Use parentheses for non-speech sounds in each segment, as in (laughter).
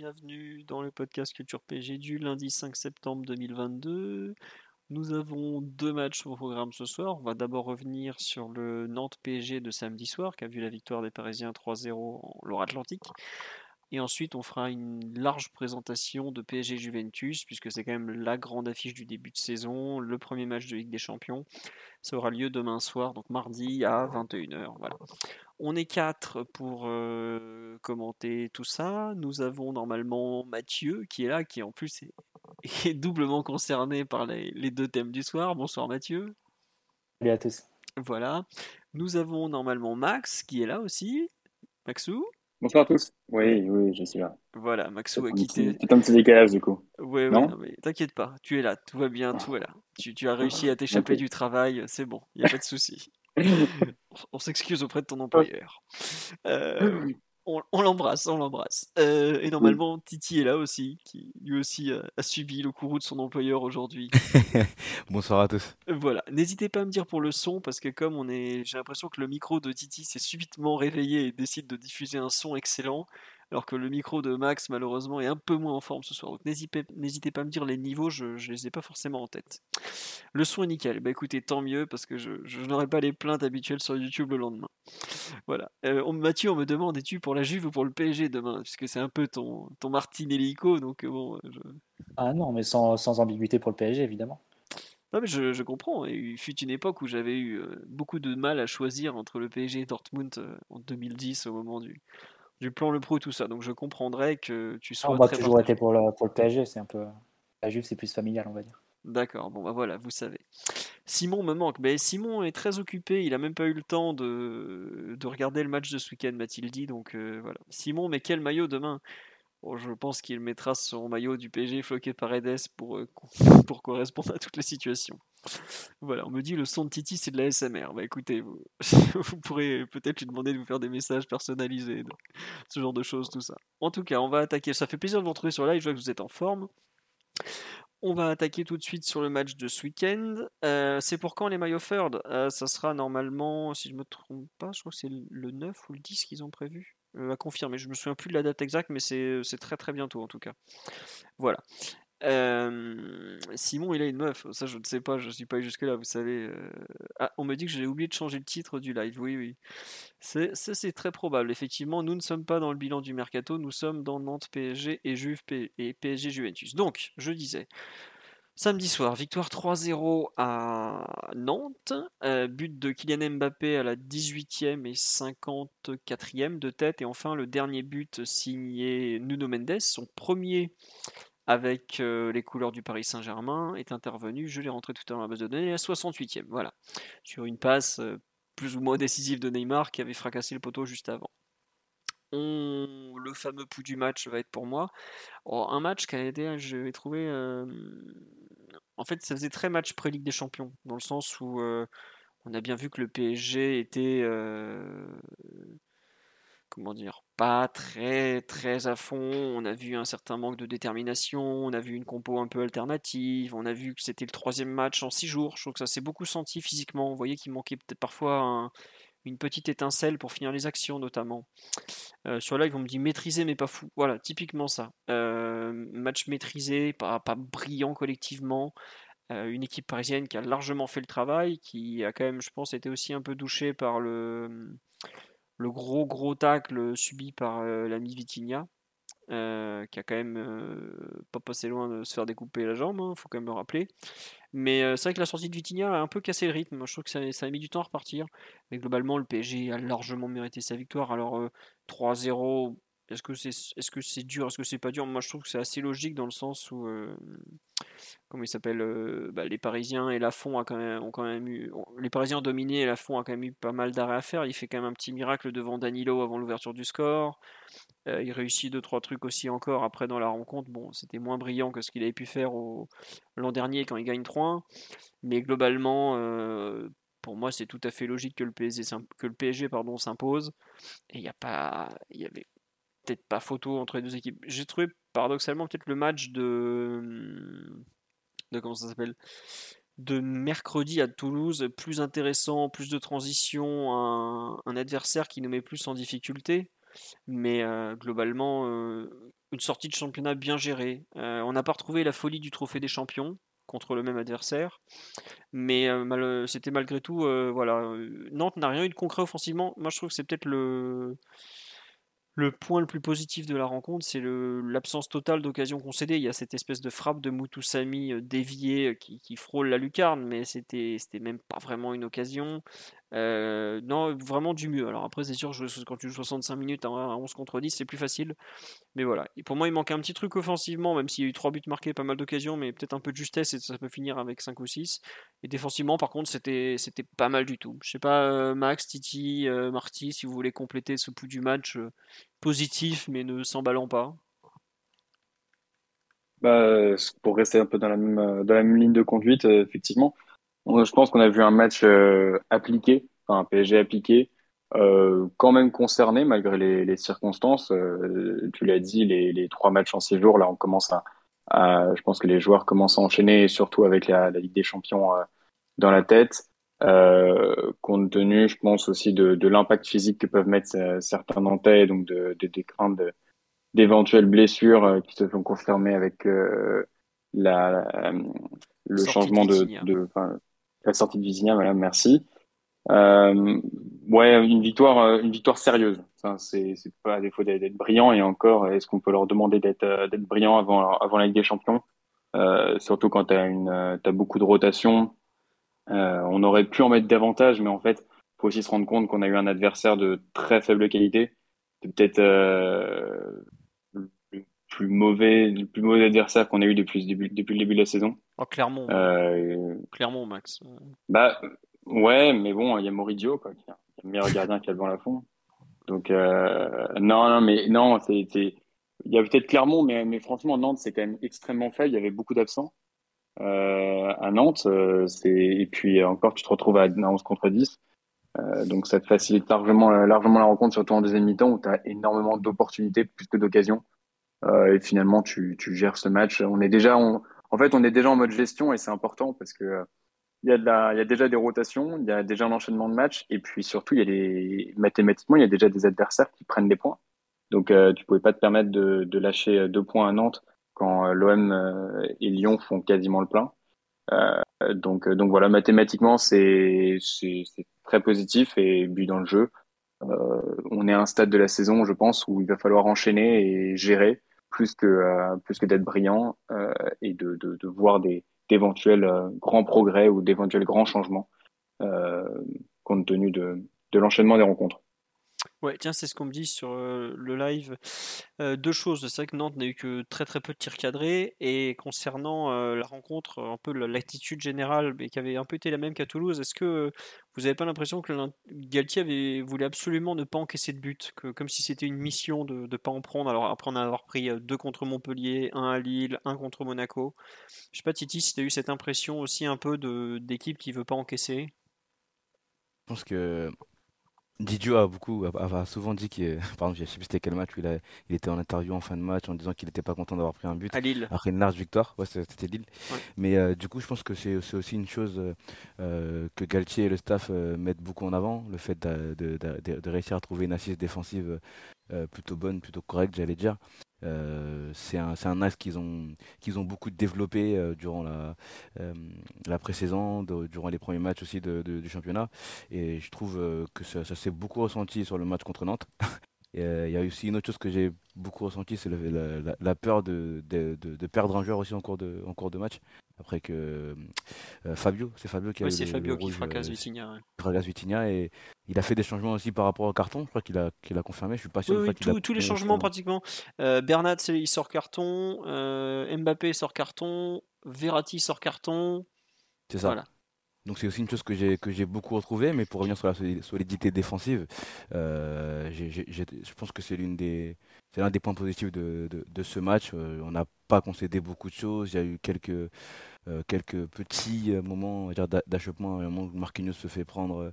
Bienvenue dans le podcast Culture PG du lundi 5 septembre 2022. Nous avons deux matchs au programme ce soir. On va d'abord revenir sur le Nantes PSG de samedi soir qui a vu la victoire des Parisiens 3-0 en Loire-Atlantique. Et ensuite, on fera une large présentation de PSG Juventus, puisque c'est quand même la grande affiche du début de saison, le premier match de Ligue des Champions. Ça aura lieu demain soir, donc mardi à 21h. Voilà. On est quatre pour euh, commenter tout ça. Nous avons normalement Mathieu qui est là, qui en plus est, (laughs) est doublement concerné par les, les deux thèmes du soir. Bonsoir Mathieu. Salut à tous. Voilà. Nous avons normalement Max qui est là aussi. Maxou. Bonsoir à tous. Oui, oui, je suis là. Voilà, Maxou a quitté. petit, petit un petit décalage du coup. Ouais, Non non, mais t'inquiète pas, tu es là, tout va bien, tout est là. Tu, tu as réussi à t'échapper du travail, c'est bon, il n'y a pas de souci. (laughs) On s'excuse auprès de ton employeur. Euh, on l'embrasse, on l'embrasse. Euh, et normalement, Titi est là aussi, qui lui aussi a, a subi le courroux de son employeur aujourd'hui. (laughs) Bonsoir à tous. Voilà, n'hésitez pas à me dire pour le son, parce que comme on est, j'ai l'impression que le micro de Titi s'est subitement réveillé et décide de diffuser un son excellent, alors que le micro de Max, malheureusement, est un peu moins en forme ce soir. Donc n'hésitez pas à me dire les niveaux, je ne les ai pas forcément en tête. Le son est nickel, bah écoutez, tant mieux, parce que je, je n'aurai pas les plaintes habituelles sur YouTube le lendemain. Voilà. Euh, on- Mathieu, on me demande, es-tu pour la Juve ou pour le PSG demain? Puisque c'est un peu ton, ton Martinellico, donc euh, bon, je, Ah non, mais sans, sans ambiguïté pour le PSG, évidemment. Non mais je, je comprends. Il fut une époque où j'avais eu euh, beaucoup de mal à choisir entre le PSG et Dortmund euh, en 2010 au moment du, du plan Le Pro et tout ça. Donc je comprendrais que tu sois on va très toujours été pour le, pour le PSG, c'est un peu. La Juve, c'est plus familial, on va dire. D'accord, bon bah voilà, vous savez. Simon me manque. Mais Simon est très occupé, il a même pas eu le temps de, de regarder le match de ce week-end, m'a-t-il dit. Donc euh, voilà. Simon, mais quel maillot demain? Bon, je pense qu'il mettra son maillot du PSG floqué par Edes pour, euh, (laughs) correspondre à toutes les situations. Voilà, on me dit le son de Titi c'est de la SMR. Bah écoutez, (laughs) vous, pourrez peut-être lui demander de vous faire des messages personnalisés, ce genre de choses, tout ça. En tout cas, on va attaquer. Ça fait plaisir de vous retrouver sur live, je vois que vous êtes en forme. On va attaquer tout de suite sur le match de ce week-end. Euh, c'est pour quand les maillots third Euh, Ça sera normalement, si je me trompe pas, je crois que c'est le 9 ou le 10 qu'ils ont prévu. Euh, à confirmer, je me souviens plus de la date exacte, mais c'est c'est très très bientôt en tout cas. Voilà. Euh, Simon, il a une meuf. Ça, je ne sais pas, je suis pas jusque-là, vous savez. euh. Ah, on me dit que j'ai oublié de changer le titre du live. Oui, oui. C'est très probable. Effectivement, nous ne sommes pas dans le bilan du mercato, nous sommes dans Nantes PSG et Juve et PSG Juventus. Donc, je disais, samedi soir, victoire 3-0 à Nantes, euh, but de Kylian Mbappé à la 18e et 54e de tête, et enfin le dernier but signé Nuno Mendes, son premier avec euh, les couleurs du Paris Saint-Germain, est intervenu, je l'ai rentré tout à l'heure à la base de données, à 68e, voilà, sur une passe euh, plus ou moins décisive de Neymar qui avait fracassé le poteau juste avant. Le fameux pouls du match va être pour moi. Oh, un match qui a été, je l'ai trouvé. En fait, ça faisait très match pré-Ligue des Champions, dans le sens où euh, on a bien vu que le PSG était. euh, Comment dire Pas très très à fond. On a vu un certain manque de détermination. On a vu une compo un peu alternative. On a vu que c'était le troisième match en six jours. Je trouve que ça s'est beaucoup senti physiquement. On voyait qu'il manquait peut-être parfois un- une petite étincelle pour finir les actions, notamment. Euh, sur live, on me dit maîtrisé mais pas fou. Voilà, typiquement ça. Euh, match maîtrisé, pas, pas brillant collectivement. Euh, une équipe parisienne qui a largement fait le travail, qui a quand même, je pense, été aussi un peu douchée par le, le gros gros tacle subi par euh, l'ami Vitinha, euh, qui a quand même euh, pas passé loin de se faire découper la jambe, il faut quand même le rappeler. Mais euh, c'est vrai que la sortie de Vitinha a un peu cassé le rythme. Moi, je trouve que ça, ça a mis du temps à repartir. Mais globalement, le PSG a largement mérité sa victoire. Alors, euh, 3-0, est-ce que c'est est -ce c'est dur Est-ce que c'est pas dur? Moi, je trouve que c'est assez logique dans le sens où euh, comment il s'appelle euh, bah, Les Parisiens et Lafont a quand même, ont quand même eu. Les Parisiens ont dominé et Lafont a quand même eu pas mal d'arrêts à faire. Il fait quand même un petit miracle devant Danilo avant l'ouverture du score. Euh, il réussit deux trois trucs aussi encore après dans la rencontre. Bon, c'était moins brillant que ce qu'il avait pu faire l'an dernier quand il gagne 3 mais globalement, pour moi, c'est tout à fait logique que le PSG, que le PSG pardon, s'impose. Et il n'y a pas, y avait peut-être pas photo entre les deux équipes. J'ai trouvé paradoxalement peut-être le match de, de comment ça s'appelle, de mercredi à Toulouse plus intéressant, plus de transition, un, adversaire qui nous met plus en difficulté. Mais euh, globalement, euh, une sortie de championnat bien gérée. Euh, on n'a pas retrouvé la folie du trophée des champions contre le même adversaire. Mais c'était malgré tout, voilà, Nantes n'a rien eu de concret offensivement. Moi, je trouve que c'est peut-être le le point le plus positif de la rencontre, c'est l'absence totale d'occasion concédée. Il y a cette espèce de frappe de Moutoussami déviée qui, qui, frôle la lucarne, mais c'était même pas vraiment une occasion. Euh, non, vraiment du mieux. Alors après, c'est sûr, quand tu joues 65 minutes à 11 contre 10, c'est plus facile. Mais voilà. Et pour moi, il manque un petit truc offensivement, même s'il y a eu 3 buts marqués, pas mal d'occasions, mais peut-être un peu de justesse et ça peut finir avec 5 ou 6. Et défensivement, par contre, c'était pas mal du tout. Je sais pas, euh, Max, Titi, euh, Marty, si vous voulez compléter ce pouls du match positif, mais ne s'emballant pas. Bah, pour rester un peu dans la même, dans la même ligne de conduite, effectivement, je pense qu'on a vu un match euh, appliqué, enfin un PSG appliqué, euh, quand même concerné malgré les, les circonstances. Euh, tu l'as dit, les, les, trois matchs en six jours, là, on commence à, à, je pense que les joueurs commencent à enchaîner, surtout avec la, la Ligue des Champions dans la tête. Euh, compte tenu, je pense aussi de, de l'impact physique que peuvent mettre certains Nantais, donc de, de des craintes d'éventuelles blessures qui se font confirmer avec la, le changement de, de, la sortie de Vizinha, voilà, merci. Euh, ouais, une victoire, euh, une victoire sérieuse. C'est, pas à défaut d'être brillant et encore, est-ce qu'on peut leur demander d'être, euh, brillant avant, avant la Ligue des Champions? Surtout quand euh, t'as beaucoup de rotation. On aurait pu en mettre davantage, mais en fait, faut aussi se rendre compte qu'on a eu un adversaire de très faible qualité. Peut-être plus mauvais, le plus mauvais adversaire qu'on a eu depuis, le début de la saison. Oh, Clermont. Euh, Clermont, Max. Bah, ouais, mais bon, il y a Moridio, quoi, qui est le meilleur gardien qui a devant la fond. Donc, euh, non, non, mais non, c'est, il y a peut-être Clermont, mais, mais franchement, Nantes, c'est quand même extrêmement faible. Il y avait beaucoup d'absents. Euh, à Nantes, c'est, et puis encore, tu te retrouves à 11 contre 10. Euh, donc, ça te facilite largement, largement la rencontre, surtout en deuxième mi-temps où tu as énormément d'opportunités plus que d'occasions. Euh, et finalement, tu, tu, gères ce match. On est déjà, en fait, on est déjà en mode gestion et c'est important parce que il y, a y a déjà des rotations, il y a déjà un enchaînement de matchs et puis surtout, il y a des, mathématiquement, il y a déjà des adversaires qui prennent des points. Donc, euh, tu pouvais pas te permettre de, de lâcher deux points à Nantes quand euh, l'OM euh, et Lyon font quasiment le plein. Euh, donc, donc voilà, mathématiquement, c'est très positif et but dans le jeu. Euh, on est à un stade de la saison, je pense, où il va falloir enchaîner et gérer plus que euh, plus que d'être brillant euh, et de, de, voir des d'éventuels euh, grands progrès ou d'éventuels grands changements compte tenu de, de l'enchaînement des rencontres. Ouais, tiens, c'est ce qu'on me dit sur le live. Deux choses. C'est vrai que Nantes n'a eu que très très peu de tirs cadrés. Et concernant la rencontre, un peu l'attitude générale, qui avait un peu été la même qu'à Toulouse, est-ce que vous n'avez pas l'impression que Galtier avait, voulait absolument ne pas encaisser de but que, Comme si c'était une mission de ne pas en prendre? Alors après en avoir pris deux contre Montpellier, un à Lille, un contre Monaco. Je sais pas, Titi, si tu as eu cette impression aussi un peu d'équipe qui veut pas encaisser? Je pense que Didio a beaucoup, a, souvent dit qu'il, (laughs) par exemple, je sais plus c'était quel match où il, a, il était en interview en fin de match en disant qu'il n'était pas content d'avoir pris un but. À Lille. Après une large victoire, ouais, c'était Lille. Mais euh, du coup, je pense que c'est aussi une chose euh, que Galtier et le staff euh, mettent beaucoup en avant, le fait de, de, de, de réussir à trouver une assise défensive euh, plutôt bonne, plutôt correcte, j'allais dire. Euh, c'est un, un, axe qu'ils ont, qu'ils ont beaucoup développé euh, durant la, euh, la pré-saison, durant les premiers matchs aussi de, du championnat. Et je trouve que ça, s'est beaucoup ressenti sur le match contre Nantes. (laughs) Il y a aussi une autre chose que j'ai beaucoup ressenti, c'est la, la, peur de, de, de, perdre un joueur aussi en cours de, en cours de match après que euh, Fabio, c'est Fabio qui a oui, c'est Fabio qui fracasse Vitinha. Ouais. fracasse Vitinha et il a fait des changements aussi par rapport au carton. Je crois qu'il a, qu'il a confirmé. Je suis pas sûr. Oui, oui tous les changements pratiquement. Euh, Bernat il sort carton, euh, Mbappé sort carton, Verratti sort carton. C'est ça. Donc c'est aussi une chose que j'ai que j'ai beaucoup retrouvé, mais pour revenir sur la solidité défensive, euh, je pense que c'est l'une des c'est l'un des points positifs de, de, ce match. Euh, on n'a pas concédé beaucoup de choses. Il y a eu quelques euh, quelques petits euh, moments d'achoppement. Un moment où Marquinhos se fait prendre,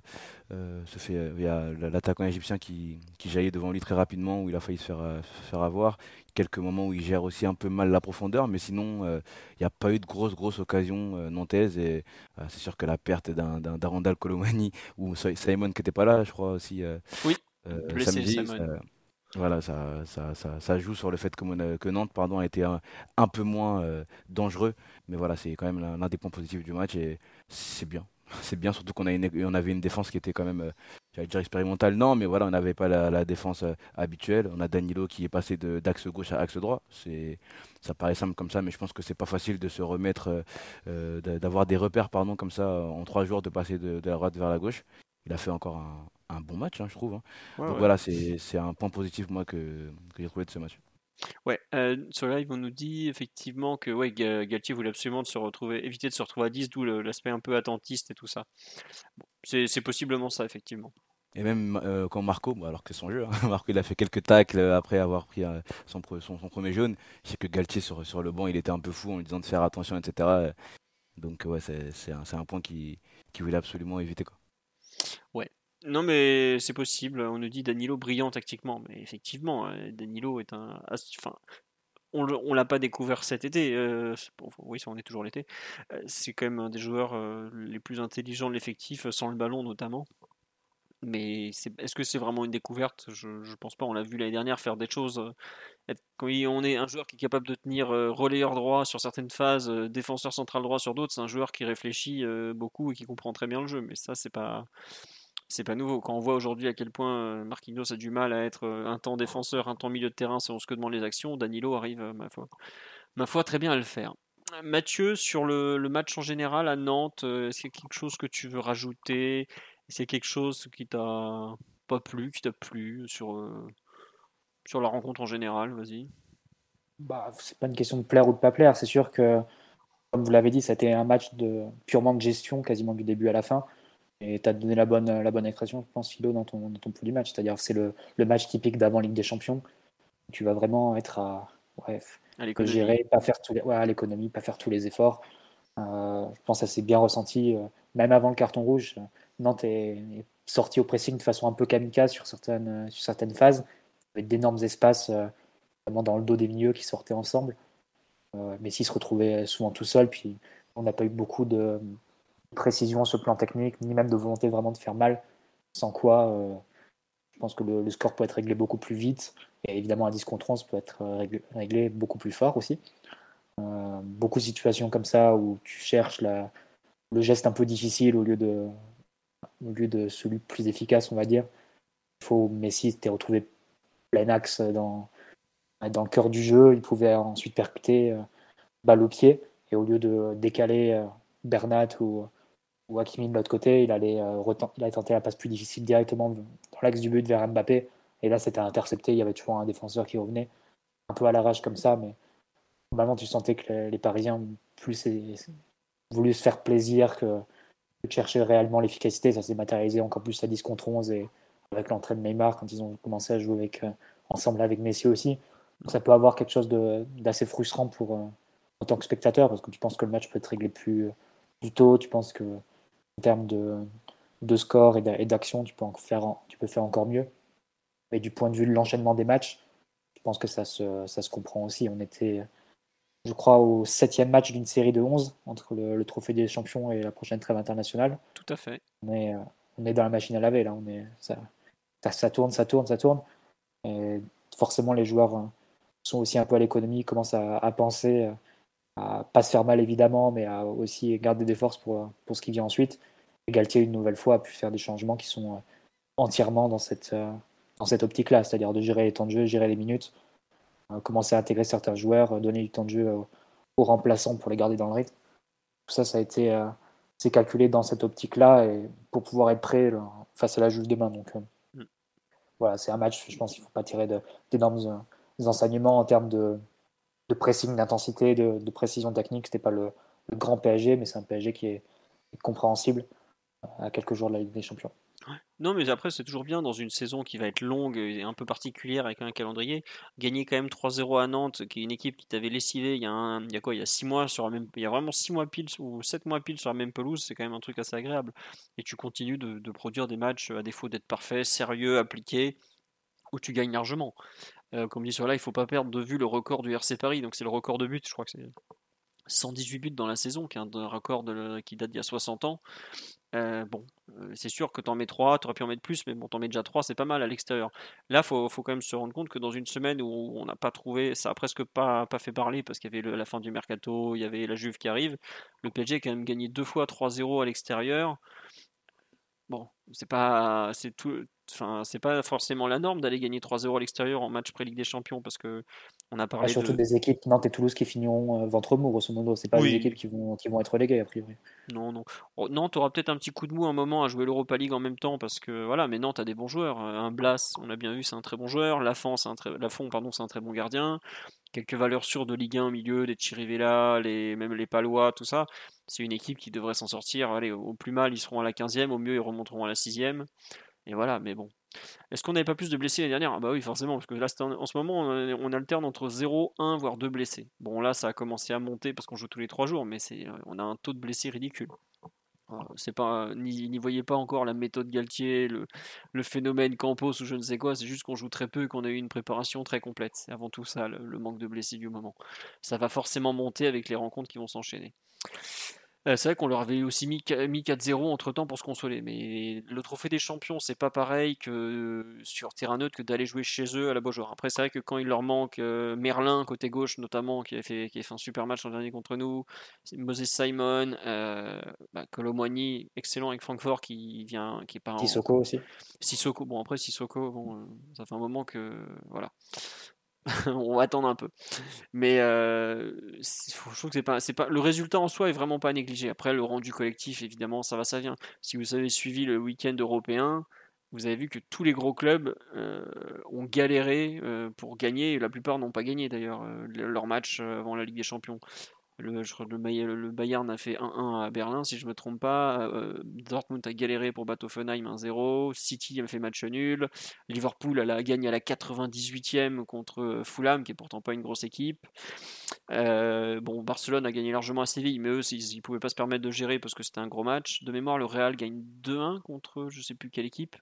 euh, se fait, il y a l'attaquant égyptien qui, qui, jaillit devant lui très rapidement, où il a failli se faire, faire avoir. Quelques moments où il gère aussi un peu mal la profondeur, mais sinon, il n'y a pas eu de grosses, grosses occasions nantaises. Et c'est sûr que la perte d'un Randall Colomani (laughs) ou Simon qui n'était pas là, je crois aussi. oui, samedi, voilà, ça, ça, ça, joue sur le fait que, Nantes a été un, peu moins euh, dangereux. Mais voilà, c'est quand même l'un des points positifs du match et c'est bien. (laughs) C'est bien, surtout qu'on on avait une défense qui était quand même, euh, j'allais dire expérimentale, non, mais voilà, on n'avait pas la, défense euh, habituelle. On a Danilo qui est passé d'axe gauche à axe droit. Ça paraît simple comme ça, mais je pense que c'est pas facile de se remettre, d'avoir des repères pardon, comme ça en trois jours, de passer de la droite vers la gauche. Il a fait encore un, un bon match, hein, je trouve. Hein. Donc voilà, c'est un point positif moi que, que j'ai trouvé de ce match. Ouais, euh, sur live, on nous dit effectivement que ouais, Galtier voulait absolument de se retrouver, éviter de se retrouver à 10, d'où l'aspect un peu attentiste et tout ça. c'est possiblement ça, effectivement. Et même euh, quand Marco, alors que son jeu, hein, (laughs) Marco il a fait quelques tacles après avoir pris euh, son, son, premier jaune. Je sais que Galtier sur, sur le banc, il était un peu fou en lui disant de faire attention, etc. Donc ouais, c'est un, un, point qui, qui voulait absolument éviter. Quoi. Ouais, non, mais c'est possible. On nous dit Danilo brillant tactiquement. Mais effectivement, euh, Danilo est un. Enfin, on l'a pas découvert cet été. Euh, oui, on est toujours l'été. Euh, c'est quand même un des joueurs les plus intelligents de l'effectif, sans le ballon notamment. Mais est-ce que c'est vraiment une découverte? Je ne pense pas. On l'a vu l'année dernière faire des choses. on est un joueur qui est capable de tenir relayeur droit sur certaines phases, défenseur central droit sur d'autres, c'est un joueur qui réfléchit beaucoup et qui comprend très bien le jeu. Mais ça, c'est pas c'est pas nouveau. Quand on voit aujourd'hui à quel point euh, Marquinhos a du mal à être euh, un temps défenseur, un temps milieu de terrain selon ce que demandent les actions, Danilo arrive, euh, ma foi, ma foi très bien à le faire. Mathieu, sur le, match en général à Nantes, est-ce qu'il y a quelque chose que tu veux rajouter? Est-ce qu'il y a quelque chose qui t'a pas plu, qui t'a plu sur, sur la rencontre en général? Vas-y. Bah, c'est pas une question de plaire ou de pas plaire. C'est sûr que, comme vous l'avez dit, c'était un match de purement de gestion, quasiment du début à la fin. Et tu as donné la bonne, la bonne expression, je pense, Philo, dans ton, dans ton du match. C'est-à-dire c'est le, le, match typique d'avant Ligue des Champions. Tu vas vraiment être à, bref, à gérer, pas faire tous les, ouais, à l'économie, pas faire tous les efforts. Euh, je pense que ça s'est bien ressenti, euh, même avant le carton rouge. Nantes est, sorti au pressing de façon un peu kamikaze sur certaines, sur certaines phases, avec d'énormes espaces, euh, notamment dans le dos des milieux qui sortaient ensemble. mais s'ils se retrouvaient souvent tout seul, puis on n'a pas eu beaucoup de, précision sur le plan technique, ni même de volonté vraiment de faire mal, sans quoi euh, je pense que le, score peut être réglé beaucoup plus vite, et évidemment un 10 contre 11 peut être réglé, beaucoup plus fort aussi. Euh, beaucoup de situations comme ça où tu cherches la, le geste un peu difficile au lieu de, au lieu de celui plus efficace, on va dire. Il faut Messi s'était retrouvé plein axe dans, dans le cœur du jeu, il pouvait ensuite percuter euh, balle au pied, et au lieu de décaler Bernat ou, ou Hakimi de l'autre côté, il allait, euh, il tenter la passe plus difficile directement dans l'axe du but vers Mbappé. Et là, c'était intercepté. Il y avait toujours un défenseur qui revenait un peu à la rage comme ça. Mais normalement, tu sentais que les, Parisiens ont plus voulu se faire plaisir que, de chercher réellement l'efficacité. Ça s'est matérialisé encore plus à 10 contre 11 et avec l'entrée de Neymar quand ils ont commencé à jouer euh, ensemble avec Messi aussi. ça peut avoir quelque chose d'assez frustrant pour, euh, en tant que spectateur parce que tu penses que le match peut être réglé plus, plus tôt. Tu penses que en termes de, de score et d'action, tu, peux faire, tu peux faire encore mieux. Mais du point de vue de l'enchaînement des matchs, je pense que ça se, ça se comprend aussi. On était, je crois, au septième match d'une série de 11 entre le, Trophée des Champions et la prochaine trêve internationale. Tout à fait. On est, on est dans la machine à laver, là. On est, ça, ça, tourne, ça tourne, ça tourne. Et forcément, les joueurs sont aussi un peu à l'économie, commencent à, à penser à pas se faire mal évidemment, mais à aussi garder des forces pour, pour ce qui vient ensuite. Et Galtier, une nouvelle fois, a pu faire des changements qui sont euh, entièrement dans cette, euh, dans cette optique-là, c'est-à-dire de gérer les temps de jeu, gérer les minutes, euh, commencer à intégrer certains joueurs, donner du temps de jeu aux remplaçants pour les garder dans le rythme. Tout ça, ça a été c'est calculé dans cette optique-là et pour pouvoir être prêt face à la Juve demain. Donc mm. voilà, c'est un match, je pense qu'il ne faut pas tirer d'énormes enseignements en termes de, de pressing, d'intensité, de, précision technique. C'était pas le, grand PSG, mais c'est un PSG qui est compréhensible à quelques jours de la Ligue des Champions. Non, mais après, c'est toujours bien dans une saison qui va être longue et un peu particulière avec un calendrier. Gagner quand même 3-0 à Nantes, qui est une équipe qui t'avait lessivé il y a, il y a quoi Il y a 6 mois sur la même, il y a vraiment 6 mois pile ou 7 mois pile sur la même pelouse, c'est quand même un truc assez agréable. Et tu continues de, produire des matchs à défaut d'être parfait, sérieux, appliqué, où tu gagnes largement. Euh, comme dit sur là, il faut pas perdre de vue le record du RC Paris, donc c'est le record de buts, je crois que c'est 118 buts dans la saison, qui est un record qui date d'il y a 60 ans. Euh, bon, euh, c'est sûr que tu en mets 3, tu aurais pu en mettre plus, mais bon, en mets déjà 3, c'est pas mal à l'extérieur. Là, il faut, faut, quand même se rendre compte que dans une semaine où on n'a pas trouvé, ça a presque pas, pas fait parler parce qu'il y avait la fin du mercato, il y avait la Juve qui arrive, le PSG a quand même gagné deux fois 3-0 à l'extérieur. Bon, c'est pas, c'est tout, enfin, c'est pas forcément la norme d'aller gagner 3-0 à l'extérieur en match pré-Ligue des Champions parce que on a parlé surtout des équipes Nantes et Toulouse qui finiront euh, ventre mou grosso modo. C'est pas des équipes qui vont qui vont être reléguées a priori. Non non. Oh, Nantes aura peut-être un petit coup de mou un moment à jouer l'Europa League en même temps parce que voilà, mais Nantes a des bons joueurs. Un Blas, on a bien vu, c'est un très bon joueur. Lafont, c'est un très, Lafont, pardon, c'est un très bon gardien quelques valeurs sûres de Ligue 1 au milieu, les Chirivella, les, même les Palois, tout ça. C'est une équipe qui devrait s'en sortir. Allez, au plus mal, ils seront à la 15e, au mieux, ils remonteront à la 6e. Et voilà, mais bon. Est-ce qu'on n'avait pas plus de blessés l'année dernière? Ah Bah oui, forcément, parce que là, en ce moment, on alterne entre 0, 1, voire 2 blessés. Bon, là, ça a commencé à monter parce qu'on joue tous les 3 jours, mais c'est, on a un taux de blessés ridicule. C'est pas, n'y voyez pas encore la méthode Galtier, le, le, phénomène Campos ou je ne sais quoi. C'est juste qu'on joue très peu et qu'on a eu une préparation très complète. C'est avant tout ça le manque de blessés du moment. Ça va forcément monter avec les rencontres qui vont s'enchaîner. Euh, c'est vrai qu'on leur avait aussi mis, 4-0 entre temps pour se consoler, mais le trophée des champions, c'est pas pareil que sur terrain neutre que d'aller jouer chez eux à la Beaujoire. Après, c'est vrai que quand il leur manque euh, Merlin, côté gauche notamment, qui a, fait, qui a fait un super match l'an dernier contre nous, Moses Simon, euh, bah, excellent avec Francfort qui vient, qui est pas Sissoko aussi. Sissoko, bon après Sissoko, bon, euh, ça fait un moment que voilà. (laughs) on va attendre un peu. Mais euh, le résultat en soi est vraiment pas négligé. Après, le rendu collectif, évidemment, ça va, ça vient. Si vous avez suivi le week-end européen, vous avez vu que tous les gros clubs euh, ont galéré euh, pour gagner. La plupart n'ont pas gagné d'ailleurs leur match avant la Ligue des Champions. Le, le, Bayern a fait 1-1 à Berlin, si je ne me trompe pas. Euh, Dortmund a galéré pour battre 1-0. City a fait match nul. Liverpool a gagné à la 98e contre euh, Fulham, qui est pourtant pas une grosse équipe. Euh, bon, Barcelone a gagné largement à Séville, mais eux, ils ne pouvaient pas se permettre de gérer parce que c'était un gros match. De mémoire, le Real gagne 2-1 contre je ne sais plus quelle équipe.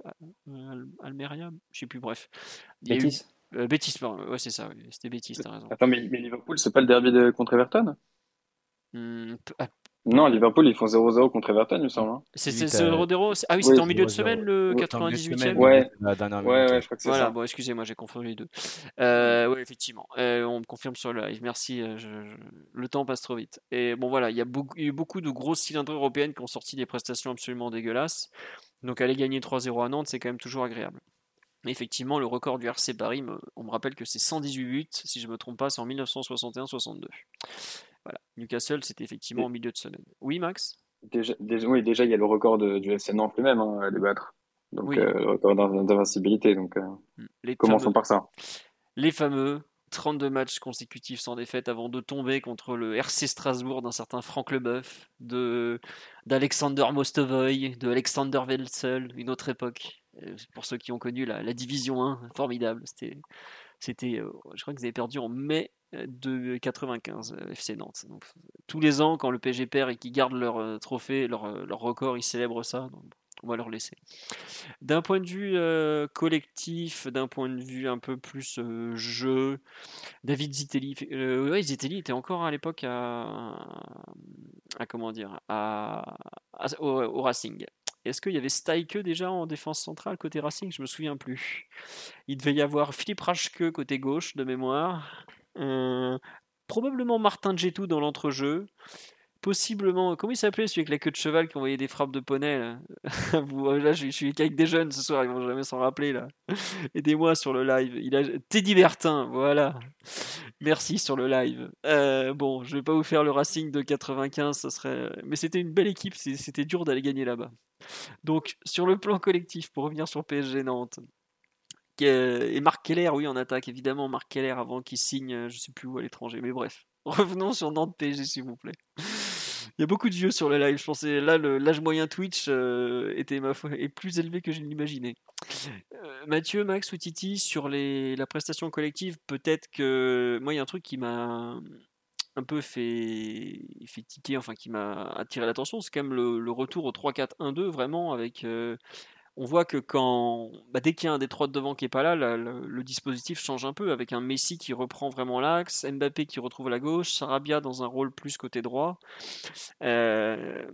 Almeria Je sais plus, bref. Betis Betis, ouais, c'est ça, c'était Betis, t'as raison. Attends, mais, Liverpool, c'est pas le derby de... contre Everton? Hmm, ah. Non, Liverpool, ils font 0-0 contre Everton, il me semble. Hein. C'est 0-0 Ah oui, c'était en milieu de semaine, le 98e Ouais, ouais, je crois que c'est voilà, ça. bon, excusez-moi, j'ai confondu les deux. Euh, oui, effectivement. Euh, on me confirme sur le live. Merci, euh, le temps passe trop vite. Et bon, voilà, il y a beaucoup, eu beaucoup de grosses cylindres européennes qui ont sorti des prestations absolument dégueulasses. Donc, aller gagner 3-0 à Nantes, c'est quand même toujours agréable. Mais effectivement, le record du RC Paris, on me rappelle que c'est 118 buts, si je ne me trompe pas, c'est en 1961-62. Voilà. Newcastle, c'était effectivement en milieu de semaine. Oui, Max? Déjà, Oui, déjà, il y a le record du FC Nantes lui-même hein, à les battre. Donc, euh, le record d'invincibilité. Donc, euh, mm. commençons par ça. Les fameux 32 matchs consécutifs sans défaite avant de tomber contre le RC Strasbourg d'un certain Franck Leboeuf, de d'Alexander Mostovoy, de Alexander Welsel, une autre époque. Euh, pour ceux qui ont connu la, la division 1, formidable. C'était, c'était, je crois qu'ils avaient perdu en mai de 95 euh, FC Nantes. tous les ans, quand le PSG perd et qu'ils gardent leur euh, trophée, leur, euh, leur, record, ils célèbrent ça. on va leur laisser. D'un point de vue collectif, d'un point de vue un peu plus jeu, David Zitelli, était encore à l'époque à, comment dire, à, au, Racing. Est-ce qu'il y avait Staike déjà en défense centrale côté Racing? Je me souviens plus. Il devait y avoir Philippe Rachke côté gauche de mémoire. Euh, probablement Martin Jetou dans l'entrejeu. Possiblement, comment il s'appelait celui avec la queue de cheval qui envoyait des frappes de poney là, (laughs) là je, suis avec des jeunes ce soir, ils vont jamais s'en rappeler là. (laughs) Aidez-moi sur le live. Il Teddy Bertin, voilà. Merci sur le live. Euh, bon, je vais pas vous faire le Racing de 95, ça serait. Mais c'était une belle équipe, c'était dur d'aller gagner là-bas. Donc sur le plan collectif, pour revenir sur PSG Nantes, et Marc Keller, oui, en attaque, évidemment, Marc Keller avant qu'il signe, je sais plus où à l'étranger, mais bref. (laughs) Revenons sur Nantes PSG, s'il vous plaît. Il y a beaucoup de vieux sur le live. Je pensais là l'âge moyen Twitch était ma foi, est plus élevé que je l'imaginais. Mathieu, Max ou Titi sur la prestation collective, peut-être que moi il y a un truc qui m'a un peu fait, fait tiquer, enfin qui m'a attiré l'attention, c'est quand même le, retour au 3-4-1-2 vraiment avec on voit que quand bah, dès qu'il y a un des trois de devant qui est pas là, le, dispositif change un peu avec un Messi qui reprend vraiment l'axe, Mbappé qui retrouve la gauche, Sarabia dans un rôle plus côté droit. Euh,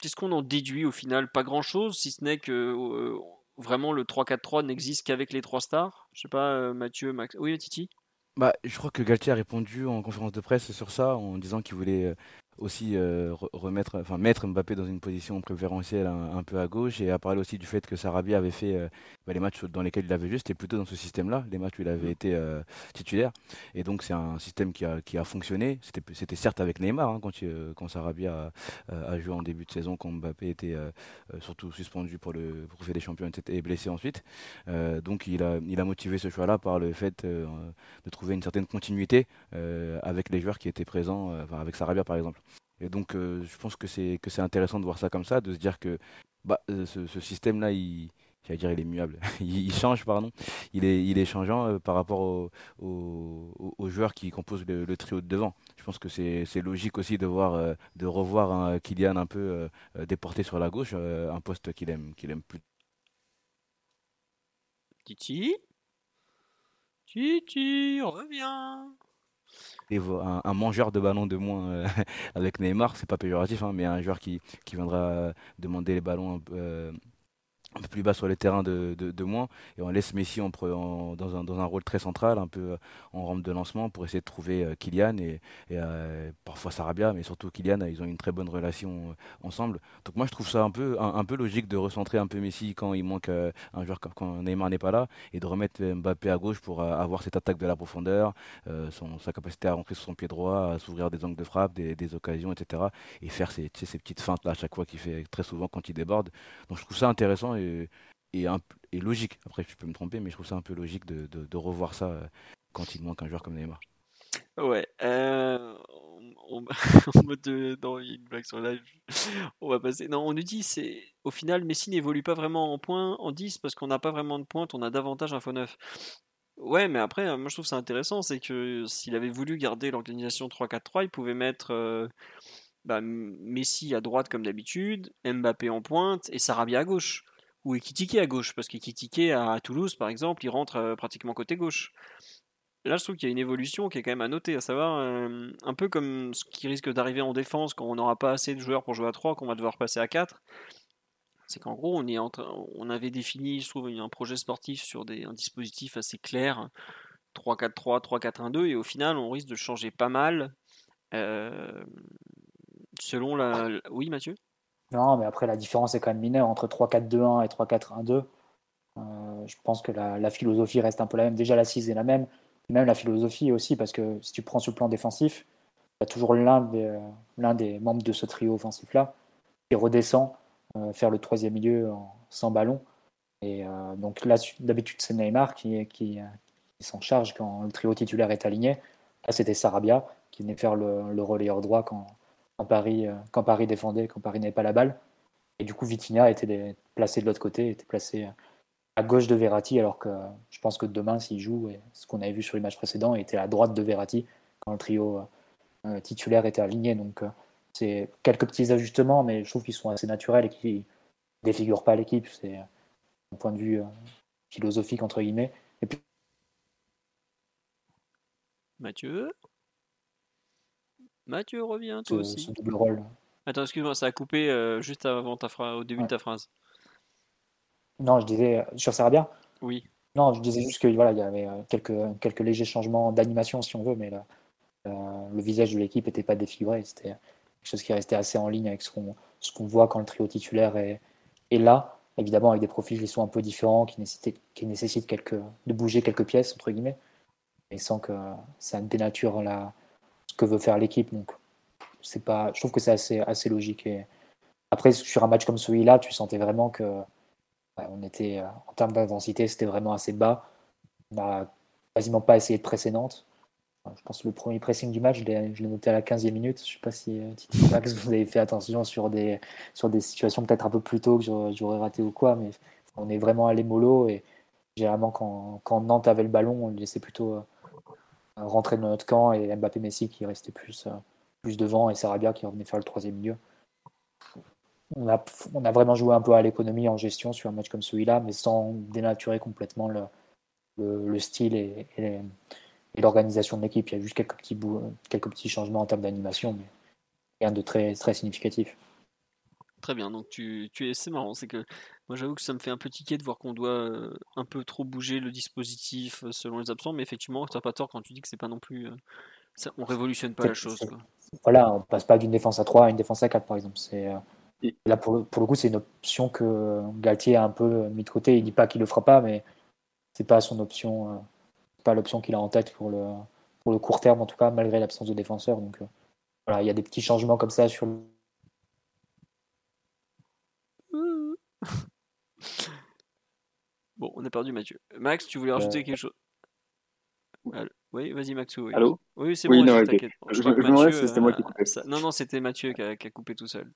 qu'est-ce qu'on en déduit au final? Pas grand chose, si ce n'est que euh, vraiment le 3-4-3 n'existe qu'avec les trois stars. Je sais pas, euh, Mathieu, Max. Oui, Titi? Bah, je crois que Galtier a répondu en conférence de presse sur ça en disant qu'il voulait aussi euh, remettre, enfin mettre Mbappé dans une position préférentielle un, peu à gauche et à parler aussi du fait que Sarabia avait fait euh, bah, les matchs dans lesquels il avait juste c'était plutôt dans ce système-là, les matchs où il avait été euh, titulaire. Et donc c'est un système qui a, qui a fonctionné. C'était certes avec Neymar hein, quand, quand Sarabia a, joué en début de saison, quand Mbappé était surtout suspendu pour le faire des champions et blessé ensuite. donc il a, il a motivé ce choix-là par le fait de trouver une certaine continuité avec les joueurs qui étaient présents, avec Sarabia par exemple. Et donc, euh, je pense que c'est que c'est intéressant de voir ça comme ça, de se dire que bah, euh, ce, système-là, il, j'allais dire, il est muable, (laughs) il, change, pardon, il est, il est changeant euh, par rapport aux joueurs qui composent le, trio de devant. Je pense que c'est logique aussi de voir, de revoir un Kylian un peu déporté sur la gauche, un poste qu'il aime, qu'il aime plus. Titi, Titi, reviens un, mangeur de ballons de moins euh, (laughs) avec Neymar, c'est pas péjoratif, hein, mais un joueur qui, qui viendra euh, demander les ballons un peu, euh, plus bas sur les terrains de, de, moins et on laisse Messi dans, un, dans, un, rôle très central, un peu euh, en rampe de lancement pour essayer de trouver euh, Kylian et, euh, parfois Sarabia, mais surtout Kylian, ils ont une très bonne relation ensemble. Donc moi je trouve ça un peu, un, peu logique de recentrer un peu Messi quand il manque un joueur quand Neymar n'est pas là et de remettre Mbappé à gauche pour avoir cette attaque de la profondeur, son, sa capacité à rentrer sur son pied droit, à s'ouvrir des angles de frappe, des, occasions, etc. et faire ces, ces petites feintes là à chaque fois qu'il fait très souvent quand il déborde. Donc je trouve ça intéressant et et, logique. Après, je peux me tromper, mais je trouve ça un peu logique de, revoir ça euh, quand il manque un joueur comme Neymar. Ouais. Euh, on, (laughs) mode une blague sur live. On va passer. Non, on nous dit c'est au final Messi n'évolue pas vraiment en point en 10 parce qu'on n'a pas vraiment de pointe, on a davantage un faux neuf. Ouais, mais après, moi je trouve ça intéressant, c'est que s'il avait voulu garder l'organisation 3-4-3, il pouvait mettre euh, bah, Messi à droite comme d'habitude, Mbappé en pointe et Sarabia à gauche ou Ekitike à gauche, parce qu'Ekitike à Toulouse, par exemple, il rentre euh, pratiquement côté gauche. Là, je trouve qu'il y a une évolution qui est quand même à noter, à savoir euh, un peu comme ce qui risque d'arriver en défense quand on n'aura pas assez de joueurs pour jouer à 3, qu'on va devoir passer à 4. C'est qu'en gros, on, est on avait défini, je trouve, un projet sportif sur des, un dispositif assez clair 3-4-3, 3-4-1-2, et au final, on risque de changer pas mal euh, selon la. Oui, Mathieu? Non, mais après, la différence est quand même mineure entre 3-4-2-1 et 3-4-1-2. Euh, je pense que la, philosophie reste un peu la même. Déjà, la 6 est la même. Même la philosophie aussi, parce que si tu prends sur le plan défensif, il y a toujours l'un des, euh, membres de ce trio offensif-là qui redescend euh, faire le troisième milieu sans ballon. Et donc là, d'habitude, c'est Neymar qui, qui, s'en charge quand le trio titulaire est aligné. Là, c'était Sarabia qui venait faire le, le relayeur droit quand, quand Paris, euh, quand Paris défendait, quand Paris n'avait pas la balle. Et du coup, Vitinha était placé de l'autre côté, était placé à gauche de Verratti, alors que je pense que demain, s'il joue, et ce qu'on avait vu sur les matchs précédents, était à droite de Verratti quand le trio euh, titulaire était aligné. Donc, euh, c'est quelques petits ajustements, mais je trouve qu'ils sont assez naturels et qui défigurent pas l'équipe. C'est un point de vue philosophique, entre guillemets. Mathieu? Mathieu revient toi aussi. double rôle. Attends, excuse-moi, ça a coupé euh, juste avant ta phrase, au début de ta phrase. Non, je disais euh, sur Serbia. Oui. Non, je disais juste que voilà, il y avait euh, quelques, quelques légers changements d'animation si on veut, mais le visage de l'équipe n'était pas défiguré. C'était quelque chose qui restait assez en ligne avec ce qu'on ce qu'on voit quand le trio titulaire est, est, là. Évidemment, avec des profils qui sont un peu différents, qui nécessitent, qui nécessitent quelques, de bouger quelques pièces entre guillemets, et sans que ça dénature la, que veut faire l'équipe. Donc, c'est pas, je trouve que c'est assez, assez logique. Et après, sur un match comme celui-là, tu sentais vraiment que on était, en termes d'intensité, c'était vraiment assez bas. On n'a quasiment pas essayé de précédente. Je pense que le premier pressing du match, je l'ai noté à la 15e minute. Je ne sais pas si Titi Max, (laughs) vous avez fait attention sur des, sur des situations peut-être un peu plus tôt que j'aurais raté ou quoi, mais on est vraiment allé mollo et généralement quand, quand Nantes avait le ballon, on le laissait plutôt rentrer dans notre camp et Mbappé Messi qui restait plus, plus devant et Sarabia qui revenait faire le troisième milieu. On a, on a vraiment joué un peu à l'économie en gestion sur un match comme celui-là, mais sans dénaturer complètement le, le, style et, et, l'organisation de l'équipe. Il y a juste quelques petits, quelques petits changements en termes d'animation, mais rien de très, très significatif. Très bien, donc tu, tu es, c'est marrant, c'est que moi j'avoue que ça me fait un peu tiquer de voir qu'on doit euh, un peu trop bouger le dispositif euh, selon les absents, mais effectivement, tu n'as pas tort quand tu dis que c'est pas non plus. Euh, ça, on révolutionne pas la chose. Quoi. Voilà, on passe pas d'une défense à 3 à une défense à 4 par exemple. C'est, là pour le, pour le coup, c'est une option que Galtier a un peu mis de côté. Il dit pas qu'il le fera pas, mais c'est pas son option, pas l'option qu'il a en tête pour le, pour le court terme en tout cas, malgré l'absence de défenseur. Donc voilà, il y a des petits changements comme ça sur (laughs) bon, on a perdu Mathieu. Max, tu voulais rajouter quelque chose? Oui, vas-y Max. Oui, Allô? Oui, c'est bon, non, t'inquiète. Je, c'était moi qui coupais. Non, non, c'était Mathieu qui a, coupé tout seul.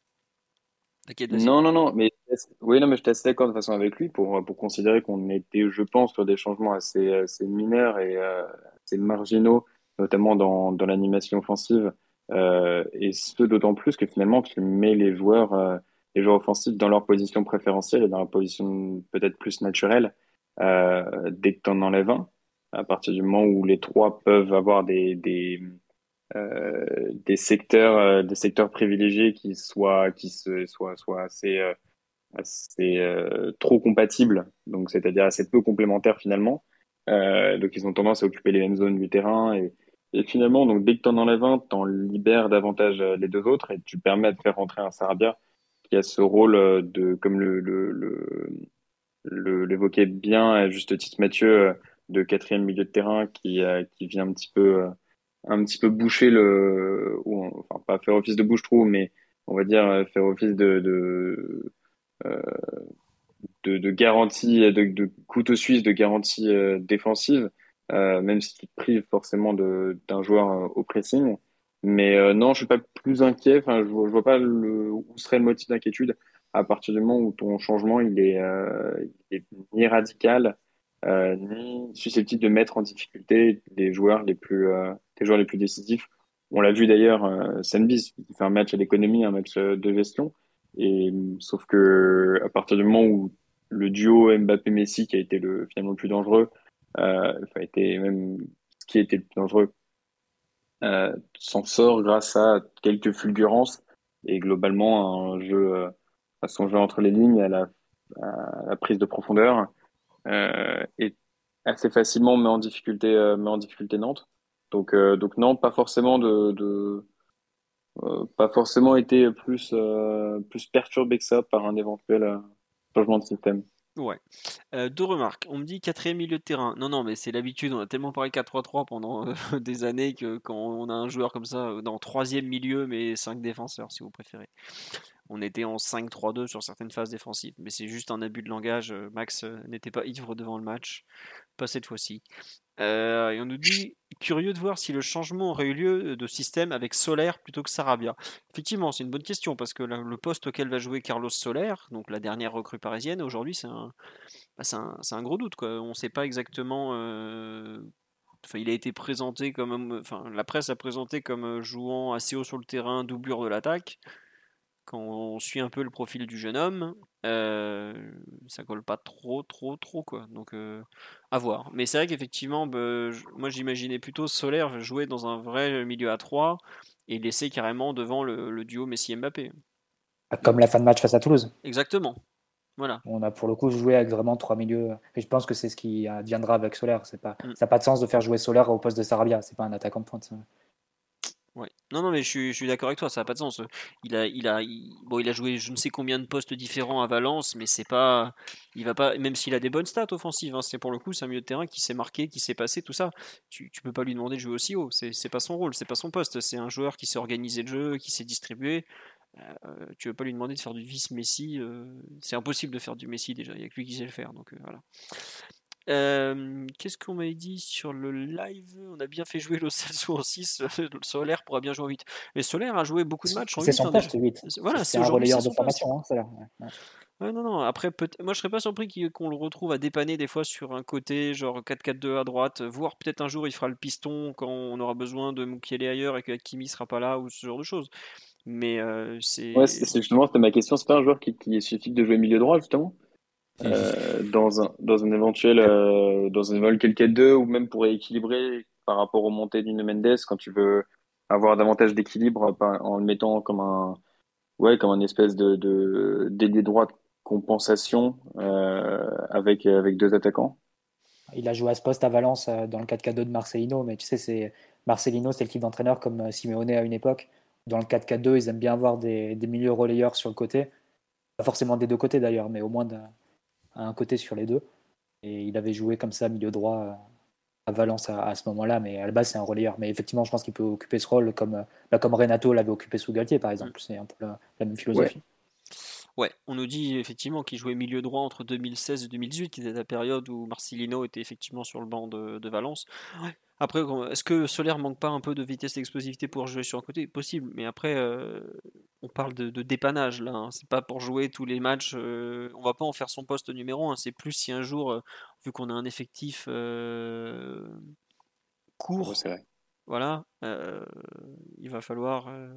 Non, non, non, mais oui, non, mais je suis assez d'accord de façon avec lui pour, pour considérer qu'on était, je pense, sur des changements assez, assez mineurs et euh, assez marginaux, notamment dans, dans l'animation offensive. Euh, et ce d'autant plus que finalement, tu mets les joueurs euh, les joueurs offensifs dans leur position préférentielle et dans leur position peut-être plus naturelle euh, dès que tu en enlèves un. À partir du moment où les trois peuvent avoir des, des, euh, secteurs, euh, des secteurs privilégiés qui soient, qui se, soient, assez, assez trop compatibles, donc c'est-à-dire assez peu complémentaires finalement. donc ils ont tendance à occuper les mêmes zones du terrain et, et finalement, donc dès que tu en enlèves un, tu en libères davantage les deux autres et tu permets de faire rentrer un Sarabia qui a ce rôle euh, de, comme le, l'évoquait bien à juste titre Mathieu, euh, de quatrième milieu de terrain qui, euh, qui vient un petit peu, un petit peu boucher le, ou, enfin pas faire office de bouche-trou, mais on va dire faire office de, de, de, garantie, de, couteau suisse de garantie défensive, même si tu te prives forcément d'un joueur au pressing. Mais euh, non, je suis pas plus inquiet. Enfin, je, vois, vois pas le, où serait le motif d'inquiétude à partir du moment où ton changement il est, euh, est ni radical euh, ni susceptible de mettre en difficulté les joueurs les plus euh, les joueurs les plus décisifs. On l'a vu d'ailleurs, euh, Senbis qui fait un match à l'économie, un match euh, de gestion. Et sauf que à partir du moment où le duo Mbappé-Messi qui a été le finalement le plus dangereux, euh, enfin, été même qui a été le plus dangereux euh, s'en sort grâce à quelques fulgurances et globalement un jeu, euh, à son jeu entre les lignes, à la, prise de profondeur euh, et assez facilement met en difficulté, euh, met en difficulté Nantes. Donc, euh, donc non, pas forcément de, de pas forcément été plus plus perturbé que ça par un éventuel changement de système. Ouais. Euh, deux remarques. On me dit quatrième milieu de terrain. Non, non, mais c'est l'habitude. On a tellement parlé 4-3-3 pendant euh, (laughs) des années que quand on a un joueur comme ça euh, dans troisième milieu, mais cinq défenseurs, si vous préférez. On était en 5-3-2 sur certaines phases défensives, mais c'est juste un abus de langage. Max n'était pas ivre devant le match, pas cette fois-ci. Euh, et on nous dit curieux de voir si le changement aurait eu lieu de système avec Solaire plutôt que Sarabia. Effectivement, c'est une bonne question parce que le poste auquel va jouer Carlos Solaire, donc la dernière recrue parisienne, aujourd'hui c'est un, bah, gros doute. On ne sait pas exactement. Euh... Il a été présenté comme, la presse a présenté comme jouant assez haut sur le terrain, doublure de l'attaque quand on suit un peu le profil du jeune homme, euh, ça colle pas trop, trop, trop quoi. Donc euh, à voir. Mais c'est vrai qu'effectivement, bah, moi j'imaginais plutôt Solaire jouer dans un vrai milieu à 3 et laisser carrément devant le, duo Messi-Mbappé. Comme la fin de match face à Toulouse. Exactement. Voilà. On a pour le coup joué avec vraiment trois milieux. Et je pense que c'est ce qui viendra avec Solaire. Pas, mm. Ça n'a pas de sens de faire jouer Solaire au poste de Sarabia. C'est pas un attaquant de pointe. Ça. Non, non, mais je suis, d'accord avec toi, ça n'a pas de sens. Il a, il a, bon, il a joué je ne sais combien de postes différents à Valence, mais c'est pas, il va pas, même s'il a des bonnes stats offensives, hein, c'est pour le coup, c'est un milieu de terrain qui s'est marqué, qui s'est passé, tout ça. Tu, tu peux pas lui demander de jouer aussi haut, c'est, c'est pas son rôle, c'est pas son poste. C'est un joueur qui s'est organisé le jeu, qui s'est distribué. Euh, tu vas pas lui demander de faire du vice Messi. Euh, c'est impossible de faire du Messi déjà. Il n'y a que lui qui sait le faire. Donc voilà. Qu'est-ce qu'on m'avait dit sur le live? On a bien fait jouer le en 6, le Solaire pourra bien jouer en 8. Mais Solaire a joué beaucoup de matchs en 8. C'est son poste, 8. Voilà, c'est un relayeur de formation. Hein, Ouais, non, non. Après, moi, je serais pas surpris qu'on le retrouve à dépanner des fois sur un côté, genre 4-4-2 à droite, voire peut-être un jour il fera le piston quand on aura besoin de Mukiele ailleurs et que Kimi sera pas là ou ce genre de choses. Mais euh, c'est. Ouais, justement c'était ma question. C'est pas un joueur qui, qui suffit de jouer milieu droit justement? Euh, dans un dans un éventuel euh, dans un éventuel 4-2 ou même pour équilibrer par rapport aux montées d'une Mendes quand tu veux avoir davantage d'équilibre en le mettant comme un ouais comme un espèce de de droit compensation euh, avec, avec deux attaquants Il a joué à ce poste à Valence euh, dans le 4-4-2 de Marcelino, mais tu sais, c'est Marcelino, c'est le type d'entraîneur comme euh, Simeone à une époque. Dans le 4-4-2, ils aiment bien avoir des, des, milieux relayeurs sur le côté. Pas forcément des deux côtés d'ailleurs, mais au moins un côté sur les deux. Et il avait joué comme ça, milieu droit, à Valence à, ce moment-là, mais à la base, c'est un relayeur. Mais effectivement, je pense qu'il peut occuper ce rôle comme, bah, comme Renato l'avait occupé sous Galtier, par exemple. C'est un peu la, même philosophie. Ouais, on nous dit effectivement qu'il jouait milieu droit entre 2016 et 2018, qui était la période où Marcelino était effectivement sur le banc de, Valence. Après, est-ce que Solaire manque pas un peu de vitesse et d'explosivité pour jouer sur un côté? Possible, mais après, euh, on parle de, dépannage là. Hein. C'est pas pour jouer tous les matchs. Euh, on va pas en faire son poste numéro 1. C'est plus si un jour, euh, vu qu'on a un effectif court, voilà, euh, il va falloir, euh,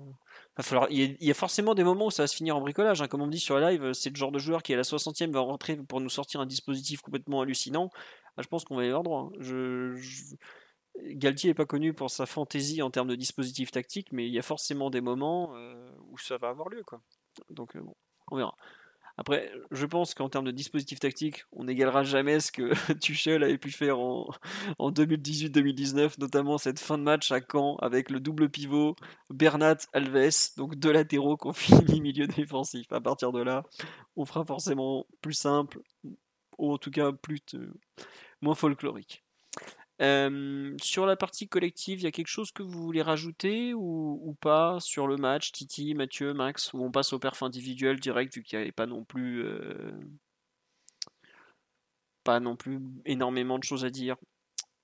va falloir il, y a, forcément des moments où ça va se finir en bricolage. Hein. Comme on me dit sur le live, c'est le genre de joueur qui à la 60e va rentrer pour nous sortir un dispositif complètement hallucinant. Ah, je pense qu'on va y avoir droit. Hein. Je, Galtier n'est pas connu pour sa fantaisie en termes de dispositif tactique, mais il y a forcément des moments euh, où ça va avoir lieu. Quoi. Donc bon, on verra. Après, je pense qu'en termes de dispositif tactique, on n'égalera jamais ce que (laughs) Tuchel avait pu faire en, 2018-2019, notamment cette fin de match à Caen avec le double pivot Bernat Alves, donc deux latéraux qu'on (laughs) finit milieu défensif. À partir de là, on fera forcément plus simple, ou en tout cas plus moins folklorique. Euh, sur la partie collective, il y a quelque chose que vous voulez rajouter ou, pas sur le match, Titi, Mathieu, Max, ou on passe au perf individuel direct vu qu'il n'y avait pas non plus euh, pas non plus énormément de choses à dire?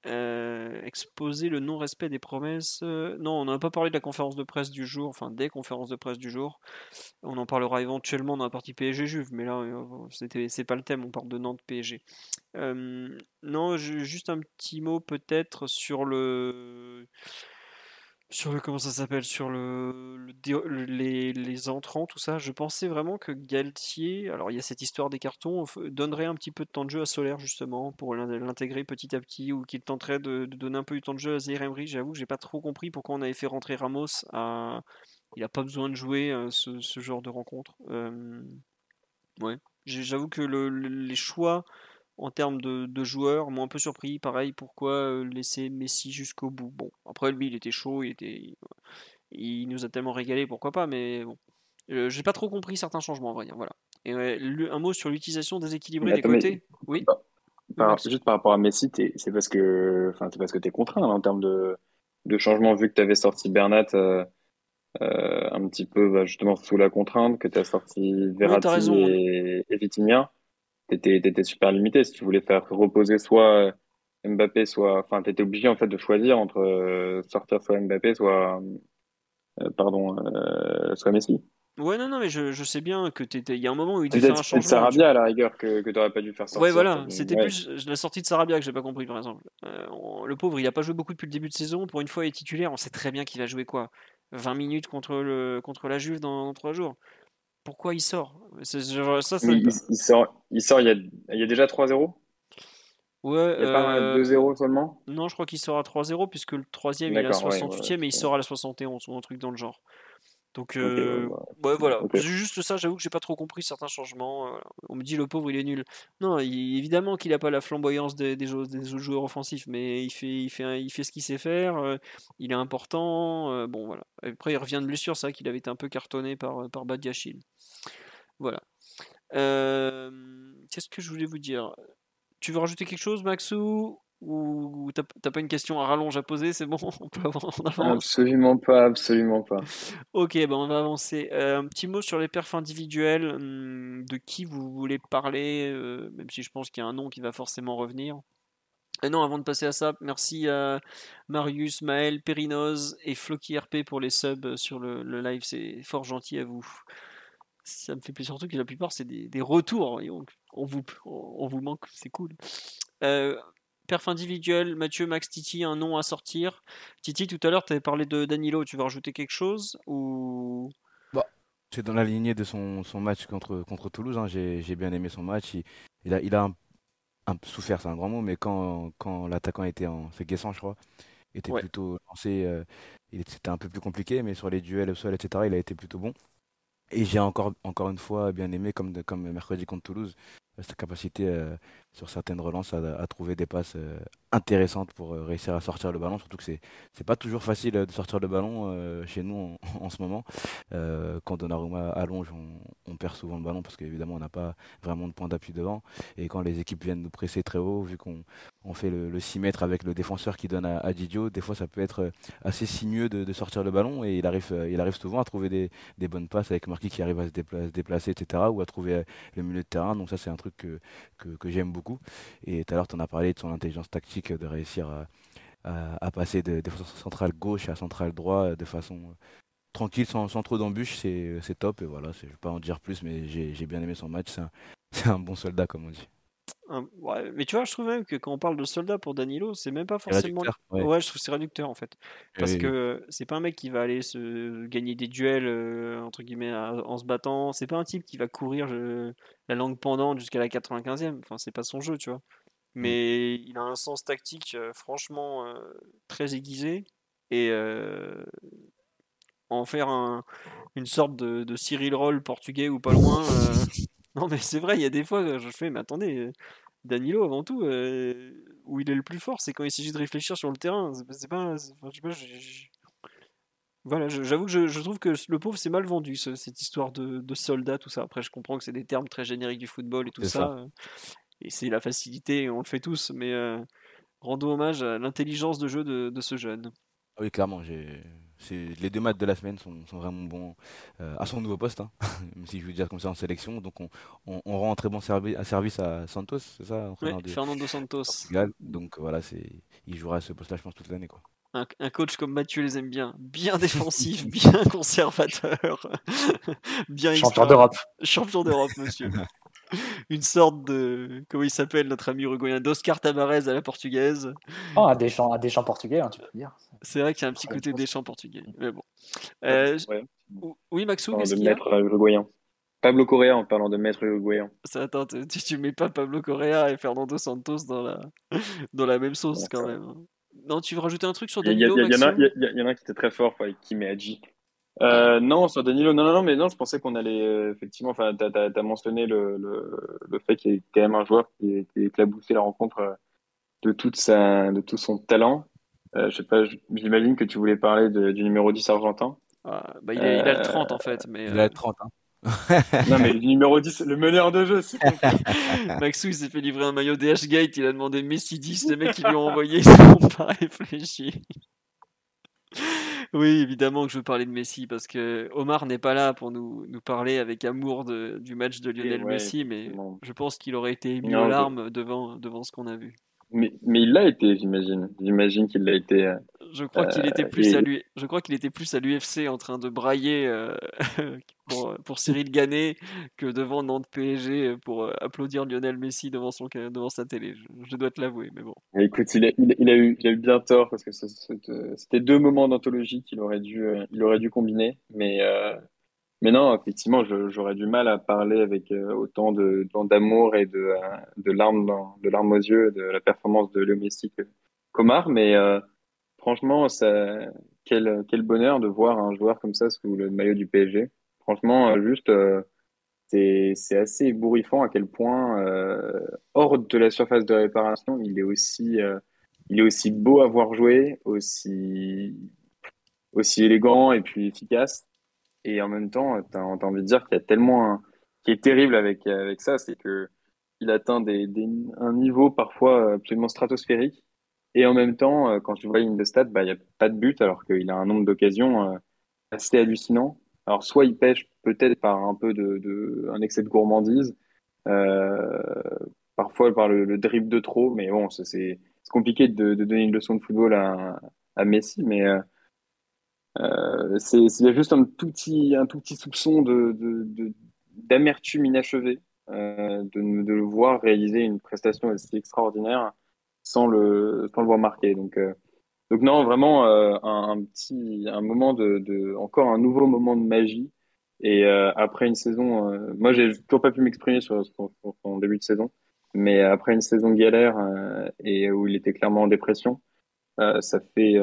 Euh, exposer le non-respect des promesses. Euh, non, on n'a pas parlé de la conférence de presse du jour, enfin des conférences de presse du jour. On en parlera éventuellement dans la partie PSG Juve, mais là, euh, c'est pas le thème, on parle de Nantes PSG. non, juste un petit mot peut-être sur le sur le comment ça s'appelle sur le, les, les, entrants tout ça je pensais vraiment que Galtier alors il y a cette histoire des cartons donnerait un petit peu de temps de jeu à Solaire justement pour l'intégrer petit à petit ou qu'il tenterait de, donner un peu du temps de jeu à Zaire Emery. J'avoue que j'ai pas trop compris pourquoi on avait fait rentrer Ramos à... il a pas besoin de jouer euh, ce, ce, genre de rencontre. Euh... ouais. J'avoue que le, les choix en termes de, joueurs, moi un peu surpris. Pareil, pourquoi euh, laisser Messi jusqu'au bout? Bon, après lui, il était chaud, il, était, il nous a tellement régalé, pourquoi pas, mais bon. Euh, j'ai pas trop compris certains changements, en vrai Voilà. Et un mot sur l'utilisation déséquilibrée des côtés? oui. juste par rapport à Messi, c'est parce que, enfin, c'est parce que t'es contraint hein, en termes de, de changement vu que tu avais sorti Bernat. Euh, un petit peu bah, justement sous la contrainte, que tu as sorti Verratti et, et Vitinha t'étais, étais super limité. Si tu voulais faire reposer soit Mbappé, soit, enfin, t'étais obligé en fait de choisir entre euh, sortir soit Mbappé, soit, euh, pardon, euh, soit Messi. Ouais, non, non, mais je, je sais bien que t'étais. Il y a un moment où il devait faire un changement. C'est Sarabia à la rigueur que, que t'aurais pas dû faire sortir. Ouais, voilà. C'était plus la sortie de Sarabia que j'ai pas compris, par exemple. le pauvre, il a pas joué beaucoup depuis le début de saison. Pour une fois, il est titulaire. On sait très bien qu'il va jouer quoi 20 minutes contre, le, contre la Juve dans, dans 3 jours pourquoi il sort? Ça, il, sort, il sort, il y a, il y a déjà 3-0 Ouais, il n'y a pas 2-0 seulement? Non, je crois qu'il sort à 3-0 puisque le troisième il est à 68e et il sort à la 71 ou un truc dans le genre. Donc, euh, ouais, voilà. Juste ça, j'avoue que j'ai pas trop compris certains changements. Euh, on me dit le pauvre, il est nul. Non, évidemment qu'il a pas la flamboyance des, des, autres joueurs offensifs, mais il fait, il fait, il fait ce qu'il sait faire. Euh, il est important. bon, voilà. Après, il revient de blessure, c'est vrai qu'il avait été un peu cartonné par, par Badiachil. Voilà. Qu'est-ce que je voulais vous dire? Tu veux rajouter quelque chose, Maxou? Ou t'as pas une question à rallonge à poser C'est bon, (laughs) on peut Absolument pas, absolument pas. ok, ben on va avancer. Euh, un petit mot sur les perfs individuels. Hum, de qui vous voulez parler euh, Même si je pense qu'il y a un nom qui va forcément revenir. Et non, avant de passer à ça, merci à Marius, Maël, Périnoz et Floki RP pour les subs sur le, live. C'est fort gentil à vous. Ça me fait plaisir, surtout que la plupart, c'est des, retours. on, vous, on vous manque, c'est cool. Euh, perf individuel, Mathieu, Max, Titi, un nom à sortir. Titi, tout à l'heure, tu avais parlé de Danilo. Tu veux rajouter quelque chose ou... bah, C'est dans la lignée de son, match contre, contre Toulouse. Hein. J'ai bien aimé son match. Il, a, il a un un souffert, c'est un grand mot, mais quand, quand l'attaquant était en. C'est Guessant, je crois, était plutôt lancé, euh, c'était un peu plus compliqué, mais sur les duels au sol, etc., il a été plutôt bon. Et j'ai encore, encore une fois bien aimé, comme, comme mercredi contre Toulouse, sa capacité euh, sur certaines relances à, trouver des passes euh, intéressantes pour euh, réussir à sortir le ballon. Surtout que c'est c'est pas toujours facile de sortir le ballon chez nous en, (laughs) ce moment. quand Donnarumma allonge, on, on, perd souvent le ballon parce qu'évidemment on n'a pas vraiment de point d'appui devant. Et quand les équipes viennent nous presser très haut, vu qu'on on fait le, 6 mètres avec le défenseur qui donne à, Didio, des fois ça peut être assez sinueux de, sortir le ballon et il arrive, arrive souvent à trouver des, bonnes passes avec Marquis qui arrive à se déplacer, etc. ou à trouver le milieu de terrain. Donc ça c'est un truc que, j'aime beaucoup. Et tout à l'heure, tu en as parlé de son intelligence tactique, de réussir à, passer de défenseur central gauche à central droit de façon euh, tranquille, sans, trop d'embûches, c'est top. Et voilà, je ne vais pas en dire plus, mais j'ai bien aimé son match. (laughs) C'est un, bon soldat, comme on dit mais tu vois, je trouve même que quand on parle de soldat pour Danilo, c'est même pas forcément. Ouais. je trouve c'est réducteur en fait. Parce que c'est pas un mec qui va aller se gagner des duels, euh, entre guillemets, en se battant. C'est pas un type qui va courir la langue pendante jusqu'à la 95e. Enfin, c'est pas son jeu, tu vois. Mmh. Mais il a un sens tactique, euh, franchement, euh, très aiguisé. Et en faire un, une sorte de, de Cyril Roll portugais ou pas loin. Non, mais c'est vrai, il y a des fois, je fais, mais attendez, euh, Danilo, avant tout, euh, où il est le plus fort, c'est quand il s'agit de réfléchir sur le terrain. C'est pas. Voilà, j'avoue que je, trouve que le pauvre, c'est mal vendu, cette histoire de, de, soldat, tout ça. Après, je comprends que c'est des termes très génériques du football et tout ça. Euh, et c'est la facilité, on le fait tous, mais rendons hommage à l'intelligence de jeu de, de ce jeune. Ah oui, clairement, j'ai les deux matchs de la semaine sont, vraiment bons euh, à son nouveau poste, hein. (laughs) même si je veux dire comme ça en sélection. Donc on, rend un très bon service à Santos, c'est ça Fernando Santos. Donc voilà, il jouera à ce poste-là, je pense, toute l'année. Un, coach comme Mathieu les aime bien, bien défensif, (laughs) bien conservateur, (laughs) bien champion d'Europe. Champion d'Europe, monsieur. (laughs) une sorte de. Comment il s'appelle notre ami uruguayen D'Oscar Tabarez à la portugaise. Oh, à des champs, à des champs portugais, hein, tu peux dire. C'est vrai qu'il y a un petit côté des champs portugais. Mais bon. Euh, oui, Maxou, qu'est-ce qu'il y a maître uruguayen. Pablo Correa en parlant de maître uruguayen. Ça, attends, tu, tu mets pas Pablo Correa et Fernando Santos dans la, (laughs) dans la même sauce quand même. Non, tu veux rajouter un truc sur Danilo Il y, y, en a qui était très fort, avec Kim et Hadji. Euh, non, sur Danilo, non, non, non, mais non, je pensais qu'on allait euh, effectivement. Enfin, t'as as, mentionné le, le, le fait qu'il y ait quand même un joueur qui, qui a éclaboussé la rencontre euh, de toute sa, de tout son talent. Euh, je sais pas, j'imagine que tu voulais parler de, du numéro 10 argentin. Ah, bah, il, a, il, a, le 30 en fait, mais. Il a le 30, hein. (laughs) non mais le numéro 10, le meneur de jeu, c'est (laughs) Maxou il s'est fait livrer un maillot DH Gate, il a demandé Messi 10, les mecs qui lui (laughs) ont envoyé, ils n'ont pas réfléchi. Oui, évidemment que je veux parler de Messi parce que Omar n'est pas là pour nous, nous parler avec amour de, du match de Lionel Messi, mais je pense qu'il aurait été mis aux larmes devant, devant ce qu'on a vu. Mais, mais il l'a été, j'imagine. J'imagine qu'il l'a été. Euh, je crois qu'il était euh, plus à Je crois qu'il était plus à l'UFC en train de brailler euh, (laughs) pour, pour, Cyril Gannet que devant Nantes PSG pour applaudir Lionel Messi devant son devant sa télé. Je, dois te l'avouer, mais bon. Écoute, il a, il, a eu, il a eu bien tort parce que c'était deux moments d'anthologie qu'il aurait dû il aurait dû combiner, mais mais non, effectivement, j'aurais du mal à parler avec euh, autant d'amour et de, euh, de larmes de larmes aux yeux de la performance de Léo Messi que Comar. Mais euh, franchement, quel, quel bonheur de voir un joueur comme ça sous le maillot du PSG. Franchement, juste, c'est c'est assez ébouriffant à quel point, hors de la surface de réparation, il est aussi, il est aussi beau à voir jouer, aussi, aussi élégant et puis efficace. Et en même temps, tu as, envie de dire qu'il y a tellement un, qui est terrible avec, ça, c'est que il atteint des, un niveau parfois absolument stratosphérique Et en même temps, quand tu vois une de stats, bah, il n'y a pas de but alors qu'il a un nombre d'occasions assez hallucinant. Alors soit il pêche peut-être par un peu de, un excès de gourmandise, euh, parfois par le, le, dribble de trop, mais bon, c'est compliqué de, donner une leçon de football à, Messi, mais euh, euh, c'est il y a juste un tout petit un tout petit soupçon de d'amertume inachevée euh, de, de le voir réaliser une prestation aussi extraordinaire sans le sans le voir marquer. Donc euh, donc non, vraiment un, petit, un moment de, encore un nouveau moment de magie. Et après une saison, moi j'ai toujours pas pu m'exprimer sur, son début de saison, mais après une saison galère et où il était clairement en dépression, ça fait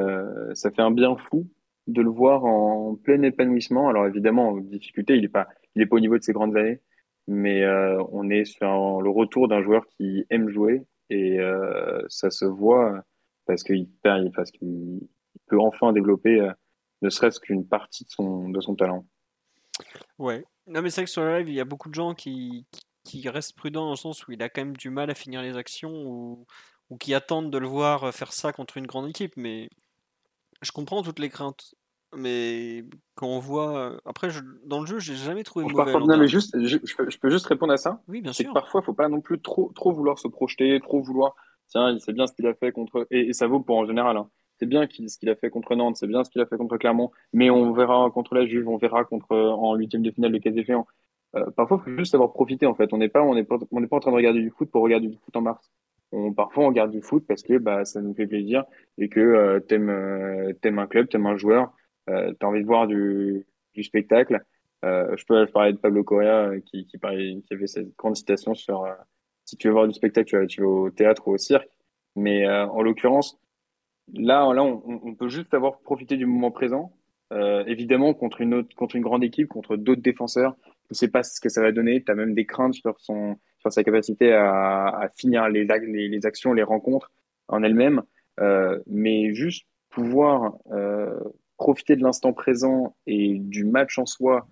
ça fait un bien fou de le voir en plein épanouissement. Alors évidemment, en difficulté, il est pas il est pas au niveau de ses grandes années, mais on est sur le retour d'un joueur qui aime jouer et ça se voit parce qu'il parce qu'il peut enfin développer euh, ne serait-ce qu'une partie de son, de son talent. Ouais, non mais c'est vrai que sur le live, il y a beaucoup de gens qui, qui, restent prudents dans le sens où il a quand même du mal à finir les actions ou, ou qui attendent de le voir faire ça contre une grande équipe, mais je comprends toutes les craintes. Mais quand on voit. Après, dans le jeu, j'ai jamais trouvé mauvais. non, mais juste, je, je, peux, juste répondre à ça. Oui, bien sûr. Que parfois, il faut pas non plus trop, trop vouloir se projeter, trop vouloir tiens, c'est bien ce qu'il a fait contre. Et, ça vaut pour en général. Hein. C'est bien ce qu'il a fait contre Nantes, c'est bien ce qu'il a fait contre Clermont, mais on verra contre la Juve, on verra contre en huitième de finale le cas échéant. Euh, parfois, il faut juste savoir profiter en fait. On n'est pas, on pas, on n'est pas en train de regarder du foot pour regarder du foot en mars. On, parfois, on regarde du foot parce que bah, ça nous fait plaisir et que euh, euh, t'aimes un club, t'aimes un joueur, euh, t'as envie de voir du, spectacle. Euh, je peux parler de Pablo Correa euh, qui, qui, parlait, qui avait cette grande citation sur si tu veux voir du spectacle, tu vas, au théâtre ou au cirque. Mais en l'occurrence, là, là on, peut juste avoir profité du moment présent. Évidemment, contre une, grande équipe, contre d'autres défenseurs, tu ne sais pas ce que ça va donner. Tu as même des craintes sur, son, sa capacité à, finir les, actions, les rencontres en elles-mêmes. Euh, mais juste pouvoir euh, profiter de l'instant présent et du match en soi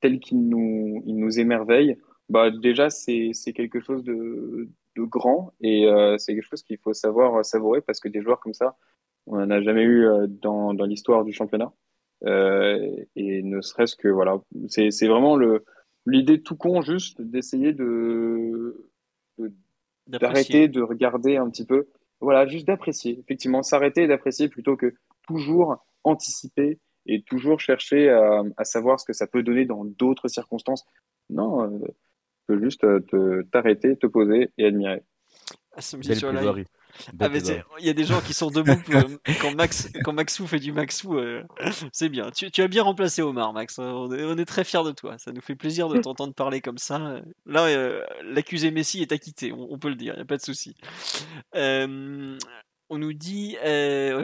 tel qu'il nous, il nous émerveille, bah déjà c'est quelque chose de, de grand et euh, c'est quelque chose qu'il faut savoir savourer parce que des joueurs comme ça, on n'en a jamais eu euh, dans, dans l'histoire du championnat. Et ne serait-ce que voilà, c'est vraiment le l'idée tout con juste d'essayer de d'arrêter de, regarder un petit peu, voilà, juste d'apprécier. Effectivement, s'arrêter et d'apprécier plutôt que toujours anticiper et toujours chercher à, à, savoir ce que ça peut donner dans d'autres circonstances. Non, euh, peux juste euh, t'arrêter, te, poser et admirer. Ah, ah, il y a des gens qui sont debout (laughs) euh, quand Max quand Maxou fait du Maxou, euh, c'est bien. Tu, tu, as bien remplacé Omar, Max. On est, on est, très fiers de toi. Ça nous fait plaisir de t'entendre parler comme ça. Là, l'accusé Messi est acquitté, on, on, peut le dire, il n'y a pas de souci. on nous dit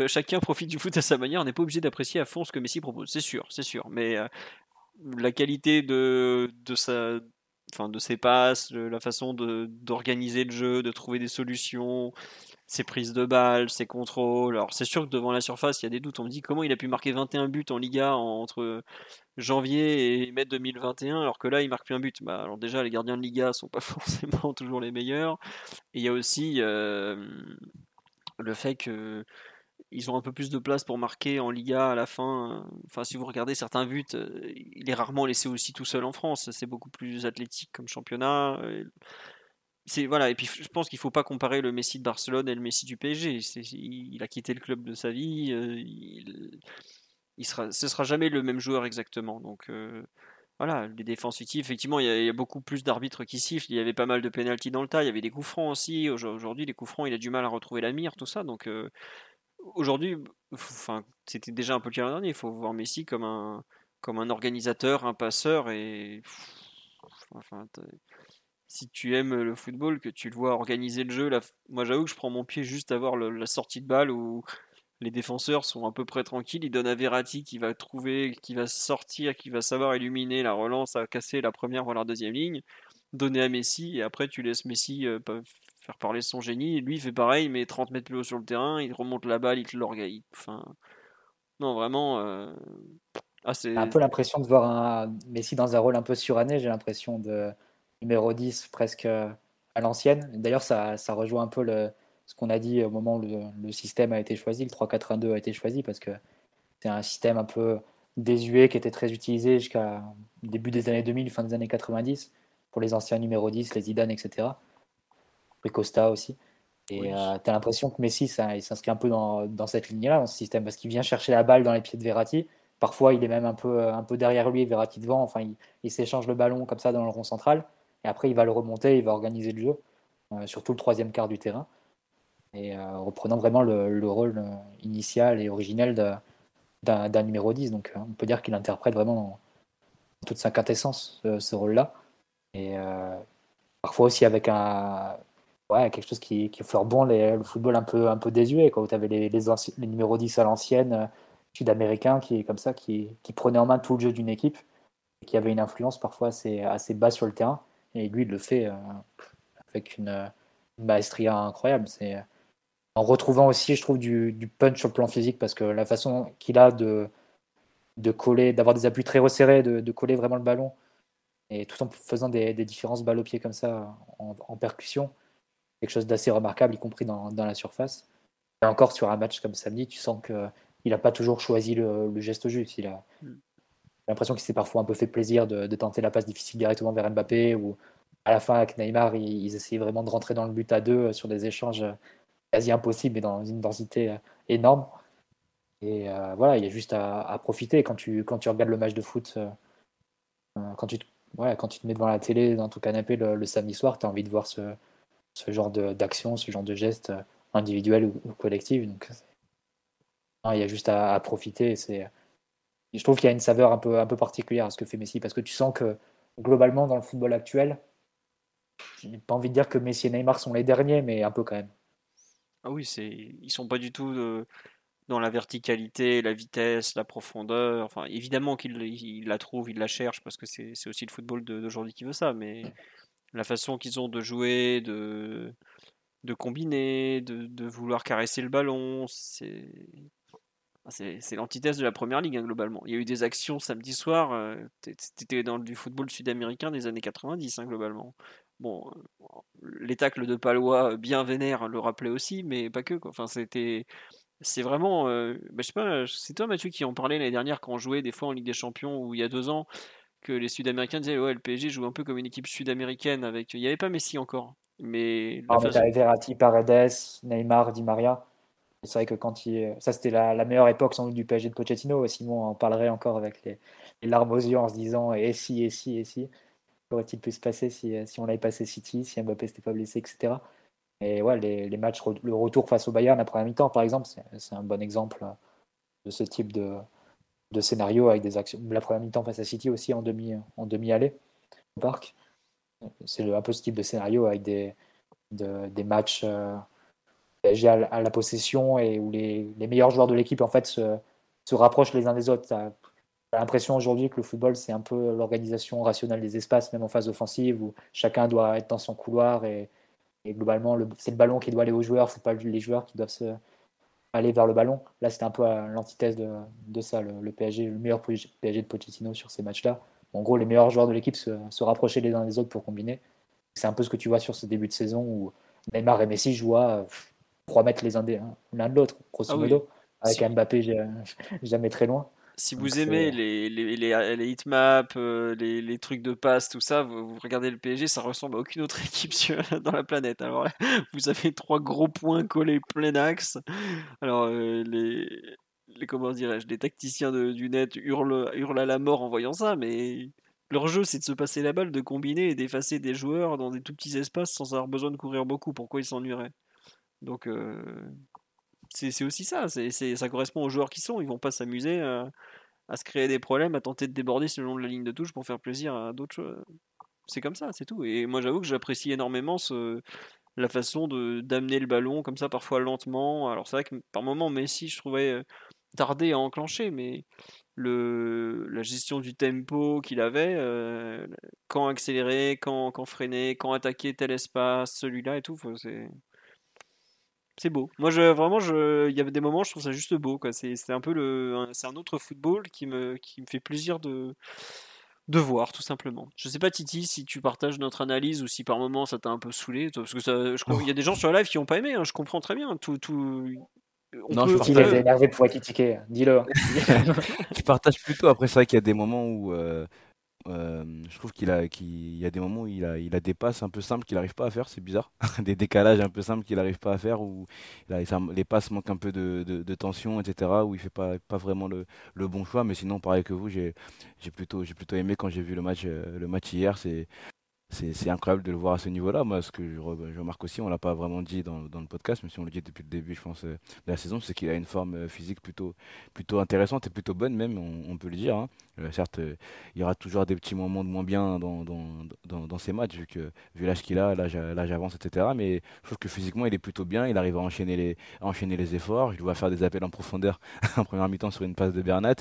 chacun profite du foot à sa manière. On n'est pas obligé d'apprécier à fond ce que Messi propose, c'est sûr, c'est sûr. Mais la qualité de, de sa enfin, de ses passes, la façon d'organiser le jeu, de trouver des solutions, ses prises de balles, ses contrôles. Alors c'est sûr que devant la surface, il y a des doutes. On me dit comment il a pu marquer 21 buts en Liga entre janvier et mai 2021, alors que là il marque plus un but. Bah, alors déjà les gardiens de Liga sont pas (laughs) forcément toujours les meilleurs. Il y a aussi euh, le fait que ils ont un peu plus de place pour marquer en Liga à la fin. Enfin, si vous regardez certains buts, euh, il est rarement laissé aussi tout seul en France. C'est beaucoup plus athlétique comme championnat. C'est voilà. Et puis je pense qu'il faut pas comparer le Messi de Barcelone et le Messi du PSG. Il a quitté le club de sa vie. Euh, il, il sera, ce sera jamais le même joueur exactement. Donc euh, voilà, les défenses fictives, effectivement, il y, a, beaucoup plus d'arbitres qui sifflent. Il y avait pas mal de pénalty dans le tas. Il y avait des coups francs aussi. Aujourd'hui, les coups francs, il a du mal à retrouver la mire, tout ça. Donc aujourd'hui, enfin, c'était déjà un peu le cas dernier. Il faut voir Messi comme un, comme un organisateur, un passeur et enfin, si tu aimes le football, que tu le vois organiser le jeu, moi j'avoue que je prends mon pied juste à voir la sortie de balle où les défenseurs sont à peu près tranquilles. Il donne à Verratti qui va trouver, qui va sortir, qui va savoir illuminer la relance, à casser la première voire la deuxième ligne, donner à Messi et après tu laisses Messi euh, faire parler son génie. lui, il fait pareil, mais 30 mètres plus haut sur le terrain, il remonte la balle, il te l'organise. Enfin, non, vraiment. Euh... Ah, un peu l'impression de voir un Messi dans un rôle un peu suranné. J'ai l'impression de numéro 10 presque à l'ancienne. D'ailleurs, ça, ça rejoint un peu le, ce qu'on a dit au moment où le, système a été choisi, le 3-4-1-2 a été choisi, parce que c'est un système un peu désuet qui était très utilisé jusqu'à début des années 2000, fin des années 90, pour les anciens numéro 10, les Zidane, etc. Et Costa aussi. Et euh, tu as l'impression que Messi, ça, il s'inscrit un peu dans, dans cette ligne-là, dans ce système, parce qu'il vient chercher la balle dans les pieds de Verratti. Parfois, il est même un peu, un peu derrière lui, Verratti devant. Enfin, il, s'échange le ballon comme ça dans le rond central. Et après, il va le remonter, il va organiser le jeu, euh, surtout le troisième quart du terrain. Et euh, reprenant vraiment le, rôle initial et originel d'un numéro 10. Donc, on peut dire qu'il interprète vraiment toute sa quintessence ce, rôle-là. Et parfois aussi avec un, ouais, quelque chose qui, qui bon le football un peu, un peu désuet, quoi, où tu avais les, les, numéros 10 à l'ancienne, euh, sud-américains, qui, comme qui, qui prenaient en main tout le jeu d'une équipe, et qui avait une influence parfois assez, assez bas sur le terrain. Et lui, il le fait euh, avec une, maestria incroyable. C'est en retrouvant aussi, je trouve, du, punch sur le plan physique, parce que la façon qu'il a de, de coller, d'avoir des appuis très resserrés, de, coller vraiment le ballon, et tout en faisant des, différences balles au pied comme ça en, percussion, quelque chose d'assez remarquable, y compris dans, la surface. Et encore sur un match comme samedi, tu sens qu'il n'a pas toujours choisi le, geste juste. Il a mm. L'impression qu'il s'est parfois un peu fait plaisir de, tenter la passe difficile directement vers Mbappé ou à la fin avec Neymar, ils, essayaient vraiment de rentrer dans le but à deux sur des échanges quasi impossibles mais dans une densité énorme. Et euh, voilà, il y a juste à, profiter quand tu, quand tu regardes le match de foot, euh, quand, tu, ouais, quand tu te mets devant la télé, dans ton canapé le samedi soir, tu as envie de voir ce, ce genre d'action, ce genre de geste euh, individuel ou, collectif. Donc, il y a juste à, profiter. C'est, je trouve qu'il y a une saveur un peu, un peu particulière à ce que fait Messi, parce que tu sens que globalement, dans le football actuel, je n'ai pas envie de dire que Messi et Neymar sont les derniers, mais un peu quand même. Ah oui, c'est, ils sont pas du tout euh, dans la verticalité, la vitesse, la profondeur. Enfin, évidemment qu'il la trouve, il la cherche, parce que c'est, aussi le football d'aujourd'hui qui veut ça, mais la façon qu'ils ont de jouer, de, de combiner, de, vouloir caresser le ballon, c'est c'est l'antithèse de la première ligue hein, globalement. Il y a eu des actions samedi soir, euh, c'était dans du football sud-américain des années 90 hein, globalement. Bon, euh, les tacles de Palois bien vénères le rappelaient aussi, mais pas que. Quoi. Enfin, c'était c'est vraiment. Euh, bah, je sais pas, c'est toi Mathieu qui en parlait l'année dernière quand on jouait des fois en Ligue des Champions ou il y a deux ans que les Sud-Américains disaient ouais, le PSG joue un peu comme une équipe sud-américaine avec. Il n'y avait pas Messi encore. Mais. Ah, Verratti, Paredes, Neymar, Di Maria. C'est vrai que quand il. Ça, c'était la, meilleure époque sans doute du PSG de Pochettino. Simon en parlerait encore avec les, larmes aux yeux en se disant et si, et si, et si. Qu'aurait-il pu se passer si, si on avait passé City, si Mbappé s'était pas blessé, etc. Et ouais, les, matchs, le retour face au Bayern après la mi-temps, par exemple, c'est un bon exemple de ce type de, de scénario avec des actions. La première mi-temps face à City aussi en demi en demi allée au parc. C'est un peu ce type de scénario avec des des matchs euh, à, la possession et où les, meilleurs joueurs de l'équipe en fait se, rapprochent les uns des autres. J'ai l'impression aujourd'hui que le football c'est un peu l'organisation rationnelle des espaces, même en phase offensive où chacun doit être dans son couloir et, globalement c'est le ballon qui doit aller aux joueurs, c'est pas les joueurs qui doivent se aller vers le ballon. Là, c'était un peu l'antithèse de, ça, le, PSG, le meilleur PSG de Pochettino sur ces matchs-là. En gros, les meilleurs joueurs de l'équipe se, rapprochaient les uns des autres pour combiner. C'est un peu ce que tu vois sur ce début de saison où Neymar et Messi jouent à 3 mètres les uns l'un de l'autre, grosso ah modo. Avec Mbappé (laughs) jamais très loin. Si vous aimez les, les, les, les hitmaps, euh, les, les, trucs de passe, tout ça, vous, regardez le PSG, ça ressemble à aucune autre (laughs) équipe dans la planète. Alors (laughs) vous avez trois gros points collés plein axe. Alors euh, les, les comment dirais-je, les tacticiens de, du net hurlent, hurlent à la mort en voyant ça, mais leur jeu c'est de se passer la balle, de combiner et d'effacer des joueurs dans des tout petits espaces sans avoir besoin de courir beaucoup. Pourquoi ils s'ennuieraient? Donc euh, c'est aussi ça, ça correspond aux joueurs qui sont. Ils vont pas s'amuser à, se créer des problèmes, à tenter de déborder de la ligne de touche pour faire plaisir à d'autres. C'est comme ça, c'est tout. Et moi j'avoue que j'apprécie énormément la façon d'amener le ballon comme ça, parfois lentement. Alors c'est vrai que par moments Messi, je trouvais euh, tardé à enclencher, mais le, la gestion du tempo qu'il avait, euh, quand accélérer, quand, quand freiner, quand attaquer tel espace, celui-là et tout, c'est c'est beau. Moi, je, vraiment, je, il y avait des moments, je trouve ça juste beau. Quoi. C'est, un peu le, c'est un autre football qui me, qui me fait plaisir de, de voir tout simplement. Je sais pas Titi si tu partages notre analyse ou si par moment ça t'a un peu saulé parce que ça, je, il y a des gens sur la live qui ont pas aimé. Hein, je comprends très bien. Tout, tout... non, je partage... Il est énervé pour critiquer. Dis-le. (laughs) je partage plutôt. Après, c'est vrai qu'il y a des moments où euh, je trouve qu'il a, qu'il y a des moments où il a, il a des passes un peu simples qu'il n'arrive pas à faire, c'est bizarre. (laughs) des décalages un peu simples qu'il n'arrive pas à faire, où les passes manquent un peu de, tension, etc., où il fait pas, vraiment le, bon choix. Mais sinon, pareil que vous, j'ai, plutôt, aimé quand j'ai vu le match, euh, hier. C'est incroyable de le voir à ce niveau-là. Moi, ce que je, remarque aussi, on l'a pas vraiment dit dans, dans, le podcast, mais si on le dit depuis le début, je pense, euh, de la saison, c'est qu'il a une forme euh, physique plutôt, plutôt intéressante et plutôt bonne même, on, peut le dire. Hein. Euh, certes, il y aura toujours des petits moments de moins bien dans, dans, dans, dans ces matchs, vu, vu l'âge qu'il a, l'âge avance, etc. Mais je trouve que physiquement, il est plutôt bien. Il arrive à enchaîner les, enchaîner les efforts. Il doit faire des appels en profondeur (laughs) en première mi-temps sur une passe de Bernat.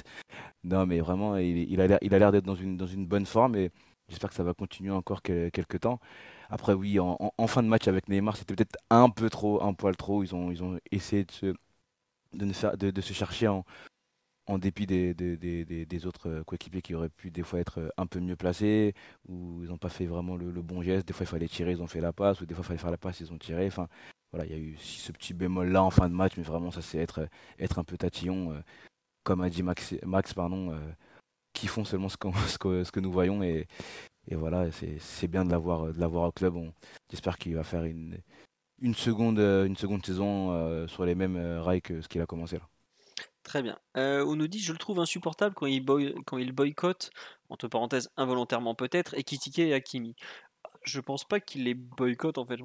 Non, mais vraiment, il, il a l'air d'être dans une, dans une bonne forme. Et, J'espère que ça va continuer encore quelques temps. Après, oui, en, fin de match avec Neymar, c'était peut-être un peu trop, un poil trop. Ils ont, ils ont essayé de se, de, faire, de, se chercher en, en dépit des, des, des, des, autres coéquipiers qui auraient pu des fois être un peu mieux placés, ou ils n'ont pas fait vraiment le, bon geste. Des fois, il fallait tirer, ils ont fait la passe, ou des fois, il fallait faire la passe, ils ont tiré. Enfin, voilà, il y a eu ce petit bémol-là en fin de match, mais vraiment, ça c'est être, être un peu tatillon. Euh, comme a dit Max, Max pardon, euh, qui font seulement (laughs) ce, que, nous voyons. Et, voilà, c'est bien de l'avoir au club. J'espère qu'il va faire une, une, seconde, saison euh, sur les mêmes euh, rails que ce qu'il a commencé là. Très bien. Euh, on nous dit je le trouve insupportable quand il, boy, boycotte, entre parenthèses involontairement peut-être, et Kitike et Hakimi. Je pense pas qu'il les boycotte en fait. Je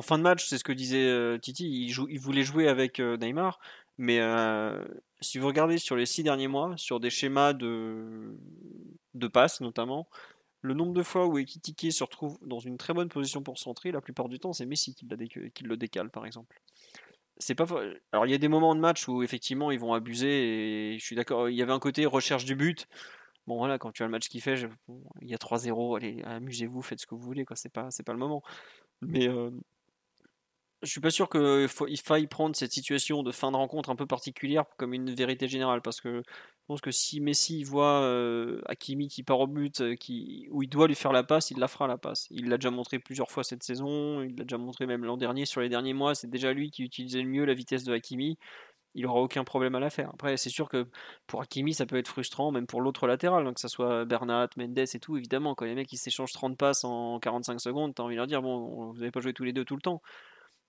fin de match, c'est ce que disait Titi, il voulait jouer avec Neymar, mais si vous regardez sur les six derniers mois, sur des schémas de, de passes notamment, le nombre de fois où Ekitike se retrouve dans une très bonne position pour centrer, la plupart du temps, c'est Messi qui, le décale, par exemple. C'est pas Alors, il y a des moments de match où effectivement ils vont abuser et je suis d'accord. Il y avait un côté recherche du but. Bon, voilà, quand tu as le match qui fait, il y a 3-0, allez, amusez-vous, faites ce que vous voulez, quoi. C'est pas, pas le moment. Mais euh, je suis pas sûr qu'il faille prendre cette situation de fin de rencontre un peu particulière comme une vérité générale parce que je pense que si Messi voit euh, Hakimi qui part au but, euh, où il doit lui faire la passe, il la fera la passe. Il l'a déjà montré plusieurs fois cette saison, il l'a déjà montré même l'an dernier sur les derniers mois, c'est déjà lui qui utilisait le mieux la vitesse de Hakimi. Il aura aucun problème à la faire. Après, c'est sûr que pour Hakimi, ça peut être frustrant, même pour l'autre latéral, hein, que ce soit Bernat, Mendes et tout, évidemment. Quand les mecs s'échangent 30 passes en 45 secondes, t'as envie de leur dire bon, vous n'avez pas joué tous les deux tout le temps.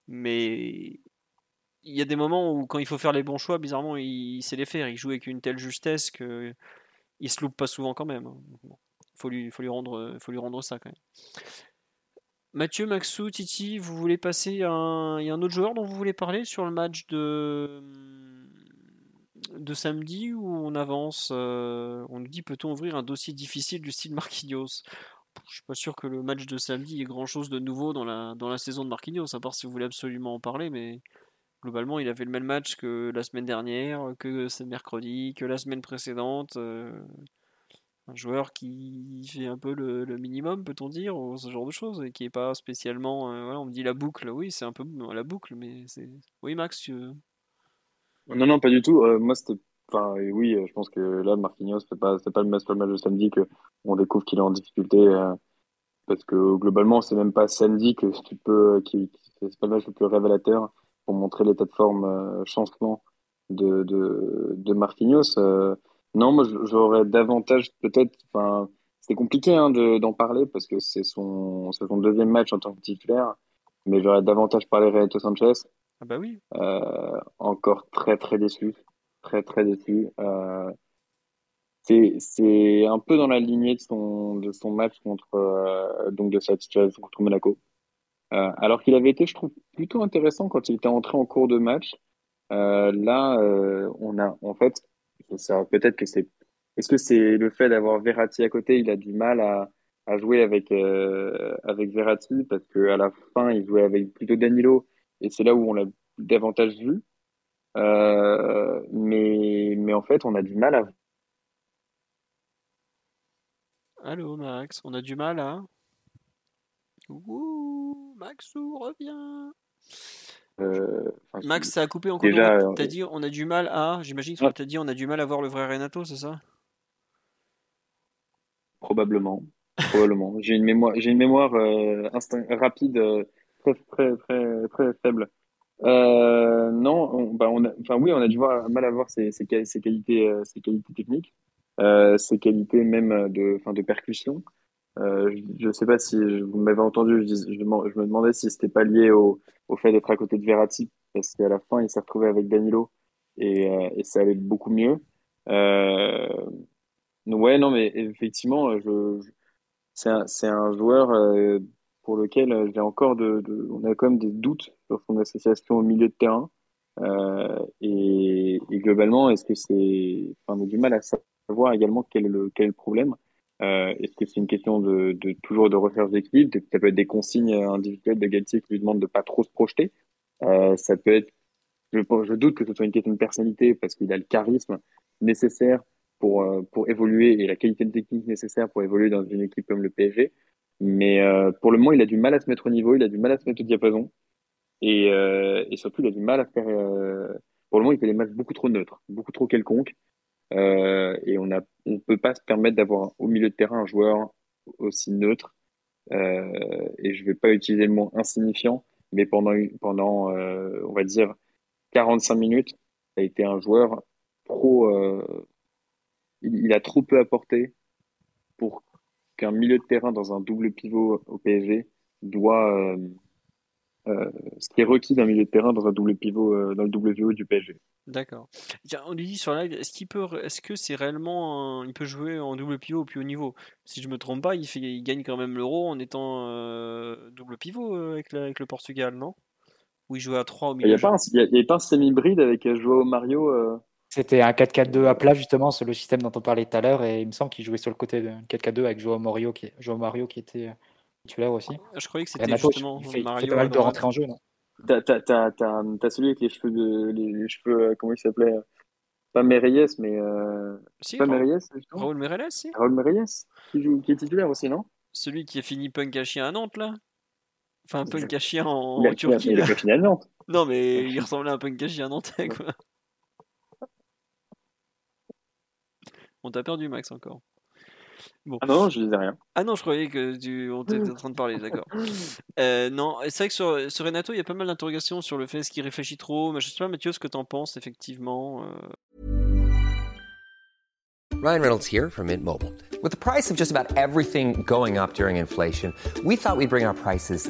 Mais il y a des moments où quand il faut faire les bons choix, bizarrement, il, sait les faire. Il joue avec une telle justesse que il se loupe pas souvent quand même. Il hein. faut lui, rendre, ça quand même. Mathieu, Maxou, Titi, vous voulez passer un... Il y a un autre joueur dont vous voulez parler sur le match de de samedi où on avance euh, On nous dit peut-on ouvrir un dossier difficile du style Marquinhos? Je suis pas sûr que le match de samedi ait grand chose de nouveau dans la, dans la saison de Marquinhos, à part si vous voulez absolument en parler, mais globalement, il a fait le même match que la semaine dernière, que ce mercredi, que la semaine précédente. Euh, un joueur qui fait un peu le, minimum, peut-on dire, ou ce genre de choses, et qui est pas spécialement. Euh, on me dit la boucle, oui, c'est un peu la boucle, mais c'est. Oui, Max, tu Non, non, pas du tout. Euh, moi, c'était Enfin, oui, je pense que là, Marquinhos, c'est pas, c'est pas le match, de samedi que on découvre qu'il est en difficulté, euh, parce que globalement, c'est même pas samedi que tu peux, qui, c'est pas le match le plus révélateur pour montrer l'état de forme, euh, changement de, de, de Marquinhos. Euh. non, moi, j'aurais davantage, peut-être, enfin, c'est compliqué hein, de, d'en parler parce que c'est son, c'est son deuxième match en tant que titulaire, mais j'aurais davantage parlé de Renato Sanchez. Ah bah oui. encore très très déçu très très déçu. Euh, c'est un peu dans la lignée de son, de son match contre, euh, donc de sa situation contre Monaco. Euh, alors qu'il avait été, je trouve, plutôt intéressant quand il était entré en cours de match. là, on a, en fait, ça peut-être que c'est, est-ce que c'est le fait d'avoir Verratti à côté, il a du mal à, à jouer avec avec Verratti parce que à la fin il jouait avec plutôt Danilo et c'est là où on l'a davantage vu. Euh, mais, mais en fait, on a du mal à. Allô, Max, on a du mal à. Ouh, Maxou revient. Euh, Max, ça a coupé encore. Déjà, euh, t'as dit on a du mal à. J'imagine que tu as dit on a du mal à voir le vrai Renato, c'est ça? Probablement. Probablement. (laughs) J'ai une mémoire, j'ai une mémoire euh, rapide, euh, très, très, très, très faible. Euh, non, on, bah on a, enfin oui, on a du mal à voir ses, qualités, euh, ses qualités techniques, euh, ses qualités même de, enfin de percussion. Euh, je ne sais pas si vous m'avez entendu, je, me demandais si c'était pas lié au, fait d'être à côté de Verratti, parce qu'à la fin, il s'est retrouvé avec Danilo et, et ça allait beaucoup mieux. Euh, ouais, non, mais effectivement, je, c'est un, un joueur euh, pour lequel euh, j'ai encore de, de, on a quand même des doutes sur son association au milieu de terrain. Euh, et, et, globalement, est-ce que c'est, enfin, on a du mal à savoir également quel est le, quel est le problème. Euh, est-ce que c'est une question de, de toujours de recherche d'équilibre? Ça peut être des consignes individuelles de Galtier qui lui demandent de pas trop se projeter. Euh, ça peut être, je, je doute que ce soit une question de personnalité parce qu'il a le charisme nécessaire pour, euh, pour évoluer et la qualité de technique nécessaire pour évoluer dans une équipe comme le PSG. Mais euh, pour le moment, il a du mal à se mettre au niveau, il a du mal à se mettre au diapason. Et, euh, surtout, il a du mal à faire. Euh, pour le moment, il fait des matchs beaucoup trop neutres, beaucoup trop quelconques. Et on ne peut pas se permettre d'avoir au milieu de terrain un joueur aussi neutre. Et je vais pas utiliser le mot insignifiant, mais pendant, pendant on va dire, 45 minutes, ça a été un joueur trop, il, a trop peu apporté pour qu'un milieu de terrain dans un double pivot au PSG doit euh, euh, ce qui est requis d'un milieu de terrain dans un double pivot euh, dans le double pivot du PSG. D'accord. On lui dit sur live, est-ce qu'il peut, est-ce que c'est réellement, il peut jouer en double pivot au plus haut niveau? Si je me trompe pas, il, fait, il gagne quand même l'Euro en étant double pivot avec, avec, le Portugal, non? Ou il joue à 3 au milieu. Il n'y a, a, pas un semi-hybride avec Joao Mario c'était un 4-4-2 à plat, justement, c'est le système dont on parlait tout à l'heure, et il me semble qu'il jouait sur le côté de 4-4-2 avec Joao Mario, qui, Joao Mario qui était euh, titulaire aussi. Je croyais que c'était justement il fait, Mario. Il fait pas mal de rentrer en jeu, non? T'as celui avec les cheveux, de, les, cheveux euh, comment il s'appelait Pas Mereyes, mais. Euh... Si, pas Mereyes Raoul Mereyes, si. Raoul Mereyes, qui, joue, qui est titulaire aussi, non? Celui qui a fini punk à chien à Nantes, là? Enfin, punk à chien en, en Turquie. Il a pas fini à Nantes. Non, mais il ressemblait à un punk à chien à Nantes, quoi. On t'a perdu, Max, encore. Bon. Ah non, je disais rien. Ah non, je croyais que tu on était en train de parler, d'accord. (laughs) Euh, non, c'est vrai que sur, sur, Renato, il y a pas mal d'interrogations sur le fait est-ce qu'il réfléchit trop? Mais je sais pas, Mathieu, ce que t'en penses, effectivement. Euh... Ryan Reynolds here from Mint Mobile. With the price of just about everything going up during inflation, we thought we'd bring our prices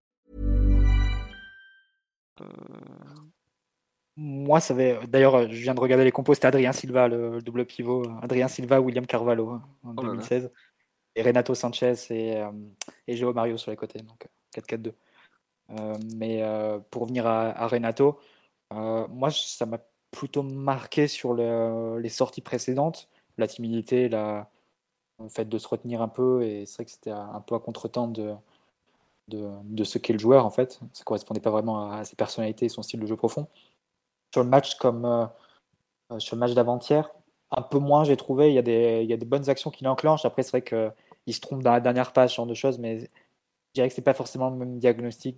Moi, ça avait. D'ailleurs, je viens de regarder les compos. C'était Adrien Silva, le, double pivot. Adrien Silva, William Carvalho hein, en oh 2016. Et Renato Sanchez et, euh, et Joao Mario sur les côtés. Donc 4-4-2. Euh, mais euh, pour revenir à, à Renato, euh, moi, ça m'a plutôt marqué sur le, les sorties précédentes. La timidité, la, le fait de se retenir un peu. Et c'est vrai que c'était un peu à contre-temps de, de, ce qu'est le joueur, en fait. Ça correspondait pas vraiment à ses personnalités et son style de jeu profond sur le match comme euh, euh, sur le match d'avant-hier. Un peu moins, j'ai trouvé. Il y, a des, y a des bonnes actions qu'il enclenche. Après, c'est vrai qu'il se trompe dans la dernière passe, ce genre de choses, mais je dirais que c'est pas forcément le même diagnostic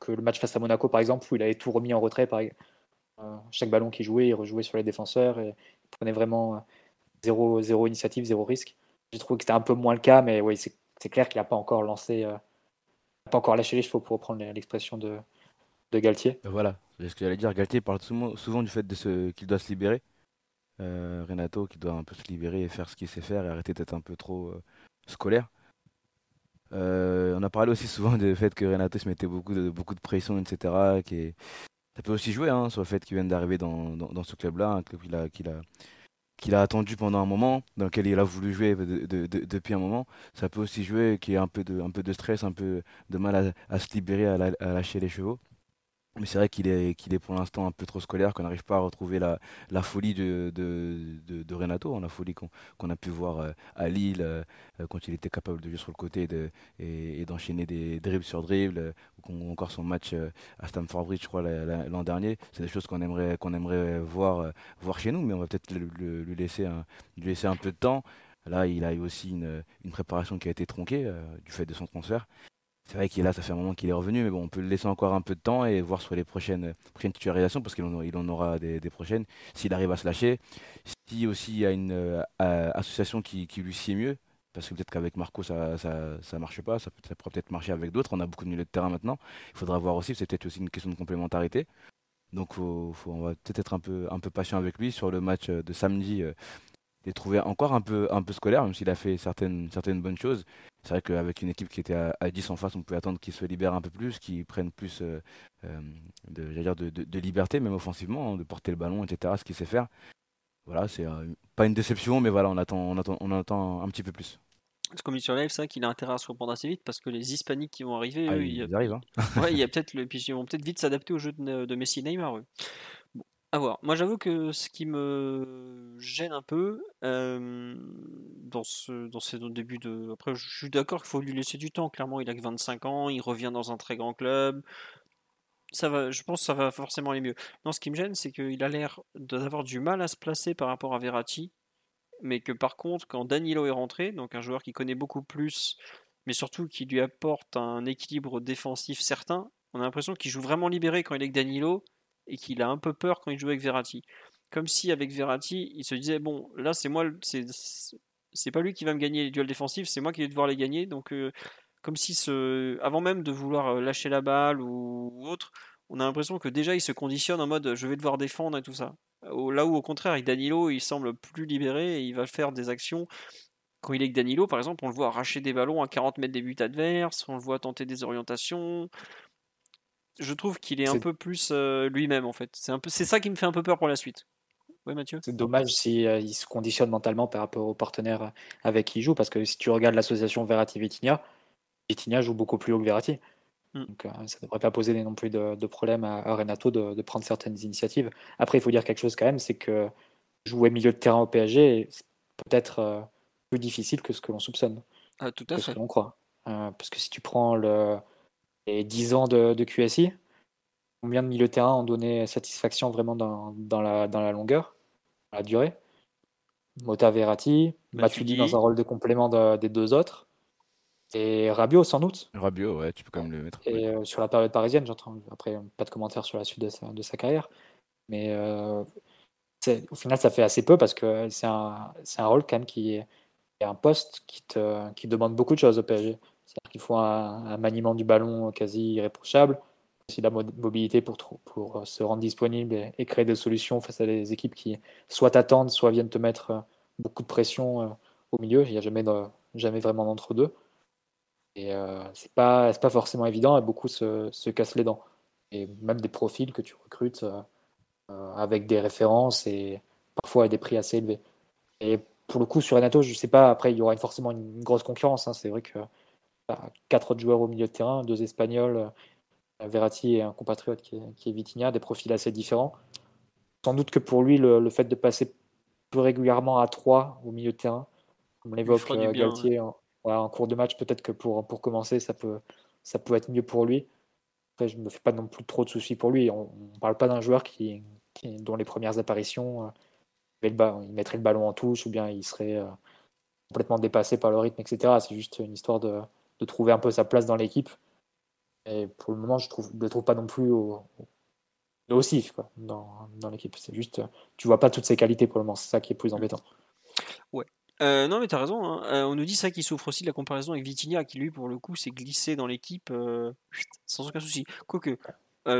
que le match face à Monaco, par exemple, où il avait tout remis en retrait. Par, euh, chaque ballon qu'il jouait, il rejouait sur les défenseurs et il prenait vraiment zéro, zéro initiative, zéro risque. J'ai trouvé que c'était un peu moins le cas, mais oui, c'est clair qu'il n'a pas encore lancé, euh, pas encore lâché les chevaux pour reprendre l'expression de, de Galtier. Voilà, c'est ce que j'allais dire. Galtier parle souvent, du fait qu'il doit se libérer. Euh, Renato qui doit un peu se libérer et faire ce qu'il sait faire et arrêter d'être un peu trop euh, scolaire. on a parlé aussi souvent du fait que Renato se mettait beaucoup de, beaucoup de pression, etc. Qui Ça peut aussi jouer hein, sur le fait qu'il vienne d'arriver dans, dans, ce club-là, un club qu'il a, qu'il a, qu'il a attendu pendant un moment, dans lequel il a voulu jouer depuis un moment. Ça peut aussi jouer qu'il y ait un peu de, un peu de stress, un peu de mal à, se libérer, à lâcher les chevaux. Mais c'est vrai qu'il est, est pour l'instant un peu trop scolaire, qu'on n'arrive pas à retrouver la, la folie de, de, de, Renato, hein, la folie qu'on, a pu voir euh, à Lille euh, euh, quand il était capable de jouer sur le côté de, et, d'enchaîner des dribbles sur dribbles, ou encore son match à Stamford Bridge, je crois, l'an dernier. C'est des choses qu'on aimerait, aimerait voir, voir chez nous, mais on va peut-être lui, laisser un, lui laisser un peu de temps. Là, il a eu aussi une, une préparation qui a été tronquée du fait de son transfert. C'est vrai qu'il là, ça fait un moment qu'il est revenu, mais bon, on peut le laisser encore un peu de temps et voir sur les prochaines, prochaines titularisations, parce qu'il en, il en aura des, prochaines, s'il arrive à se lâcher. Si aussi il y a une euh, association qui, lui sied mieux, parce que peut-être qu'avec Marco ça, ça, ça, marche pas, ça, ça pourrait peut-être marcher avec d'autres. On a beaucoup de milieux de terrain maintenant. Il faudra voir aussi, c'est peut-être aussi une question de complémentarité. Donc faut, faut, on va peut-être être un peu, un peu patient avec lui sur le match de samedi. Il est trouvé encore un peu, un peu scolaire, même s'il a fait certaines, certaines bonnes choses. C'est vrai qu'avec une équipe qui était à, 10 en face, on pouvait attendre qu'il se libère un peu plus, qu'il prenne plus euh, euh, de, dire de, de, liberté, même offensivement, hein, de porter le ballon, etc., ce qu'il sait faire. Voilà, c'est euh, pas une déception, mais voilà, on attend, on attend, on attend un petit peu plus. Comme il sur live, c'est vrai qu'il a intérêt à se reprendre assez vite parce que les Hispaniques qui vont arriver, ah, ils, arrivent. Hein. ouais, il y a (laughs) peut-être le, puis ils vont peut-être vite s'adapter au jeu de, Messi, Neymar. Moi, j'avoue que ce qui me gêne un peu, dans ce, dans ces débuts de. Après, je suis d'accord qu'il faut lui laisser du temps. Clairement, il a que 25 ans, il revient dans un très grand club. Ça va, je pense que ça va forcément aller mieux. Non, ce qui me gêne, c'est qu'il a l'air d'avoir du mal à se placer par rapport à Verratti. Mais que par contre, quand Danilo est rentré, donc un joueur qui connaît beaucoup plus, mais surtout qui lui apporte un équilibre défensif certain, on a l'impression qu'il joue vraiment libéré quand il est avec Danilo et qu'il a un peu peur quand il joue avec Verratti comme si avec Verratti, il se disait bon, là c'est moi, c'est pas lui qui va me gagner les duels défensifs, c'est moi qui vais devoir les gagner. Donc euh, comme si avant même de vouloir euh, lâcher la balle ou, autre, on a l'impression que déjà il se conditionne en mode je vais devoir défendre et tout ça. Là où au contraire avec Danilo, il semble plus libéré et il va faire des actions. Quand il est avec Danilo, par exemple, on le voit arracher des ballons à 40 mètres des buts adverses, on le voit tenter des orientations. Je trouve qu'il est, un peu plus euh, lui-même en fait. C'est un peu, c'est ça qui me fait un peu peur pour la suite. Mathieu? C'est dommage si euh, il se conditionne mentalement par rapport aux partenaires avec qui il joue, parce que si tu regardes l'association Verratti-Vitinha, Vitinha joue beaucoup plus haut que Verratti. Hmm. Donc euh, ça ne devrait pas poser non plus de, problème à, Renato de, prendre certaines initiatives. Après, il faut dire quelque chose quand même, c'est que jouer milieu de terrain au PSG, c'est peut-être euh, plus difficile que ce que l'on soupçonne. Ah, tout à que fait. Ce que l'on croit. parce que si tu prends le, les 10 ans de, de QSI, combien de milieux de terrain ont donné satisfaction vraiment dans, dans, la, dans la longueur, dans la durée? Mota Verratti, Matuidi dans un rôle de complément des deux autres, et Rabiot sans doute. Rabiot, ouais, tu peux quand même le mettre. Et euh, sur la période parisienne, j'entends après pas de commentaires sur la suite de sa, de sa carrière, mais euh, au final ça fait assez peu parce que c'est un, un, rôle quand même qui est, un poste qui, te, qui demande beaucoup de choses au PSG. C'est-à-dire qu'il faut un, maniement du ballon quasi irréprochable, aussi la mobilité pour, euh, se rendre disponible et, créer des solutions face à des équipes qui soit t'attendent, soit viennent te mettre euh, beaucoup de pression euh, au milieu. Il n'y a jamais, vraiment d'entre-deux. Et euh, c'est pas, forcément évident et beaucoup se, se, cassent les dents. Et même des profils que tu recrutes avec des références et parfois à des prix assez élevés. Et pour le coup, sur Renato, je sais pas, après, il y aura forcément une, grosse concurrence. Hein. C'est vrai que quatre autres joueurs au milieu de terrain, deux Espagnols Verratti et un compatriote qui est, qui Vitinha, des profils assez différents. Sans doute que pour lui, le, fait de passer plus régulièrement à 3 au milieu de terrain, comme l'évoque euh, Galtier en, cours de match, peut-être que pour, pour commencer, ça peut, ça peut être mieux pour lui. Après, je ne me fais pas non plus trop de soucis pour lui. On ne parle pas d'un joueur qui, dont les premières apparitions, euh, il mettrait le ballon en touche ou bien il serait euh, complètement dépassé par le rythme, etc. C'est juste une histoire de, de trouver un peu sa place dans l'équipe. Et pour le moment, je ne le trouve pas non plus au, nocif quoi, dans, dans l'équipe. C'est juste, tu vois pas toutes ses qualités pour le moment. C'est ça qui est plus embêtant. Ouais. Euh, non, mais tu as raison. Hein. Euh, on nous dit ça qu'il souffre aussi de la comparaison avec Vitinha, qui lui, pour le coup, s'est glissé dans l'équipe euh, sans aucun souci. Quoique,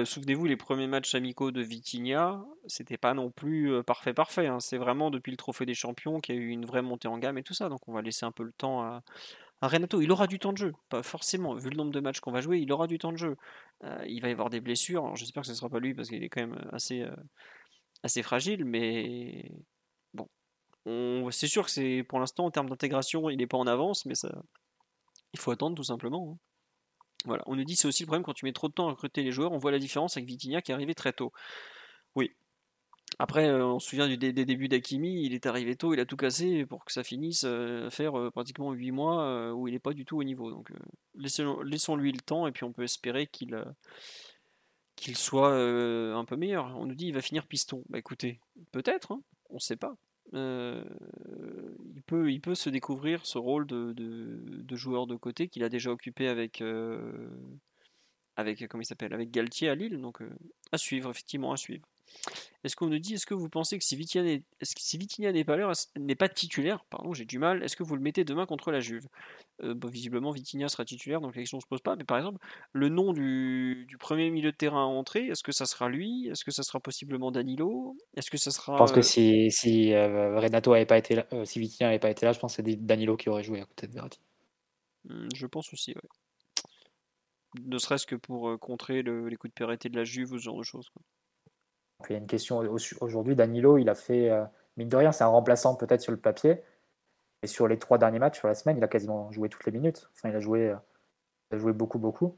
souvenez-vous, les premiers matchs amicaux de Vitinha, c'était pas non plus parfait, parfait. Hein. C'est vraiment depuis le Trophée des Champions qu'il y a eu une vraie montée en gamme et tout ça. Donc, on va laisser un peu le temps à, Renato, il aura du temps de jeu, pas forcément, vu le nombre de matchs qu'on va jouer, il aura du temps de jeu. il va y avoir des blessures, j'espère que ce ne sera pas lui parce qu'il est quand même assez, assez fragile, mais bon, c'est sûr que pour l'instant en termes d'intégration, il n'est pas en avance, mais ça, il faut attendre tout simplement. Hein. On nous dit c'est aussi le problème quand tu mets trop de temps à recruter les joueurs, on voit la différence avec Vitinha qui est arrivé très tôt. Oui. Après, euh, on se souvient des, débuts d'Akimi, il est arrivé tôt, il a tout cassé pour que ça finisse euh, à faire euh, pratiquement 8 mois où il n'est pas du tout au niveau. Donc laissons-lui le temps et puis on peut espérer qu'il qu'il soit un peu meilleur. On nous dit il va finir piston. Bah écoutez, peut-être, hein, on ne sait pas. il, peut, il peut se découvrir ce rôle de, de, joueur de côté qu'il a déjà occupé avec, avec comment il s'appelle, avec Galtier à Lille. Donc à suivre, effectivement, à suivre. Est-ce qu'on nous dit, est-ce que vous pensez que si Vitinha n'est pas, n'est pas titulaire, pardon, j'ai du mal, est-ce que vous le mettez demain contre la Juve? Euh, Visiblement, Vitinha sera titulaire, donc la question ne se pose pas. Mais par exemple, le nom du, premier milieu de terrain à entrer, est-ce que ça sera lui? Est-ce que ça sera possiblement Danilo? Est-ce que ça sera Je pense que si, si euh, Renato n'avait pas été là, euh, si Vitinha n'avait pas été là, je pense que c'est Danilo qui aurait joué à côté de Verratti. Hmm, je pense aussi, oui. Ne serait-ce que pour contrer les coups de périté de la Juve ou ce genre de choses. Il y a une question aujourd'hui. Danilo, il a fait, euh, mine de rien, c'est un remplaçant peut-être sur le papier. Et sur les trois derniers matchs, sur la semaine, il a quasiment joué toutes les minutes. Enfin, il a joué, euh, beaucoup, beaucoup.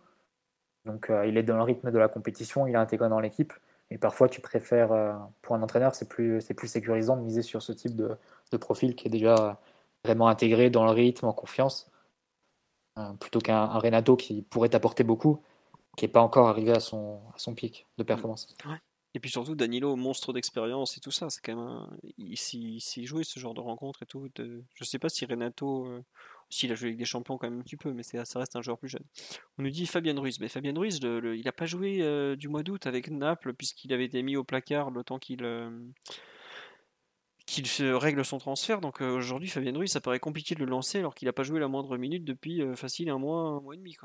Donc, euh, il est dans le rythme de la compétition, il est intégré dans l'équipe. Et parfois, tu préfères, pour un entraîneur, c'est plus, plus sécurisant de miser sur ce type de, profil qui est déjà vraiment intégré dans le rythme, en confiance, plutôt qu'un Renato qui pourrait t'apporter beaucoup, qui n'est pas encore arrivé à son pic de performance. Et puis surtout, Danilo, monstre d'expérience et tout ça, c'est quand même un... S'il jouait ce genre de rencontre et tout, de... je sais pas si Renato, euh, s'il a joué avec des champions quand même un petit peu, mais ça reste un joueur plus jeune. On nous dit Fabien Ruiz, mais Fabien Ruiz, il n'a pas joué euh, du mois d'août avec Naples puisqu'il avait été mis au placard le temps qu'il euh, règle son transfert. Donc aujourd'hui, Fabien Ruiz, ça paraît compliqué de le lancer alors qu'il n'a pas joué la moindre minute depuis facile un mois, un mois et demi.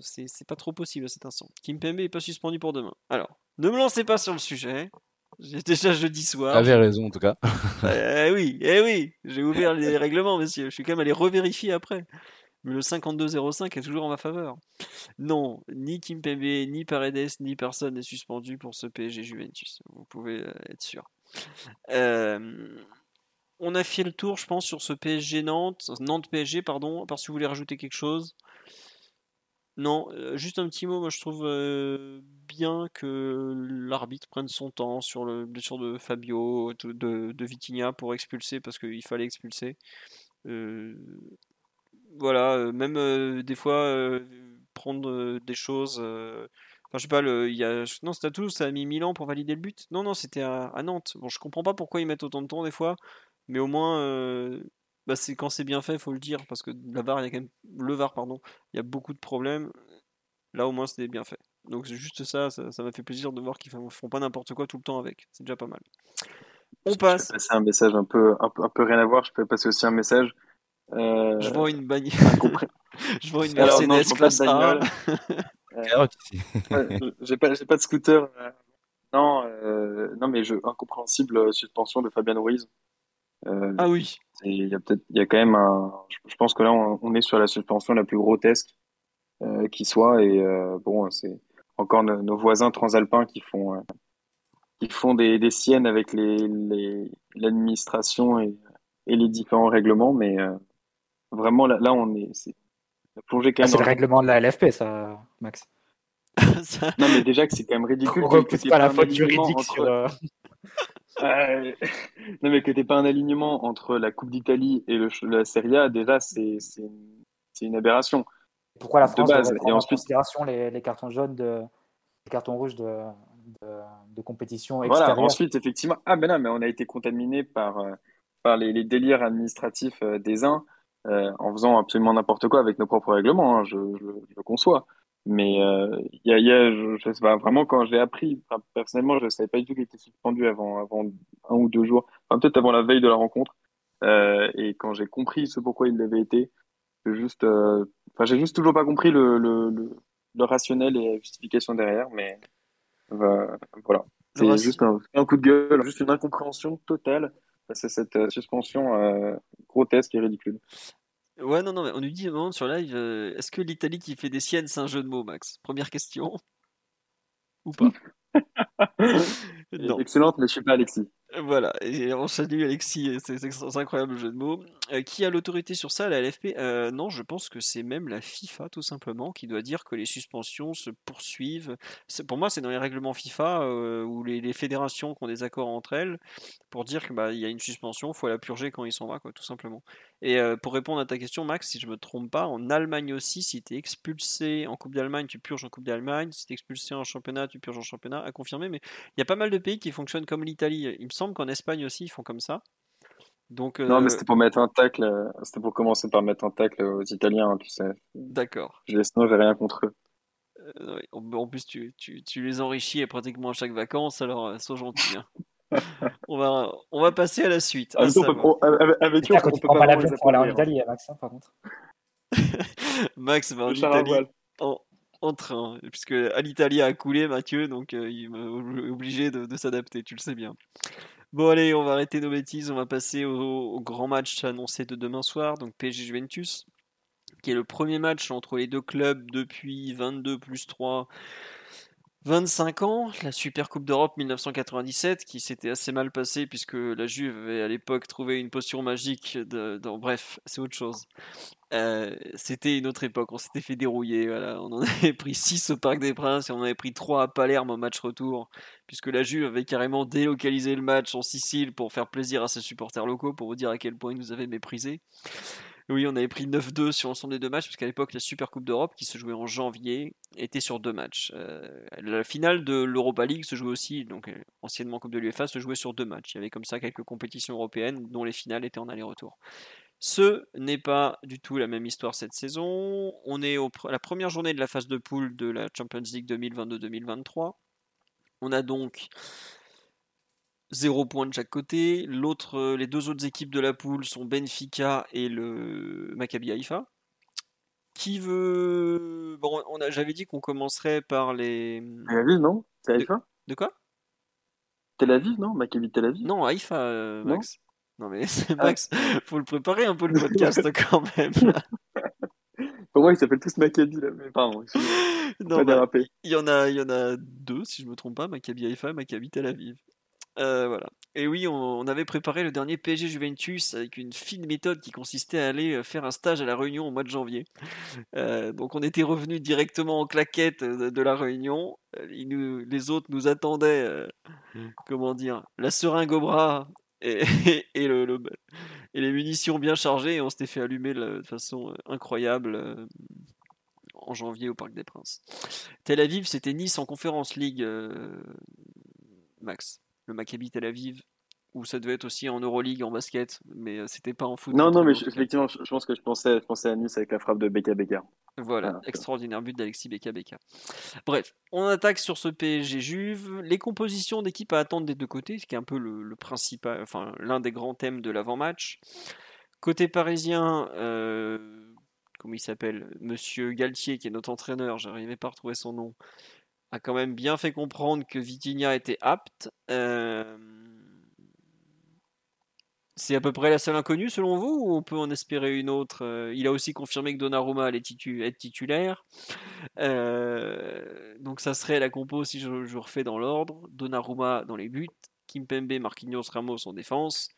C'est pas trop possible à cet instant. Kim Pembe est pas suspendu pour demain. Alors, ne me lancez pas sur le sujet. J'ai déjà jeudi soir. Avez raison en tout cas. (laughs) eh oui, eh oui, j'ai ouvert les règlements, messieurs. Je suis quand même allé revérifier après. Mais le 52-05 est toujours en ma faveur. Non, ni Kim Kimpembe, ni Paredes, ni personne n'est suspendu pour ce PSG Juventus. Vous pouvez euh, être sûr. Euh, on a fait le tour, je pense, sur ce PSG Nantes, Nantes PSG, pardon. Part si vous voulez rajouter quelque chose. Non, juste un petit mot. Moi, je trouve bien que l'arbitre prenne son temps sur le blessure de Fabio, de, de, Vitinha pour expulser parce qu'il fallait expulser. Voilà, même des fois prendre des choses. Enfin, je sais pas, le, y a, non, c'était à Toulouse, ça a mis 1000 ans pour valider le but? Non, non, c'était à, à, Nantes. Bon, je comprends pas pourquoi ils mettent autant de temps des fois, mais au moins, bah, c'est quand c'est bien fait, il faut le dire, parce que la VAR, il y a quand même, le VAR, pardon, il y a beaucoup de problèmes. Là, au moins, c'était bien fait. Donc, c'est juste ça, ça m'a fait plaisir de voir qu'ils ne font pas n'importe quoi tout le temps avec. C'est déjà pas mal. On passe. Je passer un message un peu, un, peu, un peu rien à voir. Je peux passer aussi un message. Euh... (laughs) Je vois une bannière. je vois une Mercedes non, classe A. j'ai pas, pas de scooter. Euh, non, euh, non, mais je, incompréhensible euh, suspension de Fabien Ruiz. Euh, ah oui. Il y a peut-être, il y a quand même un. Je pense que là, on, est sur la suspension la plus grotesque euh, qui soit. Et euh, bon, c'est encore nos, voisins transalpins qui font, euh, qui font des, des siennes avec les, l'administration et, et, les différents règlements. Mais euh, vraiment, là, là, on est, c'est plongé quand ah, même. c'est le règlement de la LFP, ça, Max. (laughs) non, mais déjà que c'est quand même ridicule. On repousse pas la faute juridique sur. (laughs) Euh, (laughs) non, mais que t'aies pas un alignement entre la Coupe d'Italie et le, la Serie A, déjà, c'est une aberration. Pourquoi la France de base. et en considération les, les, cartons jaunes, de, les cartons rouges de, de, de compétition extérieure voilà, ensuite, effectivement, ah ben non, mais on a été contaminé par, euh, par les, les, délires administratifs euh, des uns en faisant absolument n'importe quoi avec nos propres règlements, hein, je, je, je, le conçois. Mais euh, il y a, y a je, je, sais pas, vraiment quand j'ai appris, personnellement, je savais pas du tout qu'il était suspendu avant, avant un ou deux jours, enfin, peut-être avant la veille de la rencontre. Euh, et quand j'ai compris ce pourquoi il l'avait été, juste, euh, enfin, j'ai juste toujours pas compris le, le, le, le, rationnel et la justification derrière, mais euh, voilà. C'est juste un, un, coup de gueule, juste une incompréhension totale face à cette euh, suspension grotesque et ridicule. Ouais, non, non, mais on nous dit sur live, euh, est-ce que l'Italie qui fait des siennes, c'est un jeu de mots, Max? Première question. Ou pas? (laughs) Excellente, mais je suis pas Alexis. Voilà, et on salue Alexis, c'est un incroyable jeu de mots. Euh, qui a l'autorité sur ça, la LFP euh, Non, je pense que c'est même la FIFA tout simplement qui doit dire que les suspensions se poursuivent. Pour moi, c'est dans les règlements FIFA euh, où les, fédérations qui ont des accords entre elles pour dire qu'il bah, y a une suspension, il faut la purger quand ils s'en va, quoi, tout simplement. Et pour répondre à ta question, Max, si je me trompe pas, en Allemagne aussi, si tu es expulsé en Coupe d'Allemagne, tu purges en Coupe d'Allemagne. Si tu es expulsé en championnat, tu purges en championnat, à confirmer. Mais il y a pas mal de pays qui fonctionnent comme l'Italie. Il me semble qu'en Espagne aussi, ils font comme ça. Donc, Non, mais c'était pour mettre un tacle, c'était pour commencer par mettre un tacle aux Italiens, tu sais. D'accord. Je sinon, j'ai rien contre eux. en plus, tu, tu, tu, les enrichis pratiquement à chaque vacances, alors sois gentil. Hein. (laughs) (laughs) on, va, on va passer à la suite. Ah, on peut, avec eux, on peut pas, pas l'avion pour aller en Italie, Max, hein, par contre. (laughs) Max va en Italie en, en, train, puisque l'Italie a coulé Mathieu, donc euh, il est obligé de, de s'adapter, tu le sais bien. Bon allez, on va arrêter nos bêtises, on va passer au, au grand match annoncé de demain soir, donc PSG Juventus, qui est le premier match entre les deux clubs depuis 22 plus 3 25 ans, la Super Coupe d'Europe 1997 qui s'était assez mal passée puisque la Juve avait à l'époque trouvé une potion magique. Bref, c'est autre chose. Euh, c'était une autre époque, on s'était fait dérouiller. On en (laughs) avait pris 6 au Parc des Princes et on en avait pris 3 à Palerme au match retour puisque la Juve avait carrément délocalisé le match en Sicile pour faire plaisir à ses supporters locaux pour vous dire à quel point ils nous avaient méprisés. Oui, on avait pris 9-2 sur l'ensemble des deux matchs, parce qu'à l'époque, la Super Coupe d'Europe, qui se jouait en janvier, était sur deux matchs. Euh, la finale de l'Europa League se jouait aussi, donc euh, anciennement Coupe de l'UEFA, se jouait sur deux matchs. Il y avait comme ça quelques compétitions européennes dont les finales étaient en aller-retour. Ce n'est pas du tout la même histoire cette saison. On est à la première journée de la phase de poule de la Champions League 2022-2023. On a donc 0 point de chaque côté. L'autre, euh, les deux autres équipes de la poule sont Benfica et le Maccabi Haïfa. Qui veut. Bon, on a... j'avais dit qu'on commencerait par les. Tel Aviv, non? C'est Haïfa de... quoi? Tel Aviv, non? Maccabi Tel Aviv? Non, Haïfa, euh, Max. Non, mais (laughs) ah. Max, faut le préparer un peu le podcast (laughs) quand même. Pour moi, ils s'appellent tous Maccabi, là. Mais pardon, (laughs) non, bah, il y en a, il y en a deux, si je me trompe pas, Maccabi Haïfa et Maccabi Tel Aviv. Euh, voilà. Et oui, on, avait préparé le dernier PSG Juventus avec une fine méthode qui consistait à aller euh, faire un stage à la Réunion au mois de janvier. (laughs) Euh, donc on était revenu directement en claquette de, la Réunion. les autres nous attendaient, comment dire, la seringue au bras et, (laughs) et, le, et les munitions bien chargées. Et on s'était fait allumer de façon incroyable en janvier au Parc des Princes. Tel Aviv, c'était Nice en Conférence League, Max le Maccabi Tel Aviv, ou ça devait être aussi en Euroleague en basket, mais euh, c'était pas en foot. Non, non, mais effectivement, je, pense que je pensais, je pensais à Nice avec la frappe de Beka Beka. Voilà, extraordinaire but d'Alexis Beka Beka. Bref, on attaque sur ce PSG Juve. Les compositions d'équipe à attendre des deux côtés, ce qui est un peu le, principal, enfin l'un des grands thèmes de l'avant-match. Côté parisien, euh, comment il s'appelle? Monsieur Galtier, qui est notre entraîneur, j'arrivais pas à retrouver son nom a quand même bien fait comprendre que Vitinha était apte. Euh, c'est à peu près la seule inconnue selon vous ou on peut en espérer une autre euh, Il a aussi confirmé que Donnarumma allait être titulaire. Euh, donc ça serait la compo si je, refais dans l'ordre. Donnarumma dans les buts, Kimpembe, Marquinhos, Ramos en défense,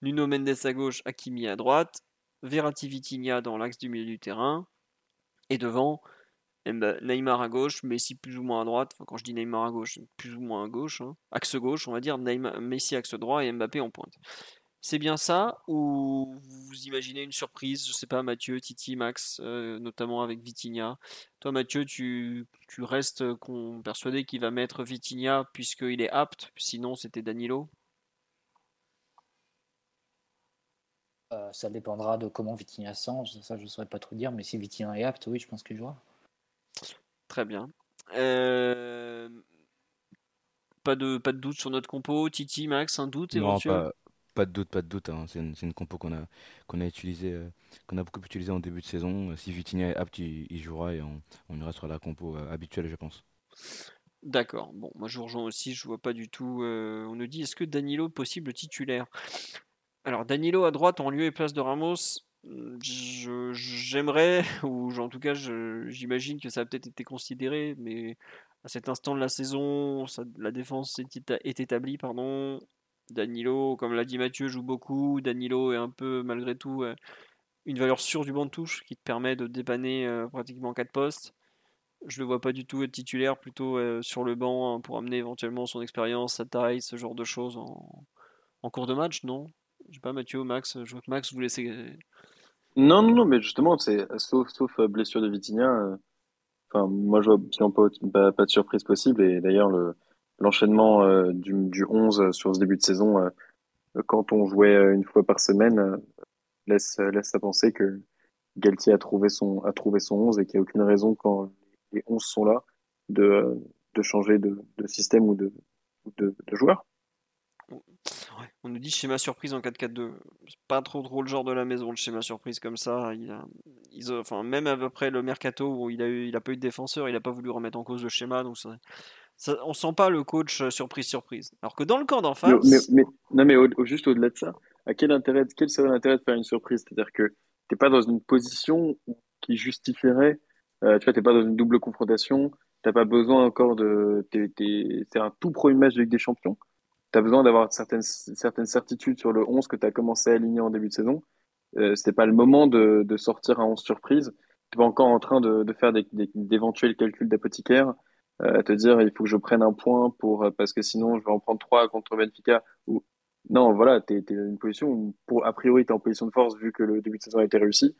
Nuno Mendes à gauche, Hakimi à droite, Verratti Vitinha dans l'axe du milieu du terrain. Et devant, Neymar à gauche, Messi plus ou moins à droite. Quand je dis Neymar à gauche, plus ou moins à gauche. Hein. Axe gauche, on va dire Neymar, Messi axe droit et Mbappé en pointe. C'est bien ça ou vous imaginez une surprise? Je sais pas, Mathieu, Titi, Max, euh, notamment avec Vitinha. Toi, Mathieu, tu, tu restes persuadé qu'il va mettre Vitinha puisqu'il est apte? Sinon, c'était Danilo. Euh, ça dépendra de comment Vitinha sent. Ça, je ne saurais pas trop dire. Mais si Vitinha est apte, oui, je pense qu'il jouera. Très bien. Euh, pas, de, pas de doute sur notre compo. Titi, Max, un doute éventuel? pas, de doute, pas de doute. Hein. C'est une, compo qu'on a, qu'on a utilisé, euh, qu'on a beaucoup utilisé en début de saison. Si Vitinha est apte, il, jouera et on, on, ira sur la compo euh, habituelle, je pense. D'accord. Bon, moi je vous rejoins aussi. Je vois pas du tout. on nous dit est-ce que Danilo possible titulaire? Alors Danilo à droite en lieu et place de Ramos J'aimerais, (laughs) ou en tout cas j'imagine que ça a peut-être été considéré, mais à cet instant de la saison, la défense est, établie. Pardon. Danilo, comme l'a dit Mathieu, joue beaucoup. Danilo est un peu, malgré tout, euh, une valeur sûre du banc de touche qui te permet de dépanner euh, pratiquement 4 postes. Je le vois pas du tout être titulaire, plutôt euh, sur le banc hein, pour amener éventuellement son expérience, sa taille, ce genre de choses en, cours de match, non? Je sais pas, Mathieu, Max, je vois que Max vous laissez. Non, non, non, mais justement, c'est sauf, sauf blessure de Vitinha, Enfin, moi, je vois pas, de surprise possible. Et d'ailleurs, le, l'enchaînement euh, du, du 11 sur ce début de saison, euh, quand on jouait euh, une fois par semaine, laisse, laisse à penser que Galtier a trouvé son, a trouvé son 11 et qu'il n'y a aucune raison, quand les 11 sont là, de, de changer de, de système ou de, de, de joueur. On nous dit schéma surprise en 4-4-2. C'est pas trop trop le genre de la maison, le schéma surprise comme ça. Il a, enfin, même après le mercato où il a, eu, il a pas eu de défenseur, il a pas voulu remettre en cause le schéma. Donc ça, ça, on sent pas le coach euh, surprise surprise. Alors que dans le camp d'en face. Mais, non, mais juste au-delà de ça, à quel, intérêt, quel serait l'intérêt de faire une surprise? C'est-à-dire que t'es pas dans une position qui justifierait. Euh, tu vois, t'es pas dans une double confrontation. T'as pas besoin encore de. C'est un tout premier match de Ligue des Champions tu as besoin d'avoir certaines, certaines certitudes sur le 11 que tu as commencé à aligner en début de saison. Euh, c'était pas le moment de, de sortir un 11 surprise. Tu es encore en train de, de faire d'éventuels calculs d'apothicaire, euh, à te dire il faut que je prenne un point pour parce que sinon je vais en prendre trois contre Benfica. Ou... Non, voilà, tu es, dans une position où, pour, a priori, tu es en position de force vu que le début de saison a été réussi.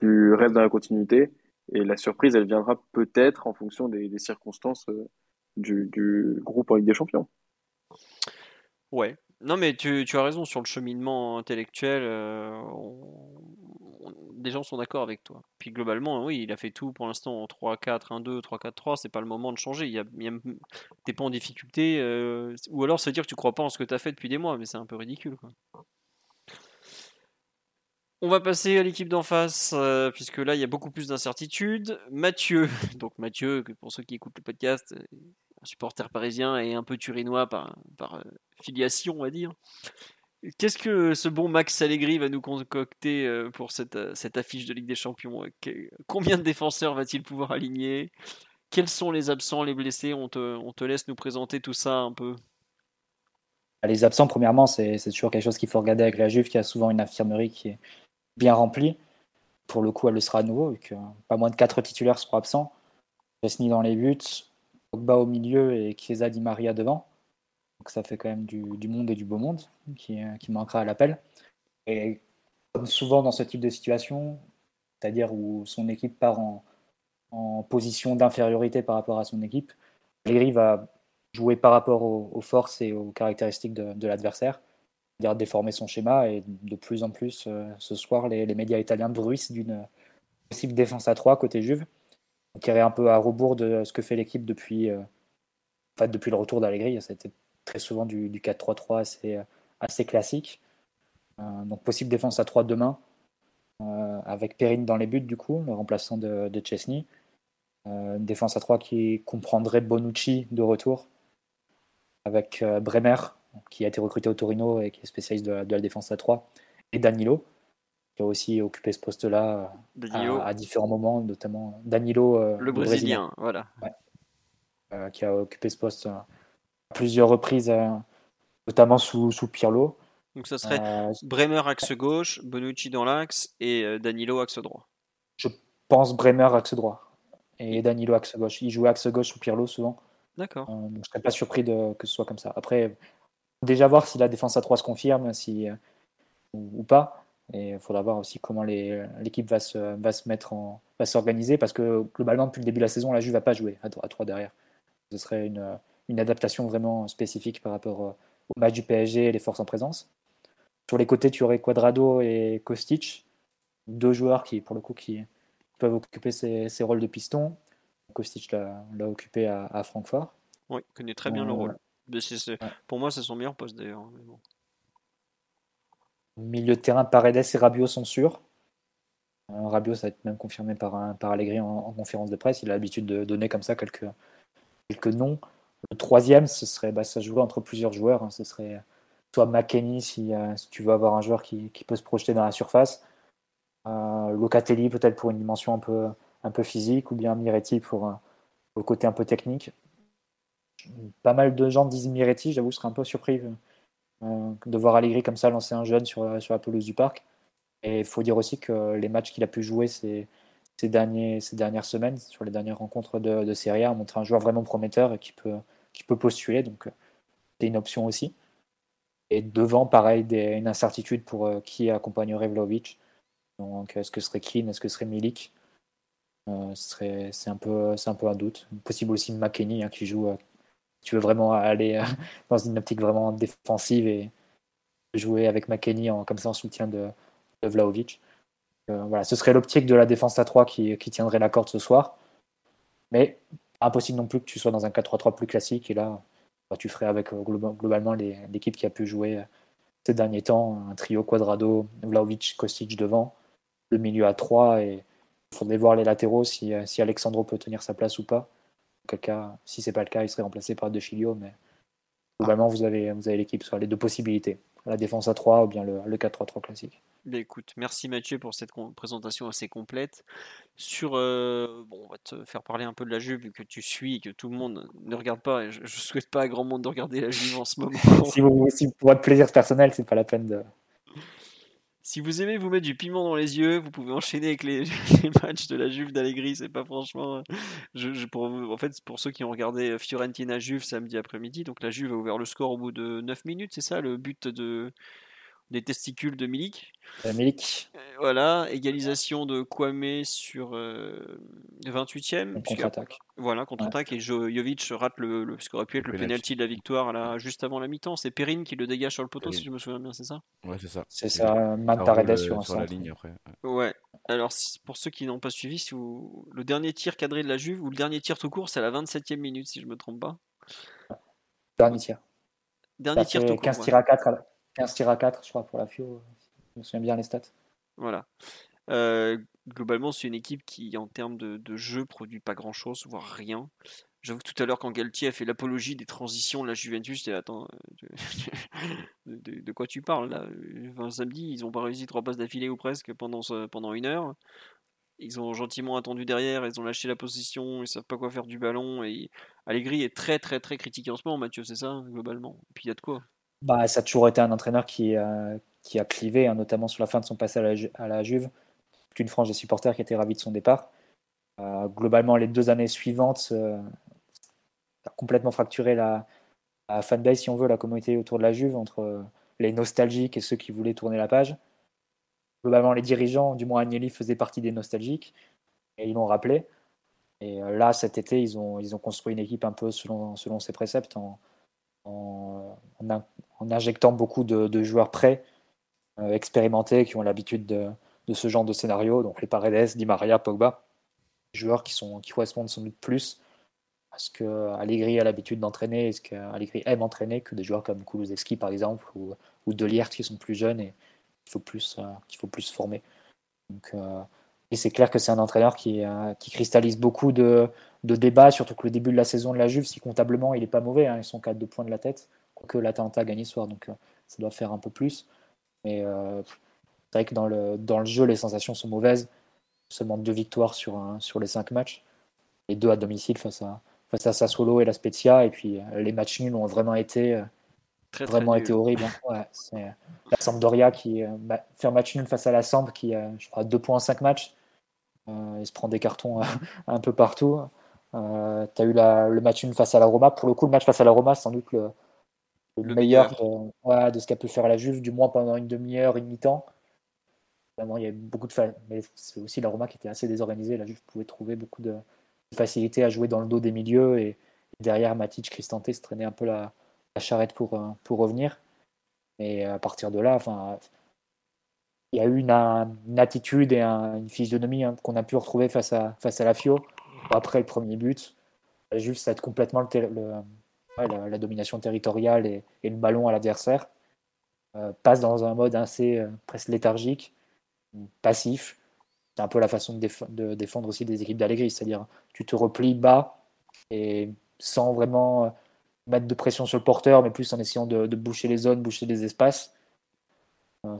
Tu restes dans la continuité et la surprise, elle viendra peut-être en fonction des, des circonstances euh, du, du groupe en Ligue des Champions. Ouais. Non, mais tu, as raison sur le cheminement intellectuel. Euh, des gens sont d'accord avec toi. Puis globalement, oui, il a fait tout pour l'instant en 3-4, 1-2, 3-4-3. C'est pas le moment de changer. Il a, t'es pas en difficulté. Euh, ou alors, veut dire que tu crois pas en ce que tu fait depuis des mois, mais c'est un peu ridicule. On va passer à l'équipe d'en face, euh, puisque là, il y a beaucoup plus d'incertitudes. Mathieu, (laughs) donc Mathieu, pour ceux qui écoutent le podcast, supporter parisien et un peu turinois par, euh, filiation, on va dire. Qu'est-ce que ce bon Max Allegri va nous concocter euh, pour cette, euh, cette affiche de Ligue des Champions Combien de défenseurs va-t-il pouvoir aligner? Quels sont les absents, les blessés? On te, laisse nous présenter tout ça un peu. Bah, les absents, premièrement, c'est toujours quelque chose qu'il faut regarder avec la Juve, qui a souvent une infirmerie qui est bien remplie. Pour le coup, elle le sera à nouveau, vu que pas moins de 4 titulaires seront absents. Chesney dans les buts, bas au milieu et Chiesa Di Maria devant. Donc ça fait quand même du, monde et du beau monde qui, qui manquera à l'appel. Et comme souvent dans ce type de situation, c'est-à-dire où son équipe part en, position d'infériorité par rapport à son équipe, Allegri va jouer par rapport aux, forces et aux caractéristiques de, l'adversaire, c'est-à-dire déformer son schéma. Et de plus en plus, euh, ce soir, les, les médias italiens bruissent d'une possible défense à 3 côté Juve qui est un peu à rebours de ce que fait l'équipe depuis, euh, depuis le retour d'Allegri. Ça a été très souvent du, 4-3-3 assez, assez classique. Euh, donc possible défense à 3 demain, euh, avec Perrine dans les buts du coup, le remplaçant de, de Chesney. une défense à 3 qui comprendrait Bonucci de retour, avec Bremer, qui a été recruté au Torino et qui est spécialiste de, de la défense à 3, et Danilo, qui a aussi occupé ce poste-là euh, à, différents moments, notamment Danilo. Euh, le, Brésilien, voilà. Euh, qui a occupé ce poste à plusieurs reprises, notamment sous, sous Pirlo. Donc ça serait Bremer axe gauche, Bonucci dans l'axe et Danilo axe droit. Je pense Bremer axe droit et Danilo axe gauche. Il jouait axe gauche sous Pirlo souvent. D'accord. je ne serais pas surpris de, que ce soit comme ça. Après, déjà voir si la défense à 3 se confirme si, ou, pas. Et il faudra voir aussi comment l'équipe va se, va se mettre en, va s'organiser parce que globalement, depuis le début de la saison, la Juve va pas jouer à, 3 derrière. Ce serait une, une, adaptation vraiment spécifique par rapport au match du PSG et les forces en présence. Sur les côtés, tu aurais Quadrado et Kostic, deux joueurs qui, pour le coup, qui peuvent occuper ces, ces rôles de piston. Kostic l'a occupé à, à, Francfort. Oui, il connaît très bien le rôle. Pour moi, c'est son meilleur poste d'ailleurs. Milieu de terrain, Paredes et Rabiot sont sûrs. Euh, Rabiot, ça va être même confirmé par, par Allegri en, conférence de presse. Il a l'habitude de donner comme ça quelques, noms. Le troisième, ce serait, bah, ça jouerait entre plusieurs joueurs. Hein. Ce serait soit McKenny si, euh, si, tu veux avoir un joueur qui, peut se projeter dans la surface, Locatelli peut-être pour une dimension un peu, un peu physique, ou bien Miretti pour, le côté un peu technique. Pas mal de gens disent Miretti, j'avoue, je serais un peu surpris de voir Allegri comme ça lancer un jeune sur, sur la pelouse du parc. Et il faut dire aussi que les matchs qu'il a pu jouer ces, ces, derniers, ces dernières semaines, sur les dernières rencontres de, de Serie A, ont montré un joueur vraiment prometteur et qui peut, qui peut postuler. Donc, c'est une option aussi. Et devant, pareil, une incertitude pour euh, qui accompagnerait Vlaovic. Donc, est-ce que ce serait Keane, est-ce que ce serait Milik? Euh, C'est un, peu, un peu un doute. Possible aussi McKenny hein, qui joue. Euh, tu veux vraiment aller (laughs) dans une optique vraiment défensive et jouer avec McKenny en, comme ça en soutien de, Vlaovic. voilà, ce serait l'optique de la défense à 3 qui, tiendrait la corde ce soir. Mais impossible non plus que tu sois dans un 4-3-3 plus classique. Et là, bah, tu ferais avec euh, globalement l'équipe qui a pu jouer euh, ces derniers temps, un trio Quadrado, Vlaovic, Kostic devant, le milieu à 3 et il faudrait voir les latéraux si, euh, si Alexandro peut tenir sa place ou pas. En cas, si c'est pas le cas, il serait remplacé par De Chilio, mais globalement vous avez, vous avez l'équipe sur les deux possibilités, la défense à 3 ou bien le, le 4-3-3 classique. Bah, écoute, merci Mathieu pour cette présentation assez complète. Sur, euh, bon, on va te faire parler un peu de la Juve vu que tu suis et que tout le monde ne regarde pas. Et je, ne souhaite pas à grand monde de regarder la Juve en ce (laughs) moment. si, vous, si pour votre plaisir personnel, c'est pas la peine de. Si vous aimez vous mettre du piment dans les yeux, vous pouvez enchaîner avec les, (laughs) matchs de la Juve d'Allegri. C'est pas franchement. Pour, en fait, pour ceux qui ont regardé Fiorentina Juve samedi après-midi, donc la Juve a ouvert le score au bout de 9 minutes, c'est ça le but de des testicules de Milik. Milik. Euh, voilà, égalisation de Kwame sur 28e. Euh, contre-attaque. Voilà, contre-attaque. Et Jovic rate le, ce qu'aurait pu être le, penalty de la victoire là, juste avant la mi-temps. C'est Perrine qui le dégage sur le poteau, si je me souviens bien, c'est ça? Ouais, c'est ça. C'est ça, Matt Paredes sur, sur la ligne après. Ouais. Alors, pour ceux qui n'ont pas suivi, si le dernier tir cadré de la Juve, ou le dernier tir tout court, c'est à la 27e minute, si je me trompe pas. Dernier tir. Dernier tir tout court. 15 tirs à 4 15 tirs à 4, je crois, pour la FIO. Je me souviens bien les stats. Voilà. Euh, globalement, c'est une équipe qui, en termes de, jeu, produit pas grand chose, voire rien. J'avoue que tout à l'heure, quand Galtier a fait l'apologie des transitions de la Juventus, j'étais attends, de, quoi tu parles là? Enfin, Samedi, ils ont pas réussi trois passes d'affilée ou presque pendant, pendant une heure. Ils ont gentiment attendu derrière, ils ont lâché la position, ils savent pas quoi faire du ballon. Et Allegri est très très très critiqué en ce moment, Mathieu, c'est ça, globalement? Et puis il y a de quoi? Bah, ça a toujours été un entraîneur qui, euh, a clivé, hein, notamment sur la fin de son passage à la, Juve. Toute une frange des supporters qui était ravie de son départ. Euh, globalement, les deux années suivantes, euh, a complètement fracturé la, fanbase, si on veut, la communauté autour de la Juve, entre les nostalgiques et ceux qui voulaient tourner la page. Globalement, les dirigeants, du moins Agnelli, faisaient partie des nostalgiques, et ils l'ont rappelé. Et là, cet été, ils ont, construit une équipe un peu selon, selon ses préceptes, en, injectant beaucoup de, joueurs prêts, euh, expérimentés, qui ont l'habitude de, ce genre de scénario. Donc les Paredes, Di Maria, Pogba, joueurs qui, sont, qui correspondent sans doute plus à ce que Allegri a l'habitude d'entraîner, ce qu'Allegri aime entraîner, que des joueurs comme Kulusevski par exemple, ou, ou Delierт qui sont plus jeunes et qu'il faut plus, euh, faut plus former. Euh, et c'est clair que c'est un entraîneur qui, qui cristallise beaucoup de, de débats, surtout que le début de la saison de la Juve, si comptablement il n'est pas mauvais, hein, ils sont 4 de points de la tête, quoique l'Atalanta a gagné ce soir, donc euh, ça doit faire un peu plus. Mais euh, c'est vrai que dans le, dans le jeu, les sensations sont mauvaises. Seulement deux victoires sur, sur les cinq matchs, et deux à domicile face à, face à Sassuolo et la Spezia, et puis euh, les matchs nuls ont vraiment été, vraiment été horribles. Hein. c'est la Sampdoria qui bah, fait un match nul face à la Samp qui a, je crois, deux points en cinq matchs. il se prend des cartons (laughs) un peu partout. Euh, tu as eu le match 1 face à la Roma. Pour le coup, le match face à la Roma, sans doute le, meilleur, De, ce qu'a pu faire la Juve, du moins pendant une demi-heure, une mi-temps. il y a beaucoup de mais c'est aussi la Roma qui était assez désorganisée. La Juve pouvait trouver beaucoup de, facilité à jouer dans le dos des milieux et, derrière Matic, Cristante se traînait un peu la, charrette pour, euh, pour revenir. Et à partir de là, enfin, il y a eu une, attitude et une physionomie hein, qu'on a pu retrouver face à, face à la Fio après le premier but, la Juve cède complètement le, la, domination territoriale et, le ballon à l'adversaire. Euh, passe dans un mode assez euh, presque léthargique, passif. C'est un peu la façon de, défendre aussi des équipes d'Allegri, c'est-à-dire tu te replies bas et sans vraiment euh, mettre de pression sur le porteur, mais plus en essayant de, boucher les zones, boucher les espaces.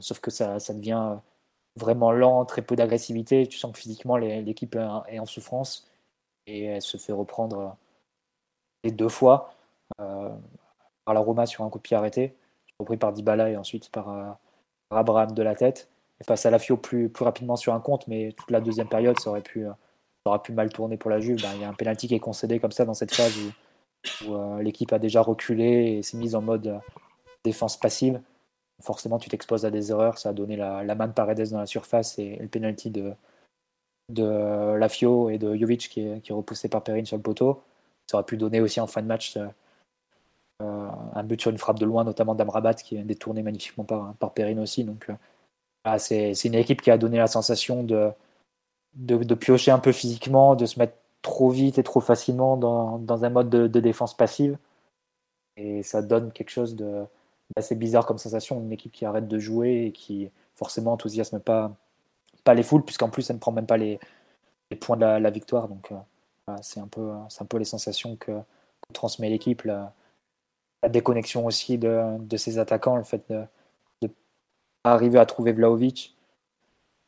sauf que ça, ça devient vraiment lent, très peu d'agressivité. Tu sens que physiquement l'équipe est en souffrance et elle se fait reprendre les deux fois par la Roma sur un coup de pied arrêté, repris par Dybala et ensuite par, Abraham de la tête. Et face à la Fio plus, plus rapidement sur un compte, mais toute la deuxième période, ça aurait pu, ça pu mal tourner pour la Juve. Ben, il y a un penalty qui est concédé comme ça dans cette phase où, l'équipe a déjà reculé et s'est mise en mode défense passive forcément tu t'exposes à des erreurs. Ça a donné la, la main de Paredes dans la surface et, le penalty de, de Lafio et de Jovic qui est, repoussé par Perrin sur le poteau. Ça aurait pu donner aussi en fin de match euh, un but sur une frappe de loin, notamment d'Amrabat qui est détourné magnifiquement par, par Perrin aussi. Donc euh, c'est une équipe qui a donné la sensation de, de, piocher un peu physiquement, de se mettre trop vite et trop facilement dans, dans un mode de, défense passive. Et ça donne quelque chose de, assez bizarre comme sensation, une équipe qui arrête de jouer et qui forcément enthousiasme pas, pas les foules, puisqu'en plus elle ne prend même pas les, les points de la, victoire. Donc euh, c'est un, peu, un peu les sensations que, transmet l'équipe, déconnexion aussi de, de, ses attaquants, le fait de, de arriver à trouver Vlaovic,